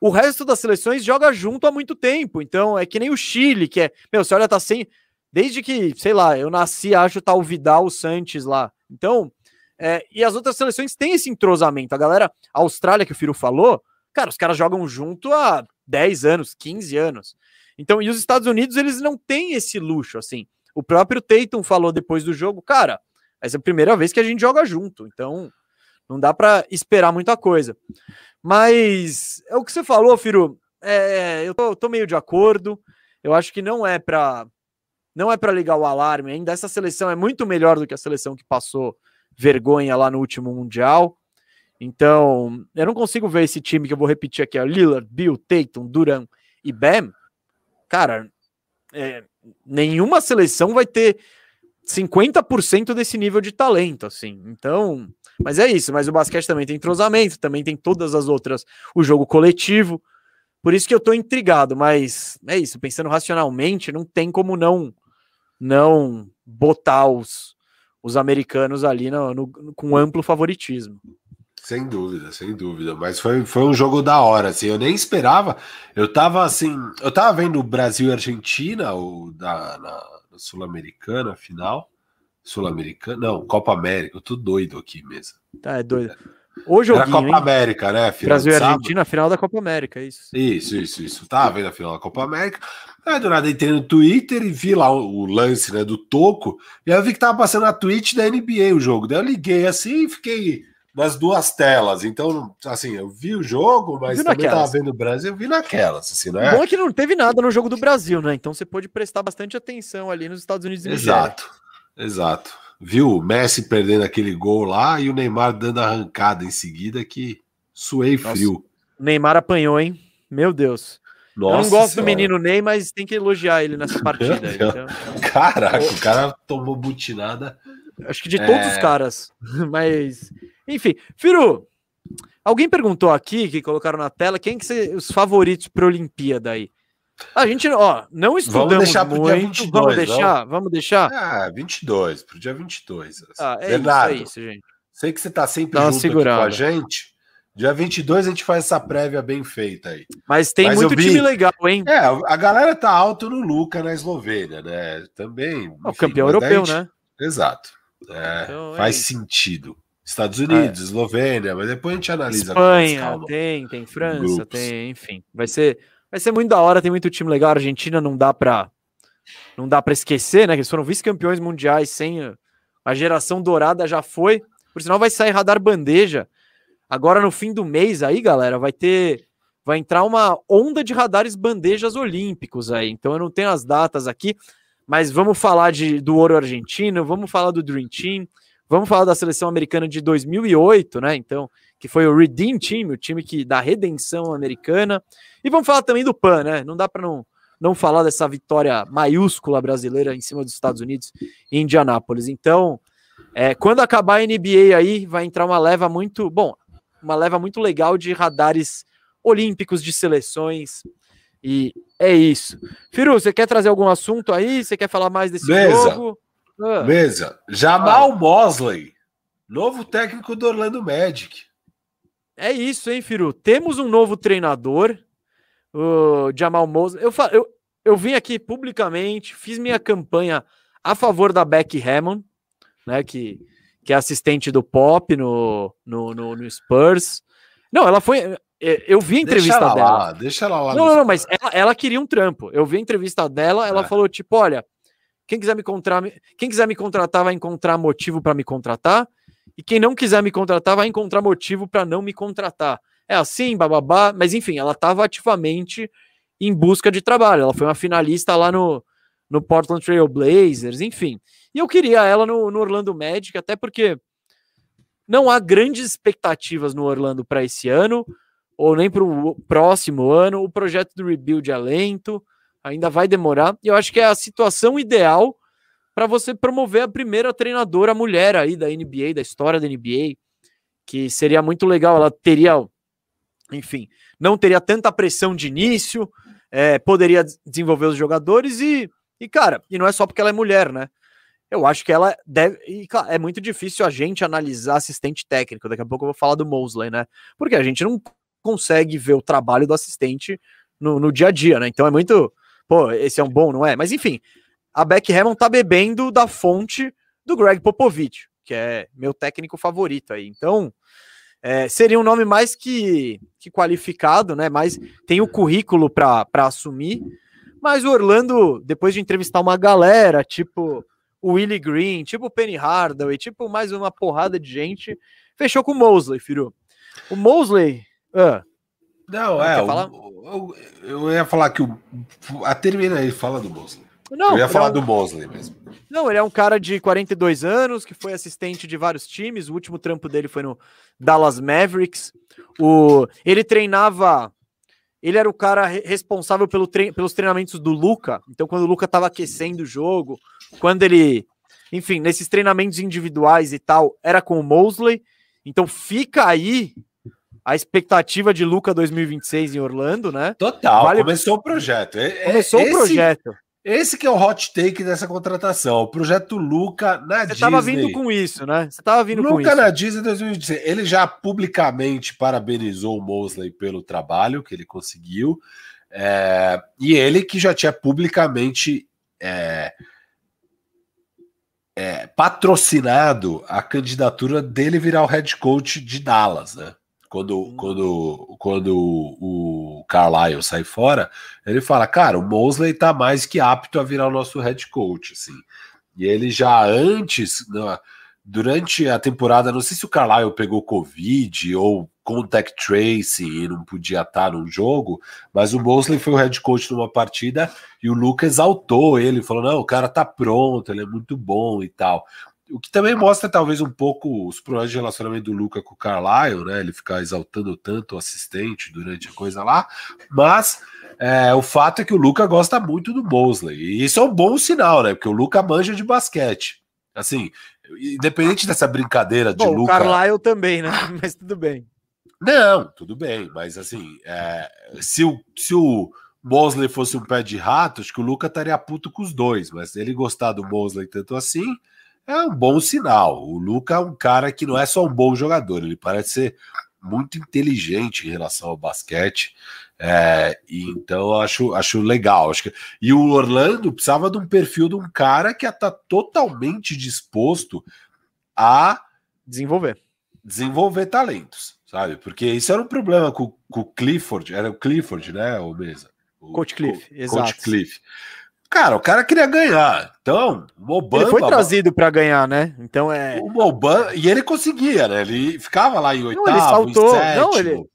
o resto das seleções joga junto há muito tempo. Então é que nem o Chile, que é. Meu, você olha, tá sem. Desde que, sei lá, eu nasci, acho tá o Vidal, o Santos lá. Então. É, e as outras seleções têm esse entrosamento. A galera, a Austrália, que o Firo falou, cara, os caras jogam junto há 10 anos, 15 anos. Então, e os Estados Unidos, eles não têm esse luxo, assim. O próprio Tatum falou depois do jogo, cara, essa é a primeira vez que a gente joga junto. Então, não dá para esperar muita coisa. Mas é o que você falou, Firu. É, eu tô, tô, meio de acordo. Eu acho que não é para não é para ligar o alarme. Ainda essa seleção é muito melhor do que a seleção que passou vergonha lá no último mundial. Então, eu não consigo ver esse time que eu vou repetir aqui, ó, Lillard, Bill, Tatum, Duran e Bam cara, é, nenhuma seleção vai ter 50% desse nível de talento, assim. Então, mas é isso. Mas o basquete também tem entrosamento, também tem todas as outras, o jogo coletivo. Por isso que eu tô intrigado, mas é isso. Pensando racionalmente, não tem como não não botar os, os americanos ali no, no, com amplo favoritismo. Sem dúvida, sem dúvida. Mas foi, foi um jogo da hora, assim. Eu nem esperava. Eu tava assim. Eu tava vendo Brasil e Argentina, o da, na Sul-Americana, final. Sul-Americana? Não, Copa América. Eu tô doido aqui mesmo. Tá, é doido. Hoje Era Copa hein? América, né? Final Brasil e Argentina, final da Copa América, isso. Isso, isso, isso. Tava vendo a final da Copa América. Aí do nada entrei no Twitter e vi lá o, o, lance né, do Toco. E aí eu vi que tava passando a Twitch da NBA o jogo. Daí eu liguei assim e fiquei nas duas telas. Então, assim, eu vi o jogo, mas também naquelas. tava vendo o Brasil, eu vi naquelas, assim, é? O bom é que não teve nada no jogo do Brasil, né? Então você pode prestar bastante atenção ali nos Estados Unidos e Exato, exato. Viu o Messi perdendo aquele gol lá e o Neymar dando arrancada em seguida que suei Nossa, frio. O Neymar apanhou, hein? Meu Deus. Nossa eu não gosto senhora. do menino Ney, mas tem que elogiar ele nessa partida. Então... Caraca, o cara tomou butinada. Acho que de todos é... os caras. Mas enfim, Firu, alguém perguntou aqui, que colocaram na tela, quem que são os favoritos para a Olimpíada aí? A gente, ó, não estudamos vamos deixar muito, dia 22, vamos deixar, vamos, vamos deixar? Ah, 22, pro dia 22. Assim. Ah, é Bernardo, isso, é isso, gente. Sei que você tá sempre Dá junto com a gente. Dia 22 a gente faz essa prévia bem feita aí. Mas tem Mas muito vi... time legal, hein? É, a galera tá alto no Luca na Eslovênia, né? Também. Enfim, o campeão europeu, gente... né? Exato. É, então, faz é sentido. Estados Unidos, é. Eslovênia, mas depois a gente analisa. Espanha, tem, tem França, Grupos. tem, enfim. Vai ser, vai ser muito da hora, tem muito time legal. A Argentina não dá para não dá para esquecer, né? Que eles foram vice-campeões mundiais sem a geração dourada já foi. Por sinal, vai sair radar bandeja. Agora no fim do mês aí, galera, vai ter vai entrar uma onda de radares bandejas olímpicos aí. Então eu não tenho as datas aqui, mas vamos falar de, do ouro argentino, vamos falar do Dream Team, Vamos falar da seleção americana de 2008, né? Então, que foi o Redeem Team, o time que da redenção americana. E vamos falar também do PAN, né? Não dá para não, não falar dessa vitória maiúscula brasileira em cima dos Estados Unidos em Indianápolis. Então, é, quando acabar a NBA aí, vai entrar uma leva muito, bom, uma leva muito legal de radares olímpicos de seleções. E é isso. Firu, você quer trazer algum assunto aí? Você quer falar mais desse Beleza. jogo? Ah. Beleza. Jamal ah. Mosley, novo técnico do Orlando Magic. É isso, hein, Firu? Temos um novo treinador, o Jamal Mosley. Eu, eu, eu vim aqui publicamente, fiz minha campanha a favor da Becky Hammond, né, que, que é assistente do Pop no, no, no, no Spurs. Não, ela foi. É, eu vi a entrevista deixa dela. Lá, deixa ela lá. Não, não, não, mas ela, ela, queria um trampo. Eu vi a entrevista dela, ela é. falou, tipo, olha, quem quiser me contratar, quem quiser me contratar vai encontrar motivo para me contratar, e quem não quiser me contratar vai encontrar motivo para não me contratar. É assim, bababá, mas enfim, ela estava ativamente em busca de trabalho. Ela foi uma finalista lá no, no Portland Trail Blazers, enfim. E eu queria ela no, no Orlando Magic, até porque não há grandes expectativas no Orlando para esse ano, ou nem para o próximo ano. O projeto do rebuild é lento ainda vai demorar. E eu acho que é a situação ideal para você promover a primeira treinadora mulher aí da NBA, da história da NBA, que seria muito legal. Ela teria, enfim, não teria tanta pressão de início, é, poderia desenvolver os jogadores e, e, cara, e não é só porque ela é mulher, né? Eu acho que ela deve. E, cara, é muito difícil a gente analisar assistente técnico. Daqui a pouco eu vou falar do Mosley, né? Porque a gente não consegue ver o trabalho do assistente no, no dia a dia, né? Então é muito pô, esse é um bom, não é? Mas enfim, a Beck Hammond tá bebendo da fonte do Greg Popovich, que é meu técnico favorito aí. Então, é, seria um nome mais que, que qualificado, né? Mas tem o currículo para assumir. Mas o Orlando, depois de entrevistar uma galera, tipo o Willie Green, tipo o Penny Hardaway, tipo mais uma porrada de gente, fechou com o Mosley, Firu. O Mosley. Uh, não, é. Eu, eu, ia falar que o. A termina aí, fala do Mosley. Não, eu ia falar é um... do Mosley mesmo. Não, ele é um cara de 42 anos que foi assistente de vários times. O último trampo dele foi no Dallas Mavericks. O... Ele treinava. ele era o cara responsável pelo tre pelos treinamentos do Luca. Então, quando o Luca estava aquecendo o jogo, quando ele, enfim, nesses treinamentos individuais e tal, era com o Mosley. Então, fica aí a expectativa de Luca 2026 em Orlando, né? Total, vale... começou o projeto. Começou esse, o projeto. Esse que é o hot take dessa contratação, o projeto Luca na Você Disney. Você tava vindo com isso, né? Você tava vindo Luca com isso. Luca na Disney 2026. Ele já publicamente parabenizou o Mosley pelo trabalho que ele conseguiu. É, e ele que já tinha publicamente é, é, patrocinado a candidatura dele virar o head coach de Dallas, né? Quando, hum. quando, quando o Carlisle sai fora, ele fala, cara, o Mosley tá mais que apto a virar o nosso head coach, assim. E ele já antes, durante a temporada, não sei se o Carlisle pegou Covid ou contact tracing e não podia estar no jogo, mas o Mosley foi o head coach numa partida e o Lucas exaltou ele, falou, não, o cara tá pronto, ele é muito bom e tal. O que também mostra, talvez, um pouco os problemas de relacionamento do Luca com o Carlisle, né? Ele ficar exaltando tanto o assistente durante a coisa lá. Mas é, o fato é que o Luca gosta muito do Mosley. E isso é um bom sinal, né? Porque o Luca manja de basquete. Assim, independente dessa brincadeira de Bom, Luca. O Carlisle também, né? Mas tudo bem. Não, tudo bem. Mas assim, é, se, o, se o Mosley fosse um pé de rato, acho que o Luca estaria puto com os dois. Mas ele gostar do Mosley tanto assim é um bom sinal. O Luca é um cara que não é só um bom jogador, ele parece ser muito inteligente em relação ao basquete. É, então eu acho, acho legal. Acho que, e o Orlando precisava de um perfil de um cara que está totalmente disposto a desenvolver. Desenvolver talentos, sabe? Porque isso era um problema com, com o Clifford, era o Clifford, né, o Mesa? O, Coach Cliff, o, exato. Coach Cliff. Cara, o cara queria ganhar. Então, o Mobamba. Ele foi trazido para ganhar, né? Então é. O Mobamba. E ele conseguia, né? Ele ficava lá em oitavo, não, ele saltou. Não, ele.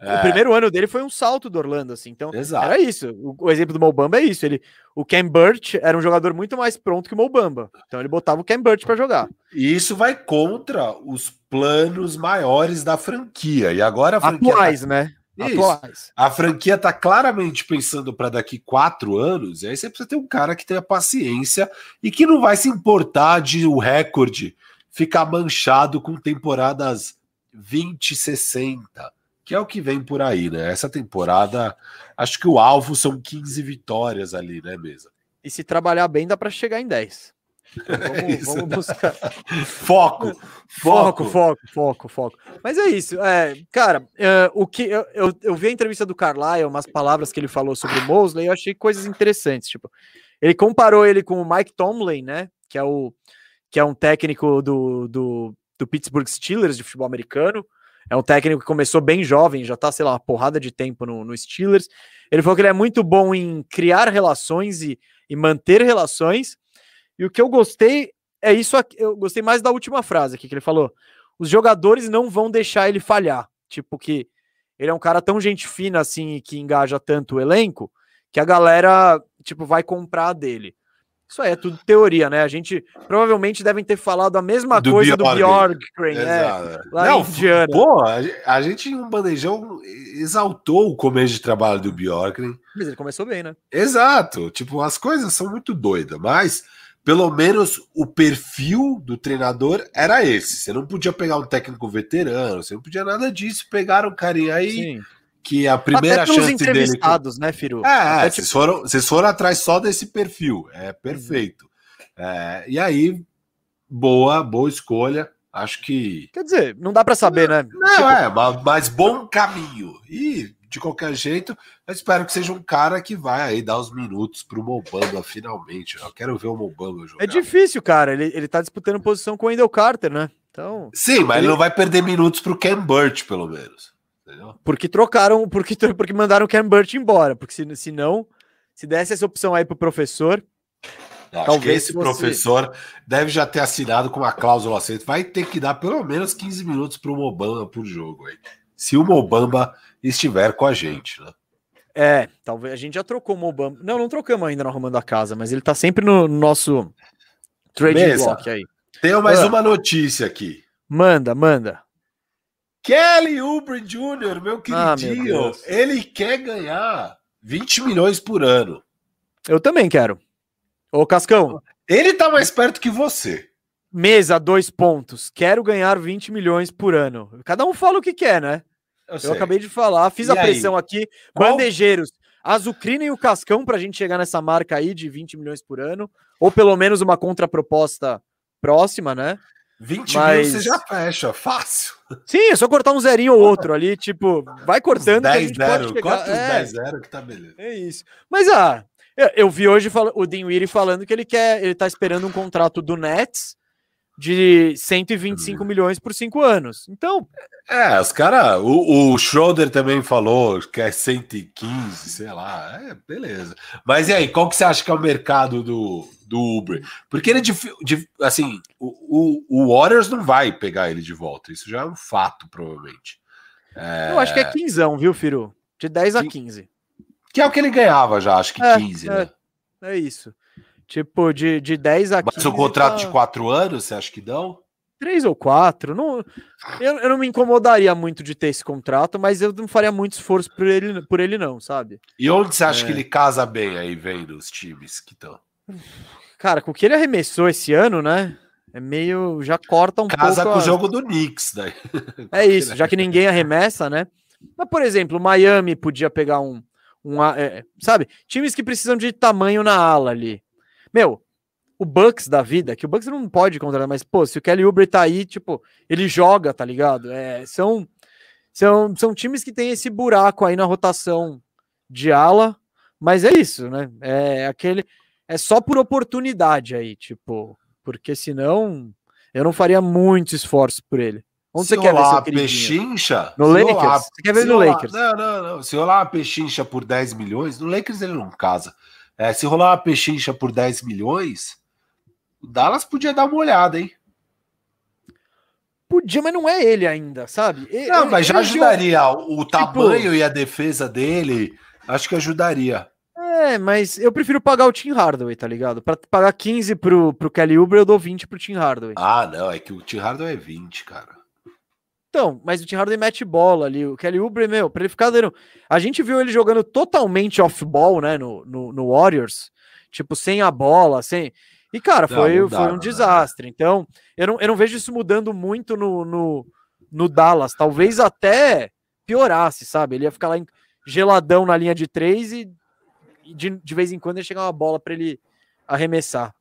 É. O primeiro ano dele foi um salto do Orlando, assim. Então, Exato. era isso. O, o, exemplo do Mobamba é isso. Ele, o Ken Burt era um jogador muito mais pronto que o Mobamba. Então, ele botava o Ken Burt para jogar. E isso vai contra os planos maiores da franquia. E agora a franquia. Atuais, tá... né? Atuais. A franquia está claramente pensando para daqui quatro anos, e aí você precisa ter um cara que tenha paciência e que não vai se importar de o recorde ficar manchado com temporadas 20, 60, que é o que vem por aí, né? Essa temporada, acho que o alvo são 15 vitórias ali, né, mesa? E se trabalhar bem, dá para chegar em 10. Vamos, vamos, buscar. foco, foco, foco, foco, foco. Mas é isso, é, cara. É, o que eu, eu, eu, vi a entrevista do Carlyle, umas palavras que ele falou sobre o Mosley, eu achei coisas interessantes. Tipo, ele comparou ele com o Mike Tomlin, né? Que é o que é um técnico do, do, do Pittsburgh Steelers de futebol americano. É um técnico que começou bem jovem, já tá, sei lá, uma porrada de tempo no, no Steelers. Ele falou que ele é muito bom em criar relações e, e manter relações e o que eu gostei é isso aqui. Eu gostei mais da última frase aqui que ele falou. Os jogadores não vão deixar ele falhar. Tipo, que ele é um cara tão gente fina assim que engaja tanto o elenco que a galera, tipo, vai comprar dele. Isso aí é tudo teoria, né? A gente provavelmente devem ter falado a mesma do coisa Bjork. do Bjorkgren, né? Lá Não. Pô, a gente em um bandejão exaltou o começo de trabalho do Bjorkgren. Mas ele começou bem, né? Exato. Tipo, as coisas são muito doidas, mas pelo menos o perfil do treinador era esse. Você não podia pegar um técnico veterano, você não podia nada disso. Pegaram um carinha aí Sim. que a primeira Até chance dele. né, Firu? É, é tipo... vocês, foram, vocês foram atrás só desse perfil. É perfeito. Uhum. É, e aí, boa, boa escolha. Acho que. Quer dizer, não dá para saber, não, né? Não, tipo... é, mas, mas bom caminho. E de qualquer jeito, eu espero que seja um cara que vai aí dar os minutos pro Mobamba finalmente. Eu quero ver o Mobamba jogar. É difícil, cara. Ele, ele tá disputando posição com o Wendell Carter, né? Então. Sim, mas ele... ele não vai perder minutos pro Ken Burt, pelo menos. Entendeu? Porque trocaram, porque, porque mandaram o Ken Burt embora. Porque se, se não, se desse essa opção aí pro professor. Acho Talvez esse professor deve já ter assinado com uma cláusula aceita. Vai ter que dar pelo menos 15 minutos para o Mobamba por jogo aí. Se o Mobamba estiver com a gente, né? É, talvez a gente já trocou o Mobamba. Não, não trocamos ainda no Arrumando a Casa, mas ele tá sempre no nosso trade block aí. Tenho mais ah. uma notícia aqui. Manda, manda. Kelly Oubre Jr., meu queridinho, ah, meu ele quer ganhar 20 milhões por ano. Eu também quero. Ô, Cascão. Ele tá mais perto que você. Mesa, dois pontos. Quero ganhar 20 milhões por ano. Cada um fala o que quer, né? Eu, eu acabei de falar, fiz e a pressão aí? aqui. Qual... Bandejeiros, Azucrina e o Cascão pra gente chegar nessa marca aí de 20 milhões por ano. Ou pelo menos uma contraproposta próxima, né? 20 Mas... mil você já fecha, fácil. Sim, é só cortar um zerinho ou outro ali, tipo, vai cortando. 10 0, chegar... corta os é, 10 0 que tá beleza. É isso. Mas ah, eu, eu vi hoje o Dinwiddie falando que ele quer, ele tá esperando um contrato do Nets de 125 milhões por cinco anos. Então. É, os caras. O, o Schroeder também falou que é 115, sei lá. É, beleza. Mas e aí, qual que você acha que é o mercado do, do Uber? Porque ele, de, de, assim, o, o, o Warriors não vai pegar ele de volta. Isso já é um fato, provavelmente. É... Eu acho que é 15, viu, Firo? De 10 a 15. Que é o que ele ganhava já, acho que é, 15, é, né? É isso. Tipo, de, de 10 a 15. Mas o contrato tá... de 4 anos, você acha que dão? 3 ou 4. Não, eu, eu não me incomodaria muito de ter esse contrato, mas eu não faria muito esforço por ele, por ele não, sabe? E onde você acha é... que ele casa bem aí, vendo os times que estão? Cara, com o que ele arremessou esse ano, né? É meio. Já corta um casa pouco. Casa com a... o jogo do Knicks, daí. É isso, já que ninguém arremessa, né? Mas, por exemplo, Miami podia pegar um. um é, sabe? Times que precisam de tamanho na ala ali. Meu, o Bucks da vida, que o Bucks não pode contratar, mas, pô, se o Kelly Oubre tá aí, tipo, ele joga, tá ligado? É, são, são, são times que tem esse buraco aí na rotação de ala, mas é isso, né? É aquele. É só por oportunidade aí, tipo, porque senão eu não faria muito esforço por ele. Onde se você quer ver seu pechincha? No Lakers? Rolar, você quer ver no rolar, Lakers? Não, não, não. Se rolar uma pechincha por 10 milhões, no Lakers ele não casa. É, se rolar uma pechincha por 10 milhões, o Dallas podia dar uma olhada, hein? Podia, mas não é ele ainda, sabe? Não, mas já ajudaria. O tipo, tamanho e a defesa dele, acho que ajudaria. É, mas eu prefiro pagar o Tim Hardaway, tá ligado? Pra pagar 15 pro, pro Kelly Uber, eu dou 20 pro Tim Hardaway. Ah, não, é que o Tim Hardaway é 20, cara. Então, mas o Tim Hardaway mete bola ali. O Kelly Oubre, meu, pra ele ficar dando. A gente viu ele jogando totalmente off-ball, né, no, no, no, Warriors. Tipo, sem a bola, sem. E, cara, foi, não, não dá, foi um desastre. Então, eu não, eu não vejo isso mudando muito no, no, no Dallas. Talvez até piorasse, sabe? Ele ia ficar lá em, geladão na linha de três e, e de, de vez em quando ia chegar uma bola para ele arremessar.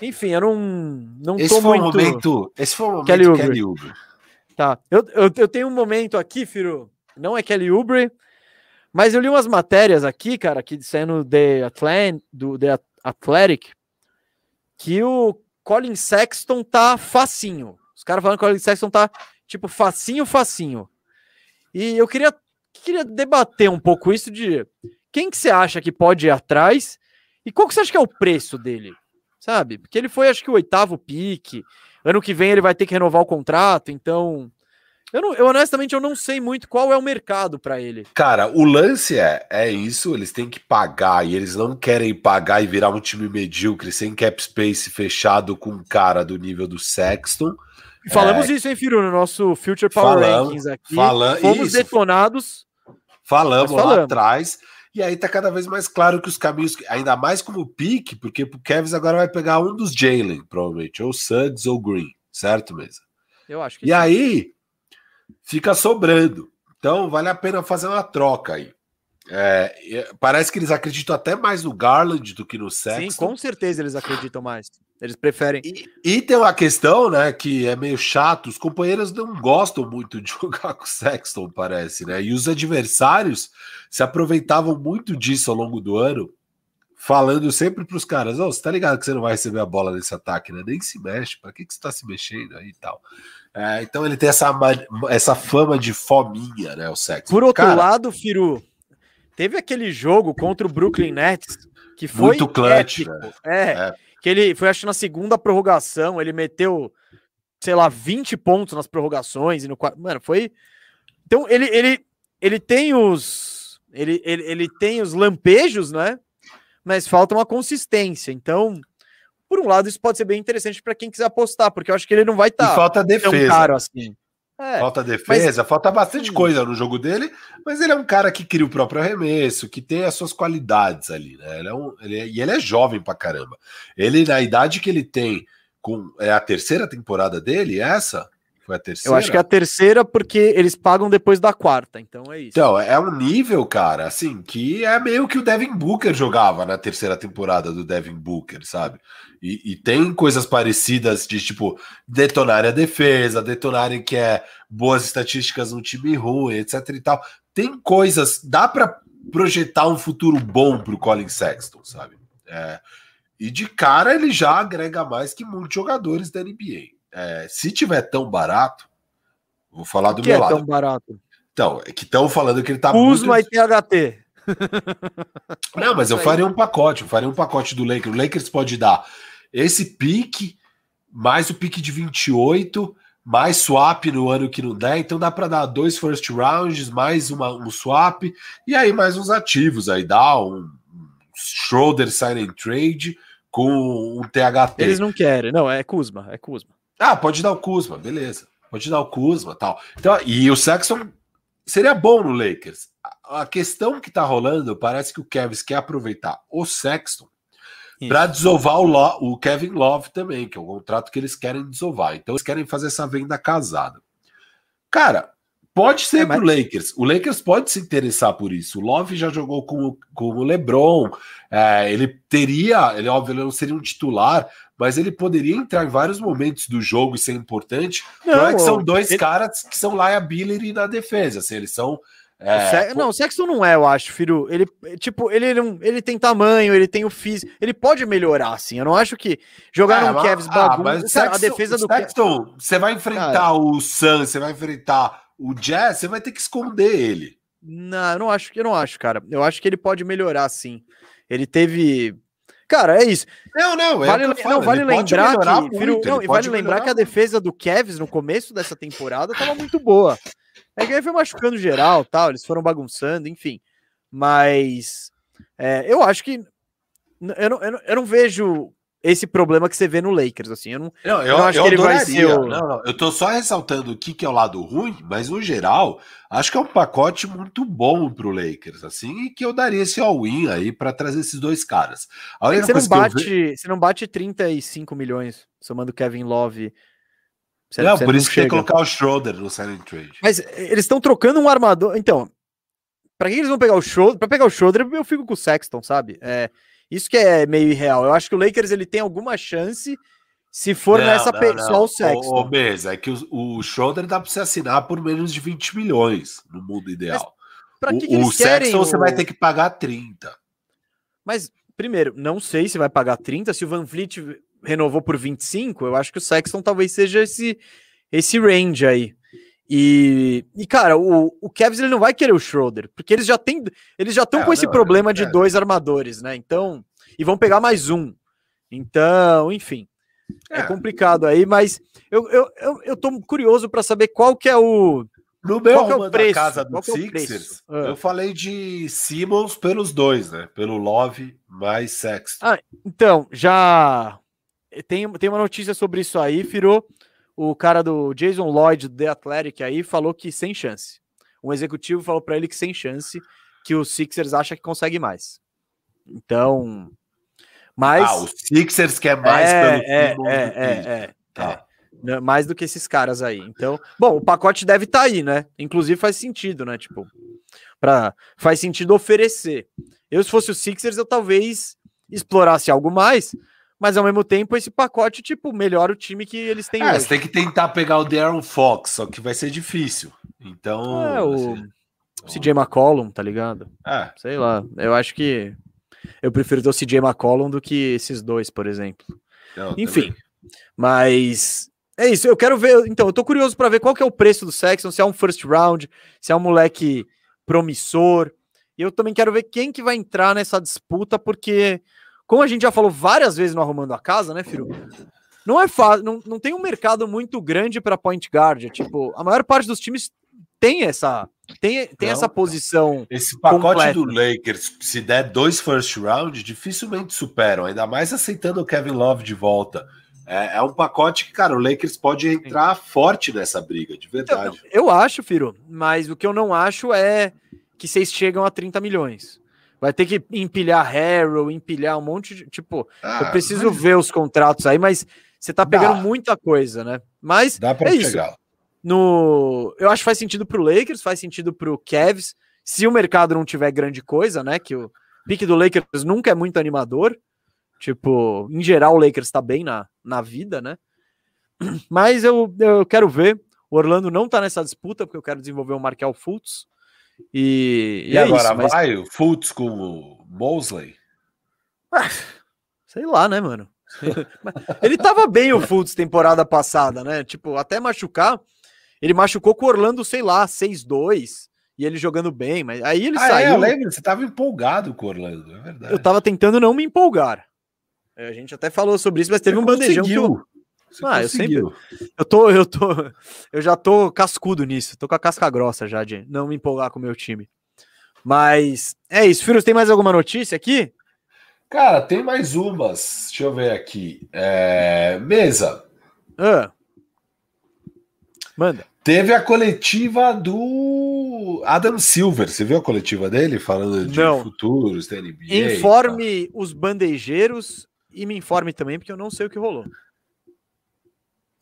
Enfim, eu não, não esse tô foi muito. momento, esse foi o momento Kelly Oubre. Tá. Eu, eu, eu, tenho um momento aqui, Firo. Não é Kelly Oubre, mas eu li umas matérias aqui, cara, que saindo The, Atlant, do The Athletic, que o Colin Sexton tá facinho. Os caras falando que o Colin Sexton tá, tipo, facinho, facinho. E eu queria, queria debater um pouco isso de quem que você acha que pode ir atrás e qual que você acha que é o preço dele, sabe? Porque ele foi, acho que, o oitavo pique. Ano que vem ele vai ter que renovar o contrato, então. Eu, não, eu honestamente eu não sei muito qual é o mercado para ele. Cara, o lance é, é isso, eles têm que pagar e eles não querem pagar e virar um time medíocre sem cap space fechado com um cara do nível do Sexton. Falamos é... isso, hein, Firu, no nosso Future Power falamos, Rankings aqui. Fala... Fomos isso. detonados. Falamos, falamos lá atrás. E aí tá cada vez mais claro que os caminhos, ainda mais como pique, porque o Kevs agora vai pegar um dos Jalen, provavelmente, ou Suggs ou Green, certo, mesa? Eu acho que E sim. aí fica sobrando. Então vale a pena fazer uma troca aí. É, parece que eles acreditam até mais no Garland do que no Sexton. Sim, com certeza eles acreditam mais. Eles preferem. E, e, tem uma questão, né, que é meio chato. Os companheiros não gostam muito de jogar com o Sexton, parece, né? E os adversários se aproveitavam muito disso ao longo do ano, falando sempre para os caras: oh, você tá ligado que você não vai receber a bola nesse ataque, né? Nem se mexe, para que, que você está se mexendo aí e tal. É, então ele tem essa, essa fama de fominha, né? O Sexton. Por outro Cara, lado, Firu, Teve aquele jogo contra o Brooklyn Nets que foi muito clutch, épico. É, é, que ele foi acho que na segunda prorrogação, ele meteu sei lá 20 pontos nas prorrogações e no mano, foi Então ele ele ele tem os ele, ele, ele tem os lampejos, né? Mas falta uma consistência. Então, por um lado, isso pode ser bem interessante para quem quiser apostar, porque eu acho que ele não vai estar tá falta defesa. tão caro assim. É, falta defesa, mas... falta bastante coisa no jogo dele, mas ele é um cara que cria o próprio arremesso, que tem as suas qualidades ali, né? Ele é um, ele é, e ele é jovem pra caramba. Ele, na idade que ele tem, com é a terceira temporada dele, essa? Foi a terceira? Eu acho que é a terceira porque eles pagam depois da quarta, então é isso. Então, é um nível, cara, assim, que é meio que o Devin Booker jogava na terceira temporada do Devin Booker, sabe? E, e tem coisas parecidas de, tipo, detonar a defesa, detonarem que é boas estatísticas no time ruim, etc e tal. Tem coisas, dá para projetar um futuro bom pro Colin Sexton, sabe? É, e de cara ele já agrega mais que muitos jogadores da NBA é, se tiver tão barato, vou falar do que meu é lado. tão barato? Então, é que estão falando que ele tá Kuzma muito... e THT. Não, mas eu faria um pacote, eu faria um pacote do Lakers. O Lakers pode dar esse pique, mais o pique de 28, mais swap no ano que não der. Então dá para dar dois first rounds, mais uma, um swap, e aí mais uns ativos. Aí dá um, Schroeder sign and trade com um THT. Eles não querem, não, é Kuzma, é Kuzma. Ah, pode dar o Kuzma, beleza. Pode dar o Kuzma tal. Então, e o Sexton seria bom no Lakers. A questão que tá rolando, parece que o Kevin quer aproveitar o Sexton para desovar o, Lo, o, Kevin Love também, que é o contrato que eles querem desovar. Então eles querem fazer essa venda casada. Cara, pode ser é, mas... pro Lakers. O Lakers pode se interessar por isso. O Love já jogou com, com o LeBron. É, ele teria, ele óbvio, ele não seria um titular, mas ele poderia entrar em vários momentos do jogo e ser importante. Não, não é que são dois ele... caras que são liability na defesa, assim, eles são. É, o não, o Sexton não é, eu acho, filho. Ele, tipo, ele, não, ele tem tamanho, ele tem o físico, ele pode melhorar, assim. Eu não acho que jogar é, no Kevs ah, mas cara, Sexton, a defesa do Sexton, você vai enfrentar cara, o Sun, você vai enfrentar o Jazz, você vai ter que esconder ele. Não, eu não acho que eu não acho, cara. Eu acho que ele pode melhorar, sim. Ele teve Cara, é isso. Não, não, é vale, não, vale lembrar que, muito, filho, não, vale lembrar que a defesa do Kevs no começo dessa temporada estava muito boa. É que aí foi machucando geral, tal, eles foram bagunçando, enfim. Mas é, eu acho que eu não, eu não, eu não vejo esse problema que você vê no Lakers, assim. Eu não, não eu, eu acho eu que ele adoraria. vai ser. O... Não, não, eu tô só ressaltando o que, que é o lado ruim, mas no geral, acho que é um pacote muito bom pro Lakers, assim, e que eu daria esse all-in aí para trazer esses dois caras. A você, não bate, ve... você não bate 35 milhões somando Kevin Love. Você, não, você por não isso chega. que tem que colocar o Schroeder no signing trade. Mas eles estão trocando um armador. Então, para que eles vão pegar o Schroeder? Para pegar o Schroeder, eu fico com o Sexton, sabe? É. Isso que é meio irreal. Eu acho que o Lakers ele tem alguma chance se for não, nessa não, não. só o Sexton. Ô, Mesa, é que o, o Schroeder dá para você assinar por menos de 20 milhões no mundo ideal. Mas, o, que o Sexton o... você vai ter que pagar 30. Mas, primeiro, não sei se vai pagar 30. Se o Van Vliet renovou por 25, eu acho que o Sexton talvez seja esse, esse range aí. E, e, cara, o, o Cavs ele não vai querer o Schroeder, porque eles já têm, eles já estão é, com esse problema é, de dois armadores, né? Então, e vão pegar mais um. Então, enfim, é, é complicado aí, mas eu, eu, eu, eu tô curioso para saber qual que é o no meu qual é o preço? casa do é Sixers, ah. eu falei de Simmons pelos dois, né? Pelo Love mais Sexton. Ah, então, já tem, tem uma notícia sobre isso aí, Firo o cara do Jason Lloyd, do The Athletic, aí falou que sem chance. Um executivo falou para ele que sem chance, que o Sixers acha que consegue mais. Então, mas... Ah, o Sixers quer mais é, pelo é, é, é, é, tá. é, mais do que esses caras aí. Então, bom, o pacote deve estar tá aí, né? Inclusive faz sentido, né? Tipo, para faz sentido oferecer. Eu se fosse o Sixers, eu talvez explorasse algo mais, mas ao mesmo tempo esse pacote, tipo, melhora o time que eles têm é, hoje. Você tem que tentar pegar o Darren Fox, só que vai ser difícil. Então. É, o assim, CJ McCollum, tá ligado? É. Sei lá. Eu acho que eu prefiro ter o CJ McCollum do que esses dois, por exemplo. Não, Enfim. Também. Mas é isso, eu quero ver. Então, eu tô curioso para ver qual que é o preço do Sexton, se é um first round, se é um moleque promissor. E eu também quero ver quem que vai entrar nessa disputa, porque como a gente já falou várias vezes no Arrumando a Casa, né, Firu? Não é fácil, não, não tem um mercado muito grande para point guard. Tipo, a maior parte dos times tem essa tem, tem não, essa posição. Esse pacote completa. do Lakers, se der dois first round, dificilmente superam, ainda mais aceitando o Kevin Love de volta. É, é, um pacote que, cara, o Lakers pode entrar Sim. forte nessa briga, de verdade. Eu, eu, acho, Firo, mas o que eu não acho é que vocês chegam a 30 milhões. Vai ter que empilhar Harrow, empilhar um monte de. Tipo, ah, eu preciso mas... ver os contratos aí, mas você tá pegando Dá. muita coisa, né? Mas Dá pra é chegar. isso. No, eu acho que faz sentido pro Lakers, faz sentido pro Cavs, se o mercado não tiver grande coisa, né? Que o pique do Lakers nunca é muito animador. Tipo, em geral, o Lakers tá bem na, na vida, né? Mas eu, eu quero ver. O Orlando não tá nessa disputa, porque eu quero desenvolver o Markel Fultz. E, e, e é agora isso, mas... vai o Fultz com o Mosley? Ah, sei lá, né, mano? ele tava bem o Fultz temporada passada, né? Tipo, até machucar. Ele machucou com o Orlando, sei lá, 6-2 e ele jogando bem, mas aí ele ah, saiu. É, eu lembro, você tava empolgado com o Orlando, é verdade. Eu tava tentando não me empolgar. É, a gente até falou sobre isso, mas teve você um bandejão que eu... ah, eu sempre. Eu tô, eu tô, eu já tô cascudo nisso. Tô com a casca grossa já de não me empolgar com o meu time. Mas é isso. Firos, tem mais alguma notícia aqui? Cara, tem mais umas. Deixa eu ver aqui. É... Mesa. Ah. Manda. Teve a coletiva do Adam Silver. Você viu a coletiva dele falando de não. futuros da NBA? Informe os bandejeiros e me informe também, porque eu não sei o que rolou.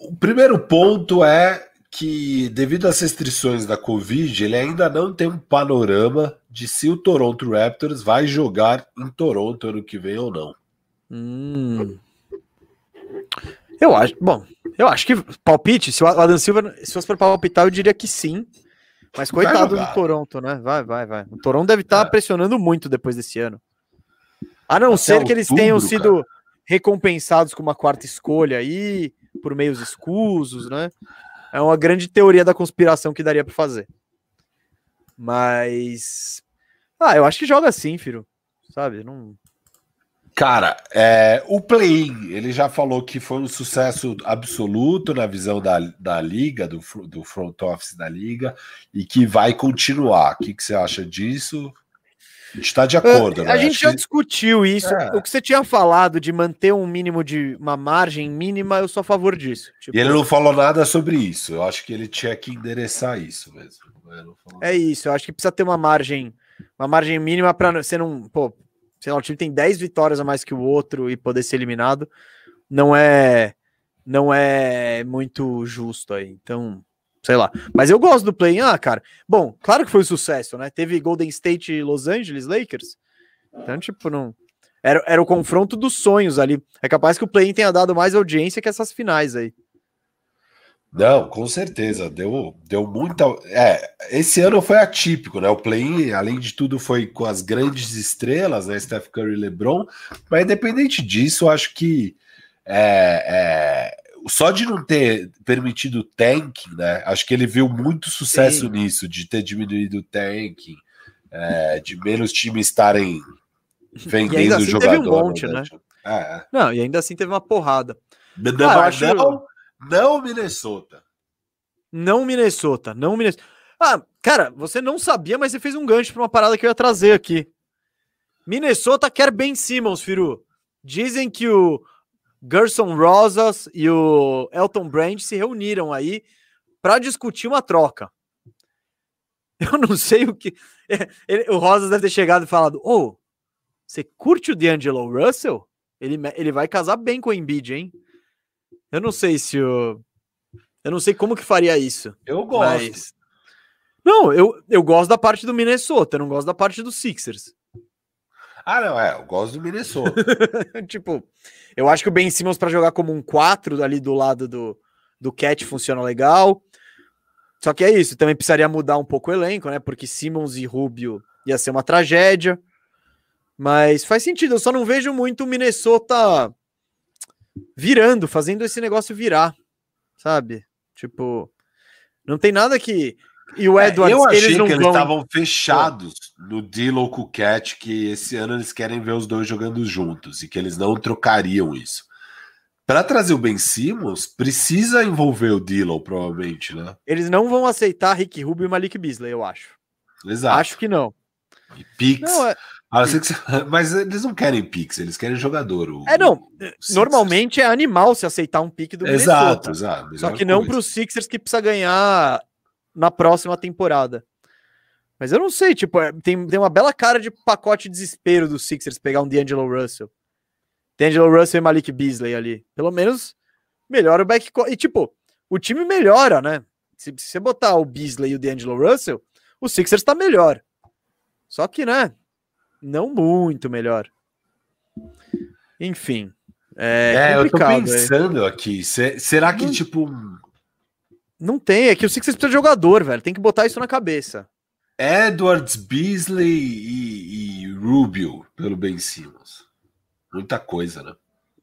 O primeiro ponto é que, devido às restrições da Covid, ele ainda não tem um panorama de se o Toronto Raptors vai jogar em Toronto ano que vem ou não. Hum. Eu acho, bom, eu acho que palpite, se o Adam Silva, se fosse para palpitar, eu diria que sim. Mas coitado do Toronto, né? Vai, vai, vai. O Toronto deve estar tá é. pressionando muito depois desse ano. A não Até ser que eles tenham sido cara. recompensados com uma quarta escolha aí, por meios escusos, né? É uma grande teoria da conspiração que daria para fazer. Mas. Ah, eu acho que joga assim, filho. Sabe? Não. Cara, é, o play ele já falou que foi um sucesso absoluto na visão da, da liga, do, do front office da liga, e que vai continuar. O que, que você acha disso? A gente está de acordo, uh, né? A gente já que... discutiu isso. É. O que você tinha falado de manter um mínimo de uma margem mínima, eu sou a favor disso. Tipo... E ele não falou nada sobre isso. Eu acho que ele tinha que endereçar isso mesmo. É isso, eu acho que precisa ter uma margem, uma margem mínima para você não. Pô, sei lá, o time tem 10 vitórias a mais que o outro e poder ser eliminado. Não é. Não é muito justo aí. Então, sei lá. Mas eu gosto do play. Ah, cara. Bom, claro que foi um sucesso, né? Teve Golden State e Los Angeles Lakers. Então, tipo, não. Era, era o confronto dos sonhos ali. É capaz que o play tenha dado mais audiência que essas finais aí. Não, com certeza. Deu, deu muita. É, esse ano foi atípico, né? O play além de tudo, foi com as grandes estrelas, né? Steph Curry e LeBron. Mas independente disso, eu acho que é, é, só de não ter permitido o tanking, né? Acho que ele viu muito sucesso Sim. nisso, de ter diminuído o tanking, é, de menos times estarem vendendo assim jogador. Teve um monte, né? É. Não, e ainda assim teve uma porrada. Não, ah, acho... não, não Minnesota. Não Minnesota, não Minnesota. Ah, cara, você não sabia, mas você fez um gancho para uma parada que eu ia trazer aqui. Minnesota quer Ben Simmons, Firu. Dizem que o Gerson Rosas e o Elton Brand se reuniram aí para discutir uma troca. Eu não sei o que. Ele, o Rosas deve ter chegado e falado: Ô, oh, você curte o D'Angelo Russell? Ele, ele vai casar bem com o Embiid, hein? Eu não sei se o. Eu não sei como que faria isso. Eu gosto. Mas... Não, eu, eu gosto da parte do Minnesota, eu não gosto da parte dos Sixers. Ah, não, é, eu gosto do Minnesota. tipo, eu acho que o Ben Simmons para jogar como um 4 ali do lado do, do Cat funciona legal. Só que é isso, também precisaria mudar um pouco o elenco, né? Porque Simmons e Rubio ia ser uma tragédia. Mas faz sentido, eu só não vejo muito o Minnesota virando, fazendo esse negócio virar, sabe? Tipo, não tem nada que e o Edwards, é, eu achei eles que eles estavam fechados no Dilo com o Cat, que esse ano eles querem ver os dois jogando juntos e que eles não trocariam isso. Para trazer o Ben Simmons, precisa envolver o Dillon, provavelmente, né? Eles não vão aceitar Rick Rubio e Malik Beasley, eu acho. Exato. Acho que não. E Pix. Não, é... Mas eles não querem Pix, eles querem jogador. O, é, não. Normalmente é animal se aceitar um pique do Exato, exato. Só que não para os Sixers que precisa ganhar na próxima temporada. Mas eu não sei, tipo, é, tem, tem uma bela cara de pacote de desespero dos Sixers pegar um D'Angelo Russell. D'Angelo Russell e Malik Beasley ali. Pelo menos melhora o backcourt. E, tipo, o time melhora, né? Se, se você botar o Beasley e o D'Angelo Russell, o Sixers tá melhor. Só que, né? Não muito melhor. Enfim. É, é eu tô pensando aqui. Será que, não, tipo. Não tem, é que o Sixers precisa de jogador, velho. Tem que botar isso na cabeça. Edwards, Beasley e, e Rubio pelo Ben Simmons. Muita coisa, né?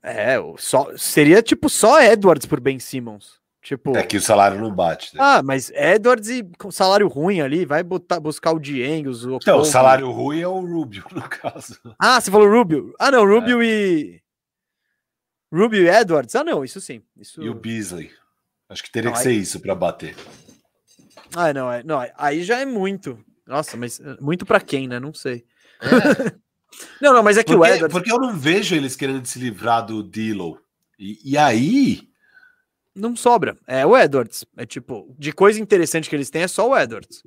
É, só, seria tipo só Edwards por Ben Simmons. Tipo, é que o salário não bate. Né? Ah, mas Edwards e com salário ruim ali, vai botar, buscar o Dieng, os Então, o salário ruim é o Rubio, no caso. Ah, você falou Rubio. Ah, não, Rubio é. e. Rubio e Edwards? Ah, não, isso sim. Isso... E o Beasley. Acho que teria não, que ser isso para bater. Ah, não, é, não, aí já é muito. Nossa, mas eh, muito para quem, né? Não sei. É. não, não, mas é que porque, o Edwards. Porque eu não vejo eles querendo se livrar do Dilo. E, e aí não sobra. É o Edwards. É tipo, de coisa interessante que eles têm é só o Edwards.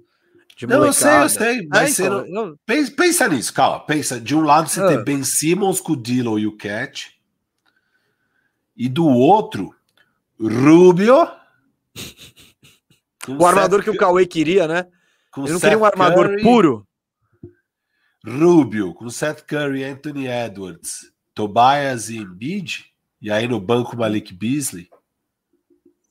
não, eu sei, eu sei. Mas é, então, não... pensa, pensa, nisso, calma. Pensa. De um lado você ah. tem Ben Simmons com o Dillon e o Cat. E do outro, Rubio. o armador que o Cauê queria, né? Com Ele não Seth queria um armador Curry, puro. Rubio, com Seth Curry, Anthony Edwards, Tobias e Embiid. E aí no banco Malik Beasley.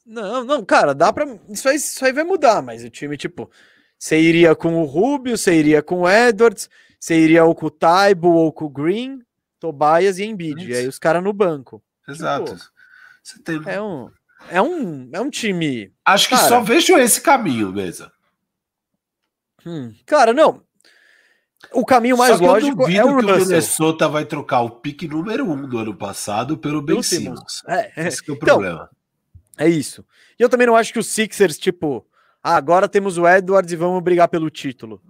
Não, não, cara, dá pra. Isso aí, isso aí vai mudar, mas o time, tipo, você iria com o Rubio, você iria com o Edwards, você iria ou com o Taibo ou com o Green, Tobias e Embiid. E aí os caras no banco. Exato. Tipo, tem... É um. É um, é um time. Acho que cara, só vejo esse caminho mesmo. Hum, cara, não. O caminho mais lógico é o que o Minnesota vai trocar o pique número um do ano passado pelo Ben Simmons. É, é. Esse é o então, problema. É isso. E eu também não acho que os Sixers, tipo, ah, agora temos o Edwards e vamos brigar pelo título.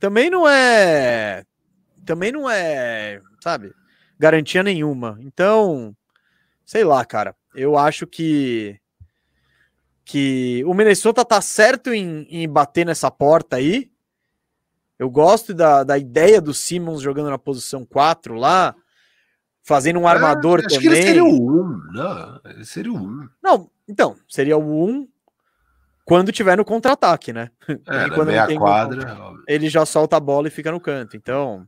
Também não é. Também não é, sabe, garantia nenhuma. Então, sei lá, cara. Eu acho que. Que o Minnesota tá certo em, em bater nessa porta aí. Eu gosto da, da ideia do Simmons jogando na posição 4 lá fazendo um armador é, acho também. Que ele seria o 1, não, ele seria o 1. Não, então, seria o 1 quando tiver no contra-ataque, né? É, quando meia tem quadra. ele já solta a bola e fica no canto. Então,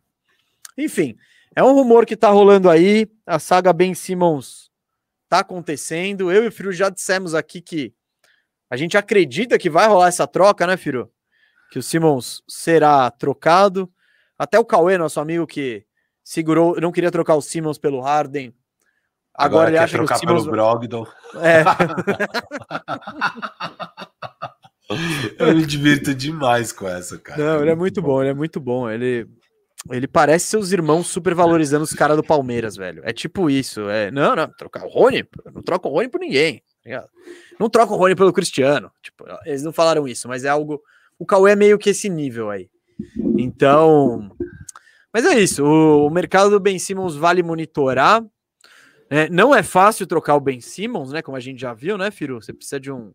enfim, é um rumor que tá rolando aí. A saga Ben Simmons tá acontecendo. Eu e o Firu já dissemos aqui que a gente acredita que vai rolar essa troca, né, Firu? Que o Simmons será trocado. Até o Cauê, nosso amigo que segurou, não queria trocar o Simmons pelo Harden. Agora, Agora ele acha trocar que o Simmons... pelo Brogdon. É. Eu me divirto demais com essa, cara. Não, ele é muito bom, ele é muito bom. Ele, ele parece seus irmãos super valorizando os caras do Palmeiras, velho. É tipo isso. É, não, não, trocar o Rony, não troca o Rony por ninguém. Tá não troca o Rony pelo Cristiano. Tipo, eles não falaram isso, mas é algo. O Cauê é meio que esse nível aí. Então, mas é isso, o, o mercado do Ben Simmons vale monitorar. É, não é fácil trocar o Ben Simmons, né? Como a gente já viu, né, Firu? Você precisa de um,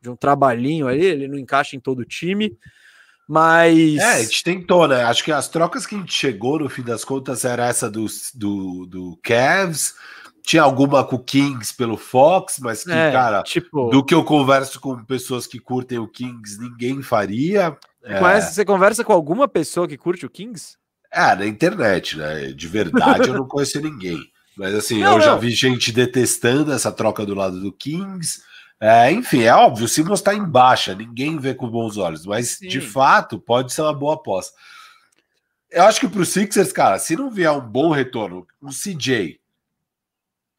de um trabalhinho aí, ele não encaixa em todo o time. Mas. É, a gente tentou, né? Acho que as trocas que a gente chegou, no fim das contas, era essa do, do, do Cavs. Tinha alguma com o Kings pelo Fox, mas que, é, cara, tipo... do que eu converso com pessoas que curtem o Kings, ninguém faria. É... Você conversa com alguma pessoa que curte o Kings? É, na internet, né? De verdade eu não conheço ninguém. Mas assim, não, eu não. já vi gente detestando essa troca do lado do Kings. É, enfim, é óbvio, o Simmons está em baixa, ninguém vê com bons olhos, mas Sim. de fato pode ser uma boa aposta. Eu acho que para os Sixers, cara, se não vier um bom retorno, um CJ,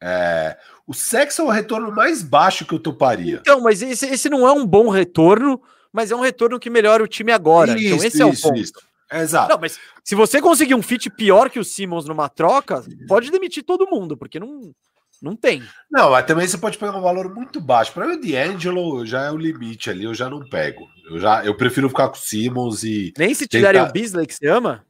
é, o Sexton é o retorno mais baixo que eu toparia. Então, mas esse, esse não é um bom retorno, mas é um retorno que melhora o time agora. Isso, então esse isso, é o ponto. Isso. Exato. Não, mas se você conseguir um fit pior que o Simmons numa troca, pode demitir todo mundo, porque não, Não tem. Não, mas também você pode pegar um valor muito baixo. Para mim, o D'Angelo já é o limite ali, eu já não pego. Eu já eu prefiro ficar com o Simmons e. Nem se tiverem tentar... o Beasley que você ama?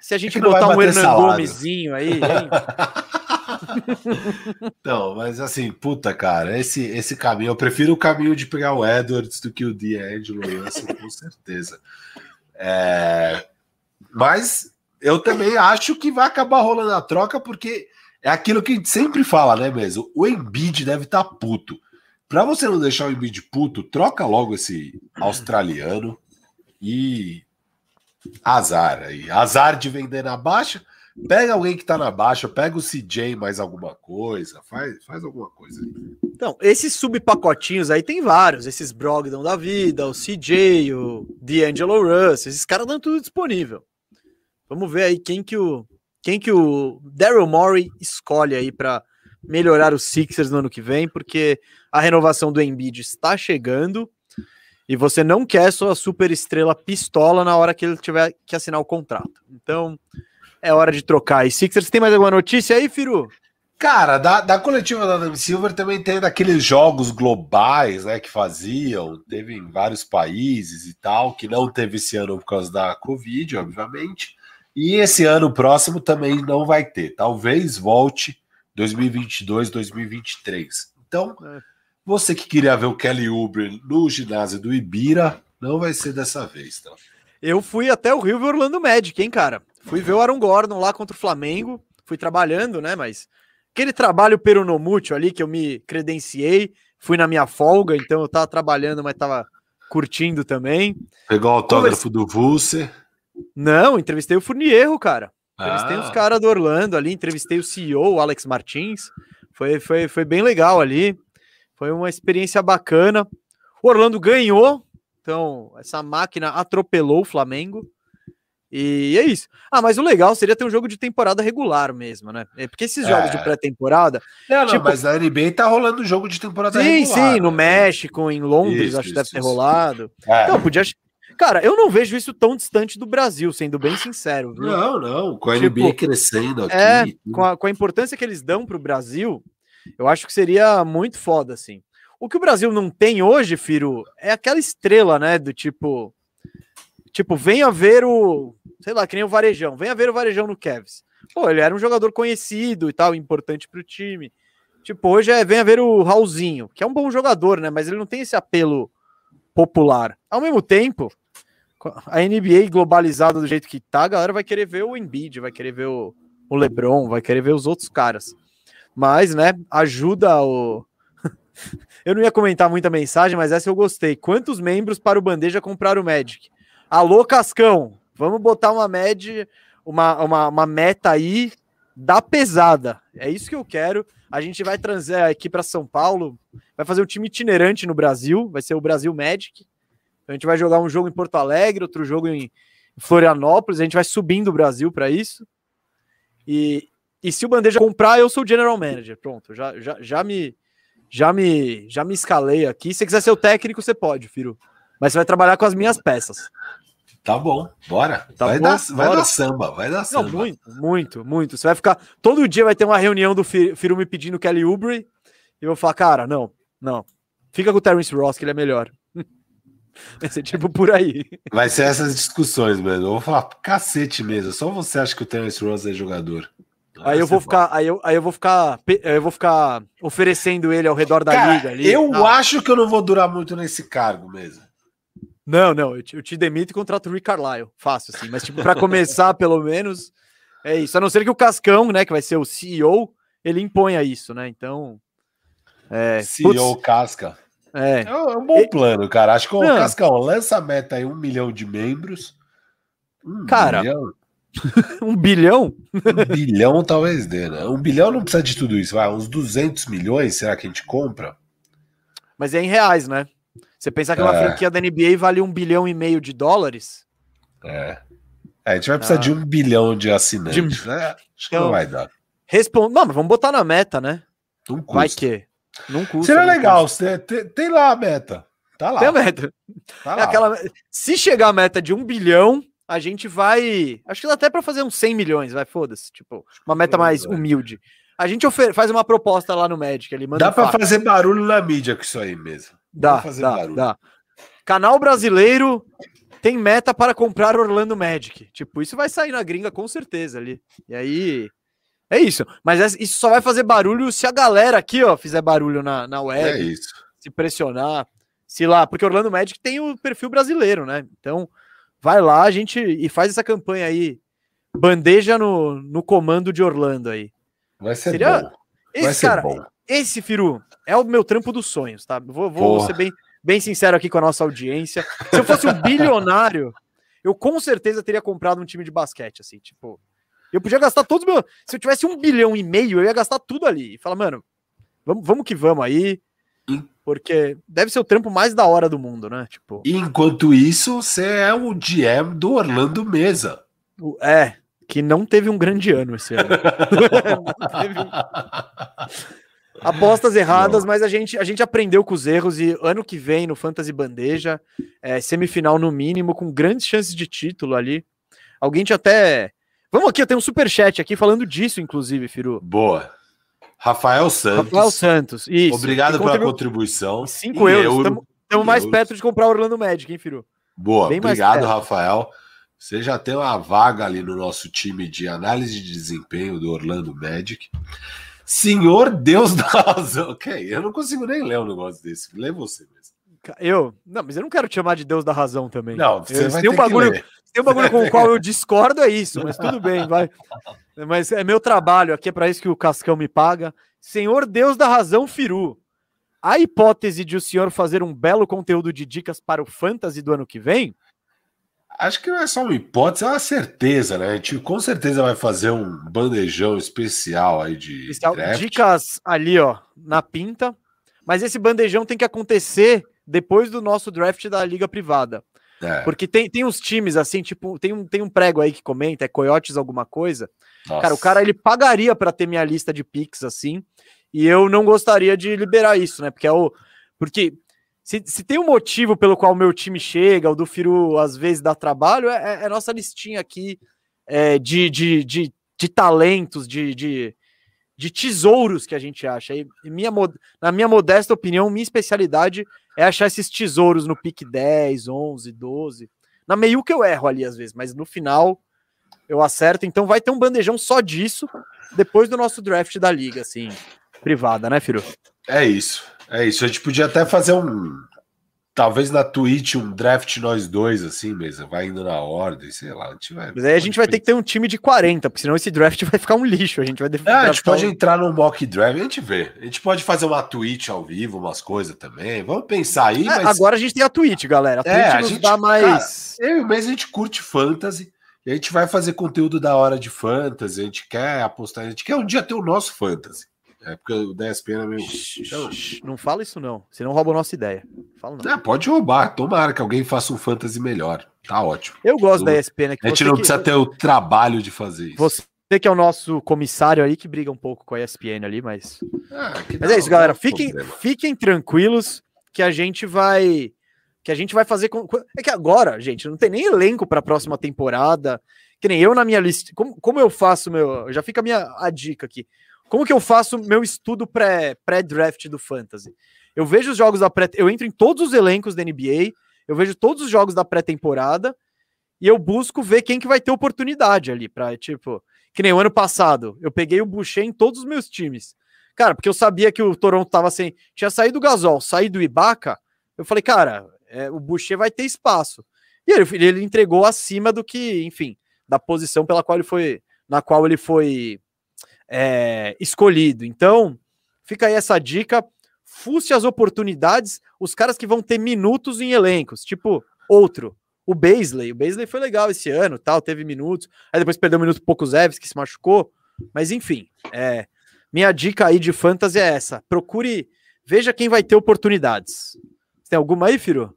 Se a gente é botar um Hernan Gomezinho aí. não, mas assim, puta, cara, esse, esse caminho, eu prefiro o caminho de pegar o Edwards do que o D'Angelo, assim, com certeza. É, mas eu também acho que vai acabar rolando a troca, porque é aquilo que a gente sempre fala, né, mesmo? O Embiid deve estar tá puto. Para você não deixar o Embiid puto, troca logo esse australiano e azar aí. Azar de vender na baixa. Pega alguém que tá na baixa, pega o CJ mais alguma coisa, faz, faz alguma coisa aí. Então, esses subpacotinhos aí tem vários, esses Brogdon da vida, o CJ, o D'Angelo Russ, esses caras dão tudo disponível. Vamos ver aí quem que o quem que o Daryl Morey escolhe aí para melhorar os Sixers no ano que vem, porque a renovação do Embiid está chegando e você não quer sua super estrela pistola na hora que ele tiver que assinar o contrato. Então, é hora de trocar. E Sixers, tem mais alguma notícia aí, Firu? Cara, da, da coletiva da Adam Silver também tem daqueles jogos globais, né, que faziam, teve em vários países e tal, que não teve esse ano por causa da Covid, obviamente. E esse ano próximo também não vai ter. Talvez volte 2022, 2023. Então, é. você que queria ver o Kelly Uber no ginásio do Ibira, não vai ser dessa vez, tá? Eu fui até o Rio ver Orlando Magic, hein, cara? Fui ver o Aaron Gordon lá contra o Flamengo. Fui trabalhando, né? Mas aquele trabalho peronomútil ali que eu me credenciei, fui na minha folga, então eu tava trabalhando, mas tava curtindo também. Pegou o autógrafo do Vulser. Não, entrevistei o Furnierro, cara. Entrevistei ah. os caras do Orlando ali, entrevistei o CEO, o Alex Martins. Foi, foi, foi bem legal ali. Foi uma experiência bacana. O Orlando ganhou, então essa máquina atropelou o Flamengo. E é isso. Ah, mas o legal seria ter um jogo de temporada regular mesmo, né? É porque esses jogos é. de pré-temporada. Não, não, tipo... mas na NBA tá rolando jogo de temporada sim, regular. Sim, sim, no né? México, em Londres, isso, acho que deve isso. ter rolado. É. Então, podia, Cara, eu não vejo isso tão distante do Brasil, sendo bem sincero. Viu? Não, não, com a tipo, NBA crescendo aqui. É, com a, com a importância que eles dão para o Brasil, eu acho que seria muito foda, assim. O que o Brasil não tem hoje, Firo, é aquela estrela, né? Do tipo. Tipo, venha ver o. Sei lá, que nem o Varejão. Venha ver o Varejão no Cavs. Pô, ele era um jogador conhecido e tal, importante para o time. Tipo, hoje é venha ver o Raulzinho, que é um bom jogador, né? Mas ele não tem esse apelo popular. Ao mesmo tempo, a NBA globalizada do jeito que tá, a galera vai querer ver o Embiid, vai querer ver o, o LeBron, vai querer ver os outros caras. Mas, né, ajuda o. eu não ia comentar muita mensagem, mas essa eu gostei. Quantos membros para o Bandeja comprar o Magic? Alô, Cascão, vamos botar uma média, uma, uma, uma meta aí da pesada. É isso que eu quero. A gente vai trazer aqui para São Paulo, vai fazer um time itinerante no Brasil, vai ser o Brasil Magic. A gente vai jogar um jogo em Porto Alegre, outro jogo em Florianópolis, a gente vai subindo o Brasil para isso. E, e se o Bandeja comprar, eu sou o general manager. Pronto, já, já, já me já me já me escalei aqui. Se você quiser ser o técnico, você pode, Firo. Mas você vai trabalhar com as minhas peças. Tá bom, bora. Tá vai, bom, dar, vai dar samba, vai dar samba. Não, muito, muito, muito. Você vai ficar. Todo dia vai ter uma reunião do Firo me pedindo Kelly Oubre. E eu vou falar, cara, não, não. Fica com o Terence Ross, que ele é melhor. Vai ser tipo por aí. Vai ser essas discussões mesmo. Eu vou falar cacete mesmo. Só você acha que o Terence Ross é jogador. Aí eu vou ficar, aí eu, aí eu vou ficar, eu vou ficar oferecendo ele ao redor da Cara, liga ali. Eu não. acho que eu não vou durar muito nesse cargo mesmo. Não, não, eu te, eu te demito e contrato o Rick Carlisle. Fácil, assim. Mas, tipo, para começar, pelo menos, é isso. A não ser que o Cascão, né, que vai ser o CEO, ele imponha isso, né? Então. É, CEO putz, Casca. É. é. um bom plano, cara. Acho que o não. Cascão lança a meta aí um milhão de membros. Um cara, bilhão. um bilhão? Um bilhão talvez dê, né? Um bilhão não precisa de tudo isso. Vai, uns 200 milhões, será que a gente compra? Mas é em reais, né? Você pensar que é. uma franquia da NBA vale um bilhão e meio de dólares? É. é a gente vai precisar ah. de um bilhão de assinantes, de... né? Acho então, que não vai dar. Responde... Não, mas vamos botar na meta, né? Não custa. Vai que. Não custa. Seria legal, você tem, tem, lá a meta. Tá lá. Tem a meta. Tá é lá. aquela... Se chegar a meta de um bilhão, a gente vai. Acho que dá até para fazer uns 100 milhões, vai, foda-se. Tipo, uma meta mais humilde. A gente faz uma proposta lá no Magic. Ele manda dá para fazer barulho na mídia com isso aí mesmo. Dá, dá, dá, dá. Canal brasileiro tem meta para comprar Orlando Magic. Tipo, isso vai sair na gringa com certeza ali. E aí. É isso. Mas é, isso só vai fazer barulho se a galera aqui, ó, fizer barulho na, na web. É isso. Se pressionar. Se lá. Porque Orlando Magic tem o perfil brasileiro, né? Então, vai lá, a gente. E faz essa campanha aí. Bandeja no, no comando de Orlando aí. Vai ser Seria... bom. Esse, vai ser cara, bom. esse, Firu, é o meu trampo dos sonhos, tá? Vou, vou ser bem, bem sincero aqui com a nossa audiência. Se eu fosse um bilionário, eu com certeza teria comprado um time de basquete, assim, tipo. Eu podia gastar todos os meus. Se eu tivesse um bilhão e meio, eu ia gastar tudo ali. E falar, mano, vamos, vamos que vamos aí. Porque deve ser o trampo mais da hora do mundo, né? Tipo. Enquanto isso, você é o GM do Orlando Mesa. É, que não teve um grande ano esse ano. Apostas erradas, não. mas a gente, a gente aprendeu com os erros e ano que vem no Fantasy Bandeja, é, semifinal no mínimo, com grandes chances de título ali. Alguém tinha até. Vamos aqui, eu tenho um super chat aqui falando disso, inclusive, Firu. Boa. Rafael Santos. Rafael Santos, isso. Obrigado pela contribuição. 5 euros. Estamos mais perto de comprar Orlando Magic, hein, Firu? Boa, Bem obrigado, Rafael. Você já tem uma vaga ali no nosso time de análise de desempenho do Orlando Magic. Senhor Deus da razão. Ok, eu não consigo nem ler um negócio desse. Lê você mesmo. Eu? Não, mas eu não quero te chamar de Deus da razão também. Não, você eu, vai tem um bagulho, tem um bagulho com o qual eu discordo, é isso, mas tudo bem, vai. Mas é meu trabalho, aqui é para isso que o Cascão me paga. Senhor Deus da razão, Firu. A hipótese de o senhor fazer um belo conteúdo de dicas para o Fantasy do ano que vem Acho que não é só uma hipótese, é uma certeza, né? A gente com certeza vai fazer um bandejão especial aí de especial, dicas ali, ó, na pinta. Mas esse bandejão tem que acontecer depois do nosso draft da liga privada. É. Porque tem, tem uns times assim, tipo, tem um, tem um prego aí que comenta, é Coyotes alguma coisa. Nossa. Cara, o cara ele pagaria para ter minha lista de picks assim, e eu não gostaria de liberar isso, né? Porque é o porque se, se tem um motivo pelo qual o meu time chega, o do Firu às vezes dá trabalho, é, é, é nossa listinha aqui é, de, de, de, de, talentos, de, de, de, tesouros que a gente acha. E minha, na minha modesta opinião, minha especialidade é achar esses tesouros no pique 10, 11, 12. Na meio que eu erro ali às vezes, mas no final eu acerto. Então vai ter um bandejão só disso depois do nosso draft da liga, assim, privada, né, Firu? É isso. É isso, a gente podia até fazer um. Talvez na Twitch um draft nós dois, assim mesmo, vai indo na ordem, sei lá. A gente vai, Mas aí a gente vai ter que ter um time de 40, porque senão esse draft vai ficar um lixo. A gente vai é, a gente pode um... entrar num mock draft, a gente vê. A gente pode fazer uma Twitch ao vivo, umas coisas também. Vamos pensar aí. É, mas... Agora a gente tem a Twitch, galera. A é, Twitch nos gente, dá mais. Cara, eu mesmo a gente curte fantasy. E a gente vai fazer conteúdo da hora de fantasy. A gente quer apostar, a gente quer um dia ter o nosso fantasy. É porque o da ESPN é meio. Então... Não fala isso, não. Senão rouba a nossa ideia. Fala não. É, pode roubar. Tomara que alguém faça um fantasy melhor. Tá ótimo. Eu gosto da ESPN. a gente não que... precisa ter o trabalho de fazer isso. Você que é o nosso comissário aí, que briga um pouco com a ESPN ali, mas. Ah, mas é isso, galera. Fiquem, fiquem tranquilos que a gente vai. Que a gente vai fazer. Com... É que agora, gente, não tem nem elenco para a próxima temporada. Que nem eu na minha lista. Como, como eu faço meu. Já fica a minha a dica aqui. Como que eu faço meu estudo pré-draft pré do Fantasy? Eu vejo os jogos da pré... Eu entro em todos os elencos da NBA, eu vejo todos os jogos da pré-temporada e eu busco ver quem que vai ter oportunidade ali para tipo, que nem o ano passado, eu peguei o Boucher em todos os meus times. Cara, porque eu sabia que o Toronto tava sem, tinha saído o Gasol, saído o Ibaka, eu falei, cara, é, o Boucher vai ter espaço. E ele, ele entregou acima do que, enfim, da posição pela qual ele foi, na qual ele foi é, escolhido. Então, fica aí essa dica. Fuste as oportunidades, os caras que vão ter minutos em elencos, tipo outro, o Baisley. O Baisley foi legal esse ano, tal, teve minutos. Aí depois perdeu um minuto pouco Zevs, que se machucou. Mas enfim, é, minha dica aí de fantasy é essa. Procure, veja quem vai ter oportunidades. Tem alguma aí, Firo?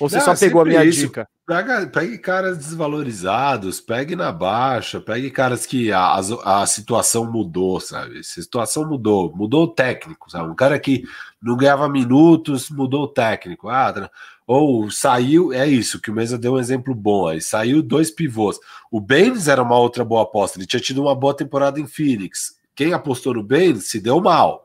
Ou você Não, só pegou a minha isso. dica? Pega, pegue caras desvalorizados, pegue na baixa, pegue caras que a, a, a, situação mudou, sabe? A situação mudou, mudou o técnico, sabe? Um cara que não ganhava minutos, mudou o técnico. Ah, ou saiu, é isso, que o Mesa deu um exemplo bom aí. Saiu dois pivôs. O Baines era uma outra boa aposta, ele tinha tido uma boa temporada em Phoenix. Quem apostou no Bale se deu mal,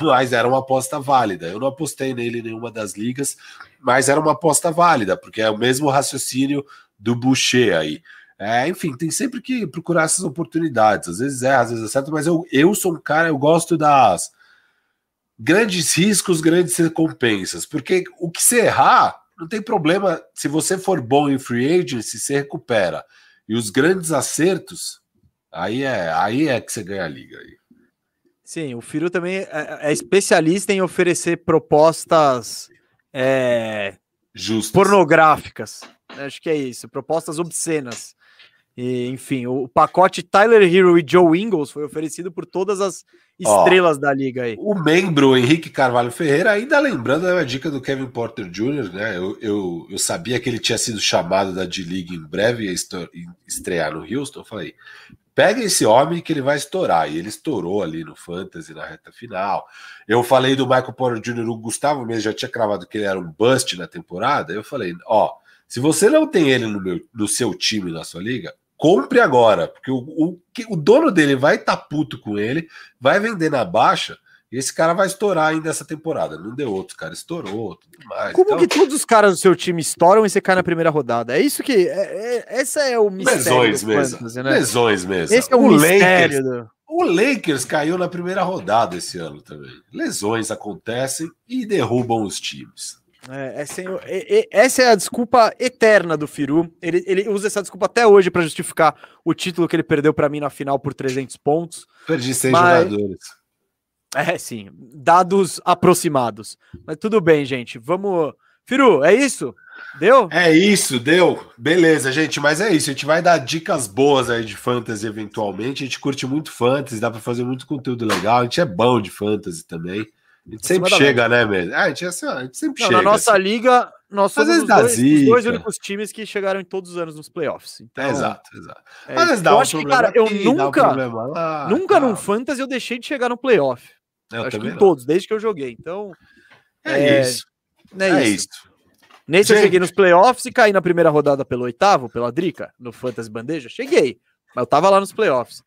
mas era uma aposta válida. Eu não apostei nele em nenhuma das ligas, mas era uma aposta válida, porque é o mesmo raciocínio do Boucher aí. É, enfim, tem sempre que procurar essas oportunidades. Às vezes é, às vezes é certo, mas eu, eu sou um cara, eu gosto das grandes riscos, grandes recompensas, porque o que você errar, não tem problema. Se você for bom em free agency, você recupera. E os grandes acertos, aí é, aí é que você ganha a liga. Aí. Sim, o Firu também é, é especialista em oferecer propostas é, Justas. pornográficas. Acho que é isso, propostas obscenas. E, enfim, o pacote Tyler Hero e Joe Ingles foi oferecido por todas as estrelas Ó, da liga aí. O membro Henrique Carvalho Ferreira, ainda lembrando a dica do Kevin Porter Jr., né? Eu, eu, eu sabia que ele tinha sido chamado da D-League em breve e estrear no Houston. Eu falei, pega esse homem que ele vai estourar. E ele estourou ali no Fantasy na reta final. Eu falei do Michael Porter Jr., o Gustavo mesmo já tinha cravado que ele era um bust na temporada. Eu falei, ó, se você não tem ele no, meu, no seu time, na sua liga, compre agora, porque o, o, o dono dele vai estar tá puto com ele, vai vender na baixa. E esse cara vai estourar ainda essa temporada. Não deu outro, cara. Estourou, tudo mais. Como então... que todos os caras do seu time estouram e você cai na primeira rodada? É isso que. É, é, esse é o mistério. Lesões mesmo. Fantasy, né? Lesões mesmo. Esse é o, o mistério. Lakers, do... O Lakers caiu na primeira rodada esse ano também. Lesões acontecem e derrubam os times. É, é, é, essa é a desculpa eterna do Firu. Ele, ele usa essa desculpa até hoje para justificar o título que ele perdeu para mim na final por 300 pontos. Perdi seis mas... jogadores. É, sim. Dados aproximados. Mas tudo bem, gente. Vamos. Firu, é isso? Deu? É isso, deu. Beleza, gente. Mas é isso. A gente vai dar dicas boas aí de fantasy eventualmente. A gente curte muito fantasy, dá para fazer muito conteúdo legal. A gente é bom de fantasy também. A gente sempre chega, né, mesmo? Ah, a, gente, assim, a gente sempre Não, chega. Na nossa assim. liga, nós somos os dois, os dois, únicos times que chegaram em todos os anos nos playoffs. Então, é, exato, exato. É, Às vezes dá eu um acho que, cara, aqui, eu nunca, um lá, nunca tá. num Fantasy eu deixei de chegar no playoff. Eu acho que em todos, desde que eu joguei. Então, é, é isso. É, é isso. isso. Nesse Gente. eu cheguei nos playoffs e caí na primeira rodada pelo oitavo, pela Drica, no Fantasy Bandeja. Cheguei, mas eu tava lá nos playoffs.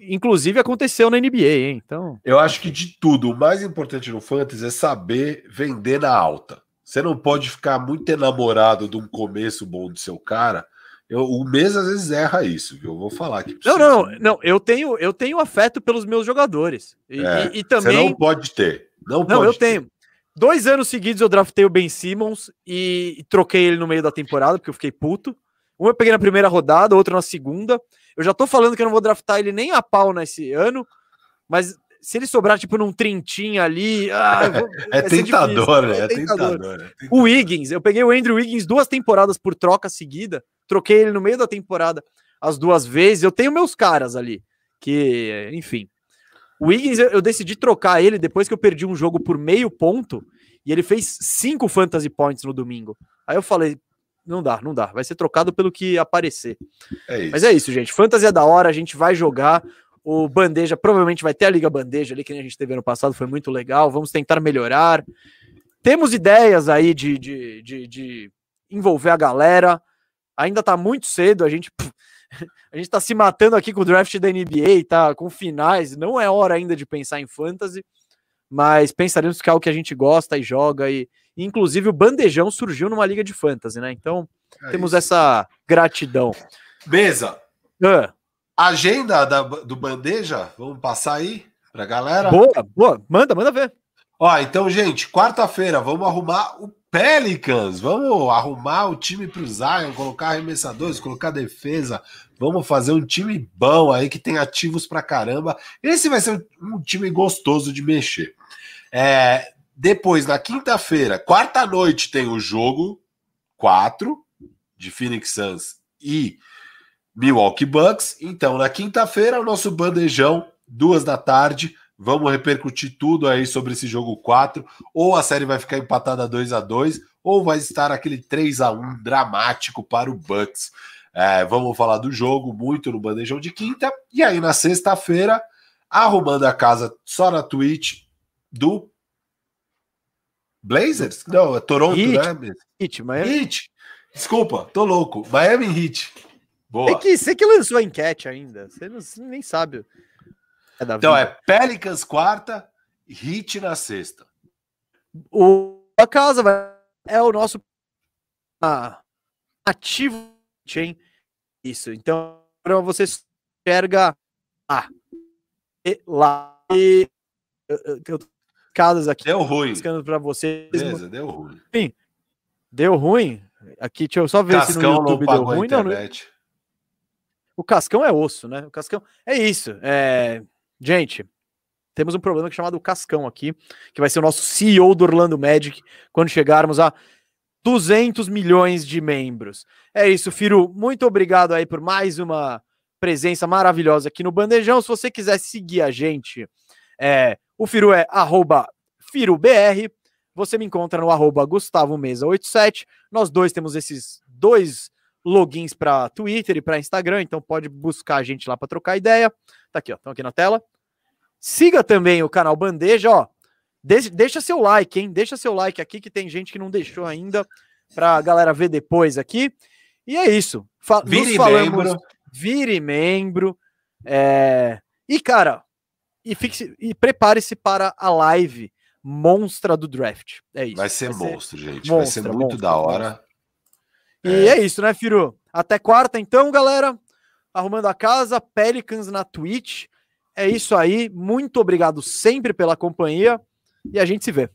Inclusive aconteceu na NBA, hein? Então. Eu acho que de tudo, o mais importante no fantasy é saber vender na alta. Você não pode ficar muito enamorado de um começo bom do seu cara. Eu, o mês às vezes erra isso? Eu vou falar aqui. Não, não, não. Eu tenho, eu tenho afeto pelos meus jogadores. E, é, e, e também. Você não pode ter. Não, não eu ter. tenho. Dois anos seguidos eu draftei o Ben Simmons e, e troquei ele no meio da temporada, porque eu fiquei puto. Um eu peguei na primeira rodada, outro na segunda. Eu já tô falando que eu não vou draftar ele nem a pau nesse ano, mas se ele sobrar, tipo, num trintinho ali. Ah, vou, é, tentador, né? é, é, tentador, é, tentador, O Wiggins, eu peguei o Andrew Wiggins duas temporadas por troca seguida, troquei ele no meio da temporada as duas vezes. Eu tenho meus caras ali, que, enfim. O Wiggins, eu, decidi trocar ele depois que eu perdi um jogo por meio ponto e ele fez cinco fantasy points no domingo. Aí eu falei, não dá, não dá. Vai ser trocado pelo que aparecer. É Mas é isso, gente. Fantasy é da hora, a gente vai jogar. O Bandeja provavelmente vai ter a Liga Bandeja ali, que a gente teve ano passado, foi muito legal. Vamos tentar melhorar. Temos ideias aí de, de, de, de envolver a galera. Ainda tá muito cedo, a gente. A gente tá se matando aqui com o draft da NBA, tá com finais. Não é hora ainda de pensar em fantasy, mas pensaremos que é algo que a gente gosta e joga e, Inclusive, o Bandejão surgiu numa liga de fantasy, né? Então, é temos isso. essa gratidão. Beleza. Uh. Agenda da, do Bandeja, vamos passar aí pra galera? Boa, boa. Manda, manda ver. Ó, então, gente, quarta-feira, vamos arrumar o Pelicans. Vamos arrumar o time pro Zion, colocar arremessadores, colocar defesa. Vamos fazer um time bom aí que tem ativos pra caramba. Esse vai ser um time gostoso de mexer. É, depois, na quinta-feira, quarta noite, tem o jogo 4 de Phoenix Suns e Milwaukee Bucks. Então, na quinta-feira, o nosso bandejão, duas da tarde. Vamos repercutir tudo aí sobre esse jogo 4. Ou a série vai ficar empatada 2 a 2 ou vai estar aquele 3 a 1 dramático para o Bucks. É, vamos falar do jogo muito no bandejão de quinta. E aí, na sexta-feira, arrumando a casa só na Twitch do Blazers? Não, é Toronto, Heat. né? Heat, Miami. Heat. Desculpa, tô louco. Miami Heat. Boa. É que você que lançou a enquete ainda. Você, não, você nem sabe. É então vida. é Pelicans quarta, Hit na sexta. O a casa vai, é o nosso ah, ativo, hein? Isso. Então, para você enxerga lá, e, lá e eu, eu, eu casas aqui. Deu ruim. para vocês. Beleza, deu ruim. Sim. Deu ruim? Aqui, deixa eu só ver Cascão se no YouTube deu ruim. Não, no... O Cascão é osso, né? O Cascão. É isso. É... Gente, temos um problema chamado Cascão aqui, que vai ser o nosso CEO do Orlando Magic quando chegarmos a 200 milhões de membros. É isso, Firu. Muito obrigado aí por mais uma presença maravilhosa aqui no Bandejão. Se você quiser seguir a gente, é, o Firu é FiruBR. Você me encontra no arroba Gustavo Mesa 87. Nós dois temos esses dois logins para Twitter e para Instagram, então pode buscar a gente lá para trocar ideia. Tá aqui, ó, estão aqui na tela. Siga também o canal Bandeja, ó. deixa seu like, hein? Deixa seu like aqui que tem gente que não deixou ainda para a galera ver depois aqui. E é isso. Fa vire falamos, membro. Vire membro. É... E, cara, e, fixe, e prepare-se para a live monstra do draft. É isso. Vai ser vai monstro, ser gente. Monstra, vai ser muito monstra, da hora. E é. é isso, né, Firu? Até quarta, então, galera. Arrumando a casa, Pelicans na Twitch. É isso aí. Muito obrigado sempre pela companhia. E a gente se vê.